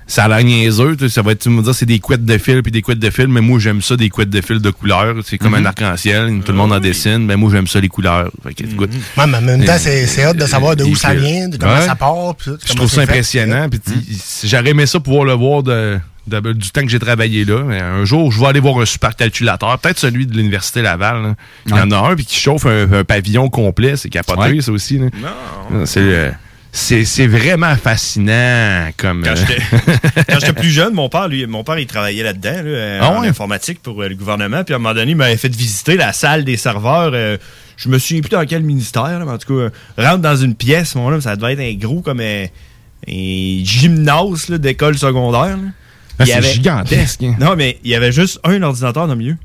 Ça a l'air niaiseux, tu sais, ça va être, tu me dire, c'est des couettes de fil puis des couettes de fil, mais moi j'aime ça des couettes de fil de couleur. C'est comme Mhm. un arc-en-ciel, tout le monde en dessine, mais moi j'aime ça les couleurs. Fait que, écoute, Ouais, mais en même temps, c'est c'est hâte de savoir de où les ça fils. vient, de comment Ouais. ça part, puis tout, Je trouve ça fait. impressionnant. puis tu- J'aurais aimé ça pouvoir le voir de, de- du temps que j'ai travaillé là. Mais un jour, je vais aller voir un supercalculateur, peut-être celui de l'Université Laval. là. Il y en a un puis qui chauffe un, un pavillon complet. C'est capoté, Ouais. ça aussi. là. C'est euh, c'est c'est vraiment fascinant comme. Quand euh, j'étais quand j'étais plus jeune, mon père, lui, mon père, il travaillait là-dedans, là, euh, Ah en ouais? informatique pour euh, le gouvernement. Puis à un moment donné, il m'avait fait visiter la salle des serveurs. euh, je me souviens plus dans quel ministère, là, mais en tout cas, euh, rentre dans une pièce, mon homme, ça devait être un gros comme un, un gymnase là, d'école secondaire. là. Ah, c'est avait- gigantesque. hein. Non, mais il y avait juste un ordinateur dans le milieu.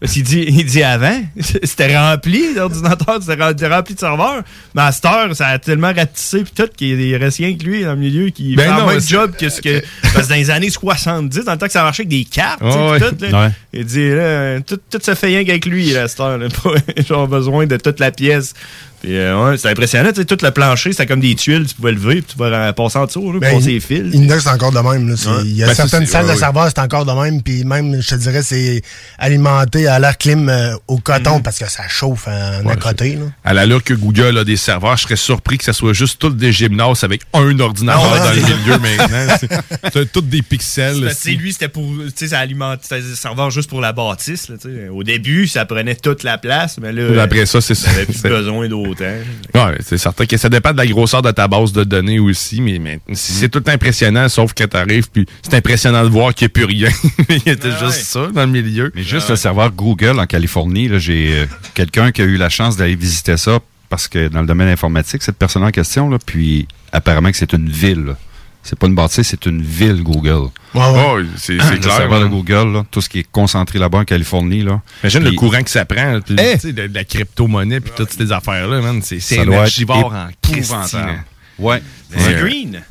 Parce qu'il dit, il dit avant, c'était rempli d'ordinateurs, c'était rem- c'était rempli de serveurs. Mais à cette heure, ça a tellement ratissé puis tout qu'il reste rien que lui dans le milieu qui Ben fait non, même job que ce que. Parce que dans les années 70, dans le temps que ça marchait avec des cartes, Ouais, puis tout, là, ouais. il dit là, tout, tout se fait rien qu'avec lui là, à cette heure. Là, pas genre besoin de toute la pièce. Puis euh, ouais, c'est impressionnant, tu sais, tout le plancher, c'était comme des tuiles, tu pouvais lever, puis tu pouvais euh, passer en dessous, là, Ben, passer les fils. Index, c'est encore de même. là. Ouais. Il y a Ben, certaines salles ouais, de serveurs, c'est encore de même. Puis même, je te dirais, c'est alimenté à l'air clim euh, au coton parce que ça chauffe en à côté. là. À l'allure que Google a des serveurs, je serais surpris que ça soit juste tous des gymnases avec un ordinateur Ah ouais, dans le milieu maintenant. C'est- tous des pixels. C'est lui, c'était pour. Tu sais, ça alimente. C'était des serveurs juste pour la bâtisse. Là. Au début, ça prenait toute la place, mais là. Après ça, c'est ça. avait plus besoin d'au- autant. Ouais, c'est certain que ça dépend de la grosseur de ta base de données aussi, mais, c'est tout impressionnant, sauf que t'arrives, puis c'est impressionnant de voir qu'il n'y a plus rien. Il y était juste ça dans le milieu. Mais juste le serveur Google en Californie, là, j'ai euh, quelqu'un qui a eu la chance d'aller visiter ça parce que dans le domaine informatique, cette personne en question, là, puis apparemment que c'est une ville. là. C'est pas une bâtisse, c'est une ville Google. Ouais, ouais. Ouais, c'est- c'est Le clair, serveur là. de Google, là, tout ce qui est concentré là-bas en Californie. Là. Imagine le courant que ça prend, puis, tu sais, de, de la crypto-monnaie, puis toutes ces affaires-là, man. C'est c'est Ça doit être énergivore en épouvantable. Ouais. C'est Ouais. green.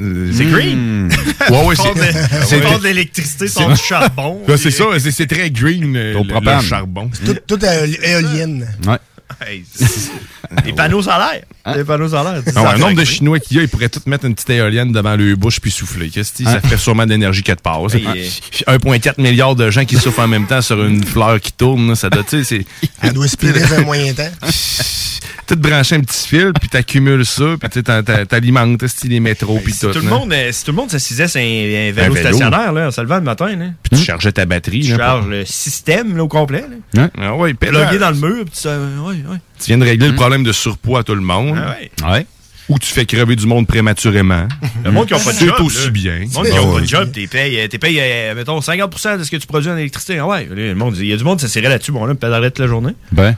Euh, C'est hmm. green. Ouais, ouais, font c'est- de- c'est- de l'électricité sans du charbon. Ouais, c'est ça, c'est- c'est très green, euh, le, le charbon. Tout, tout euh, éolienne. Ouais. Hey, Les panneaux solaires. Les panneaux solaires. Ah ouais, un nombre de Chinois qu'il y a, ils pourraient tous mettre une petite éolienne devant leur bouche puis souffler. Qu'est-ce que ça Hein? ferait sûrement de l'énergie qui te passe. Hey, Ah, 1,4 milliard de gens qui souffrent en même temps sur une fleur qui tourne, ça doit, tu sais, c'est. Elle doit spirer un moyen temps. Tu te branches un petit fil, puis t'accumules ça, puis tu t'alimentes les métros, puis Si tout. tout, le monde, euh, si tout le monde s'assisait sur un, un vélo Un vélo. stationnaire, là, en se levant le matin, là, Puis tu chargeais ta batterie. tu là, charges pour- le système là, au complet. Là. Ah ouais, Plugué pédale. dans le mur. Puis ça, ouais, ouais. Tu viens de régler le problème de surpoids à tout le monde. Ah ouais. Ouais. Ou tu fais crever du monde prématurément. Le monde qui n'a pas de C'est job. aussi là. bien. Le monde qui n'a Ah pas de job, t'es payé, t'es payé euh, mettons, 50 de ce que tu produis en électricité. Ah ouais, le monde, il y a du monde qui s'assirait là-dessus. Bon, là, pédalerait toute la journée. Ben.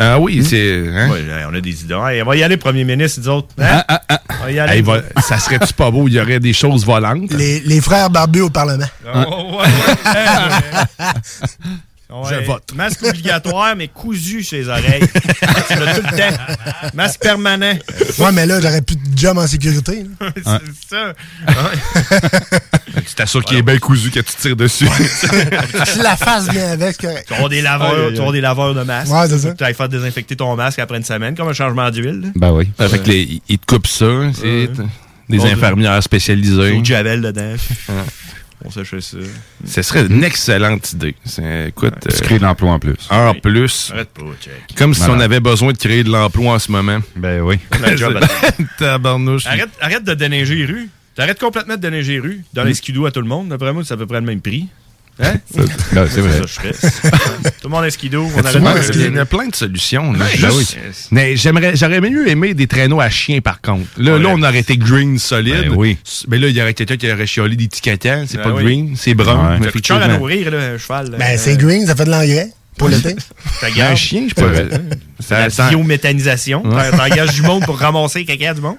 Ah oui, c'est. hein? Ouais, on a des idées. Hey, on va y aller, premier ministre, nous autres. Hein? On va y aller. Hey, va- ça serait-tu pas beau? Il y aurait des choses volantes. Les, les frères barbus au Parlement. Oh, ouais, ouais. Je vote. Masque obligatoire, mais cousu sur les oreilles. tu l'as tout le temps. Masque permanent. Ouais, mais là, j'aurais plus de job en sécurité. C'est ça. Tu t'assures qu'il est bien cousu que tu tires dessus. si la face vient avec. Tu avoir des laveurs, tu des laveurs de masque. Ouais, c'est ça. Tu vas faire désinfecter ton masque après une semaine, comme un changement d'huile. Ben oui. Fait que les- ils te coupent ça. C'est des infirmières spécialisées. Au javel dedans. On sait fait ça. Ce serait une excellente idée. C'est- Écoute, Tu crées de l'emploi en plus. euh, en plus, Arrête pas, check. comme si on avait besoin de créer de l'emploi en ce moment. Ben oui. Arrête, arrête de déneiger les rues. T'arrêtes complètement de les rues. Dans les skidoo à tout le monde. D'après moi, c'est à peu près le même prix. Hein? Ben, c'est vrai. ça, tout le monde est skido. On arrête de- il y a plein de solutions. là. Ouais, Juste- ben oui. Mais j'aimerais, j'aurais mieux aimé des traîneaux à chiens, par contre. Là, Ouais. là on aurait été green solide. Ben oui. Mais là, il y aurait quelqu'un qui aurait chiolé des tiquetants. C'est Ben pas oui. green, c'est brun. Ouais. cher à nourrir, là, un cheval. Ben, c'est green, ça fait de l'engrais pour l'été. Un chien, je peux. La biométhanisation. T'en- T'engages du monde pour ramasser caca du monde.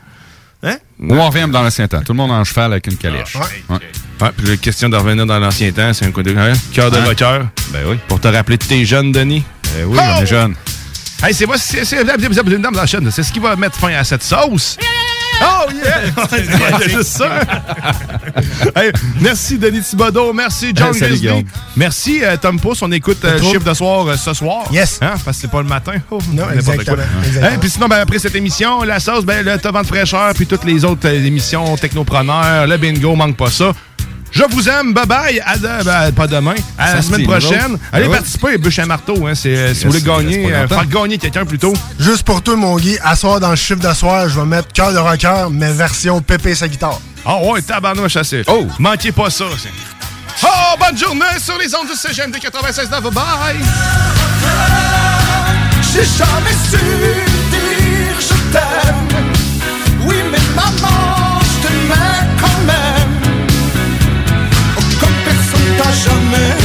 Hein? Ou on revient dans l'ancien temps. Tout le monde en cheval avec une calèche. Ouais. Ouais. Ouais, puis la question de revenir dans l'ancien temps, c'est un coup de hein, cœur de Hein? rocker. Ben oui. Pour te rappeler de tes jeunes, Denis. Ben oui, on est jeunes. Hey, c'est moi, c'est c'est- c'est- c'est ce qui va mettre fin à cette sauce. Oh yeah! C'est juste ça. Hey, merci Denis Thibodeau, merci John. Guillaume. Merci euh, Tom Pouce, on écoute euh, chiffre de soir euh, ce soir. Yes. Hein? Parce que c'est pas le matin. Oh, Non, exactement. quoi. Hein, Puis sinon, ben, après cette émission, la sauce, ben, le Tavant de fraîcheur, puis toutes les autres émissions technopreneurs, le bingo, manque pas ça. Je vous aime, bye bye, à de- ben, pas demain, à la semaine prochaine. Allez Ben oui. participer, bûche un marteau, hein, c'est, euh, si vous voulez gagner, euh, faire gagner quelqu'un plutôt. Juste pour toi, mon Guy, à soir dans le chiffre de soir, je vais mettre cœur de rocker, mais version pépé sa guitare. Ah ouais, tabarnouche assez. Oh. Manquez pas ça. c'est- Oh, bonne journée sur les ondes du CGMD 96.9. Bye! J'ai jamais su dire je t'aime. Personne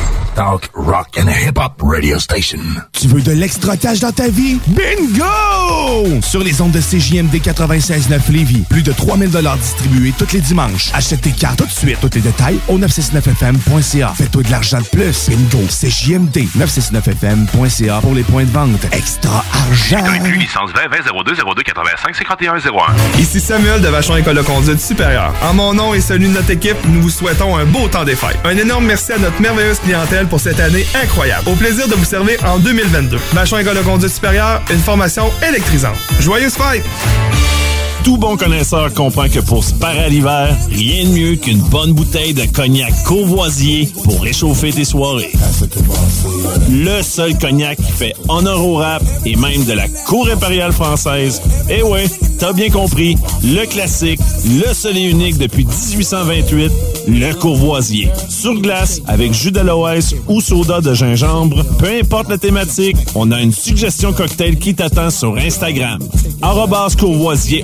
Talk, rock and hip-hop radio station. Tu veux de l'extra cash dans ta vie? Bingo! Sur les ondes de CJMD 96.9 Lévis, plus de 3000 distribués tous les dimanches. Achète tes cartes tout de suite. Tous les détails au 969fm.ca. Fais-toi de l'argent de plus. Bingo! CJMD 969fm.ca pour les points de vente. Extra argent! Licence 20 20 02 02 85 51 01. Ici Samuel de Vachon École de conduite supérieure. En mon nom et celui de notre équipe, nous vous souhaitons un beau temps des fêtes. Un énorme merci à notre merveilleuse clientèle pour cette année incroyable. Au plaisir de vous servir en 2022. Vachon École de conduite supérieure, une formation électrisante. Joyeuses fêtes! Tout bon connaisseur comprend que pour se parer à l'hiver, rien de mieux qu'une bonne bouteille de cognac courvoisier pour réchauffer tes soirées. Le seul cognac qui fait honneur au rap et même de la cour impériale française. Eh ouais, t'as bien compris, le classique, le seul et unique depuis 1828, le courvoisier. Sur glace, avec jus d'aloès ou soda de gingembre, peu importe la thématique, on a une suggestion cocktail qui t'attend sur Instagram. Arrobas courvoisier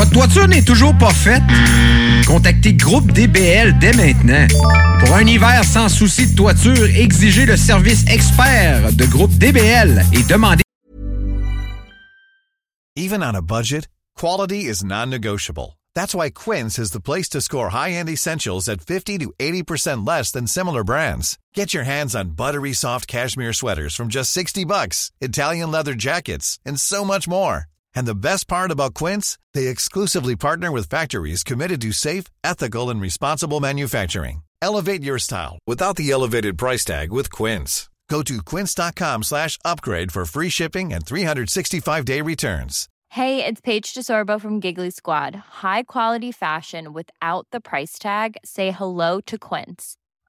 Votre toiture n'est toujours pas faite? Contactez Groupe DBL dès maintenant. Pour un hiver sans souci de toiture, exigez le service expert de Groupe DBL et demandez Even on a budget, quality is non-negotiable. That's why Quince is the place to score high-end essentials at 50 to 80% less than similar brands. Get your hands on buttery soft cashmere sweaters from just 60 bucks, Italian leather jackets, and so much more. And the best part about Quince, they exclusively partner with factories committed to safe, ethical, and responsible manufacturing. Elevate your style without the elevated price tag with Quince. Go to quince.com slash upgrade for free shipping and 365-day returns. Hey, it's Paige DeSorbo from Giggly Squad. High quality fashion without the price tag. Say hello to Quince.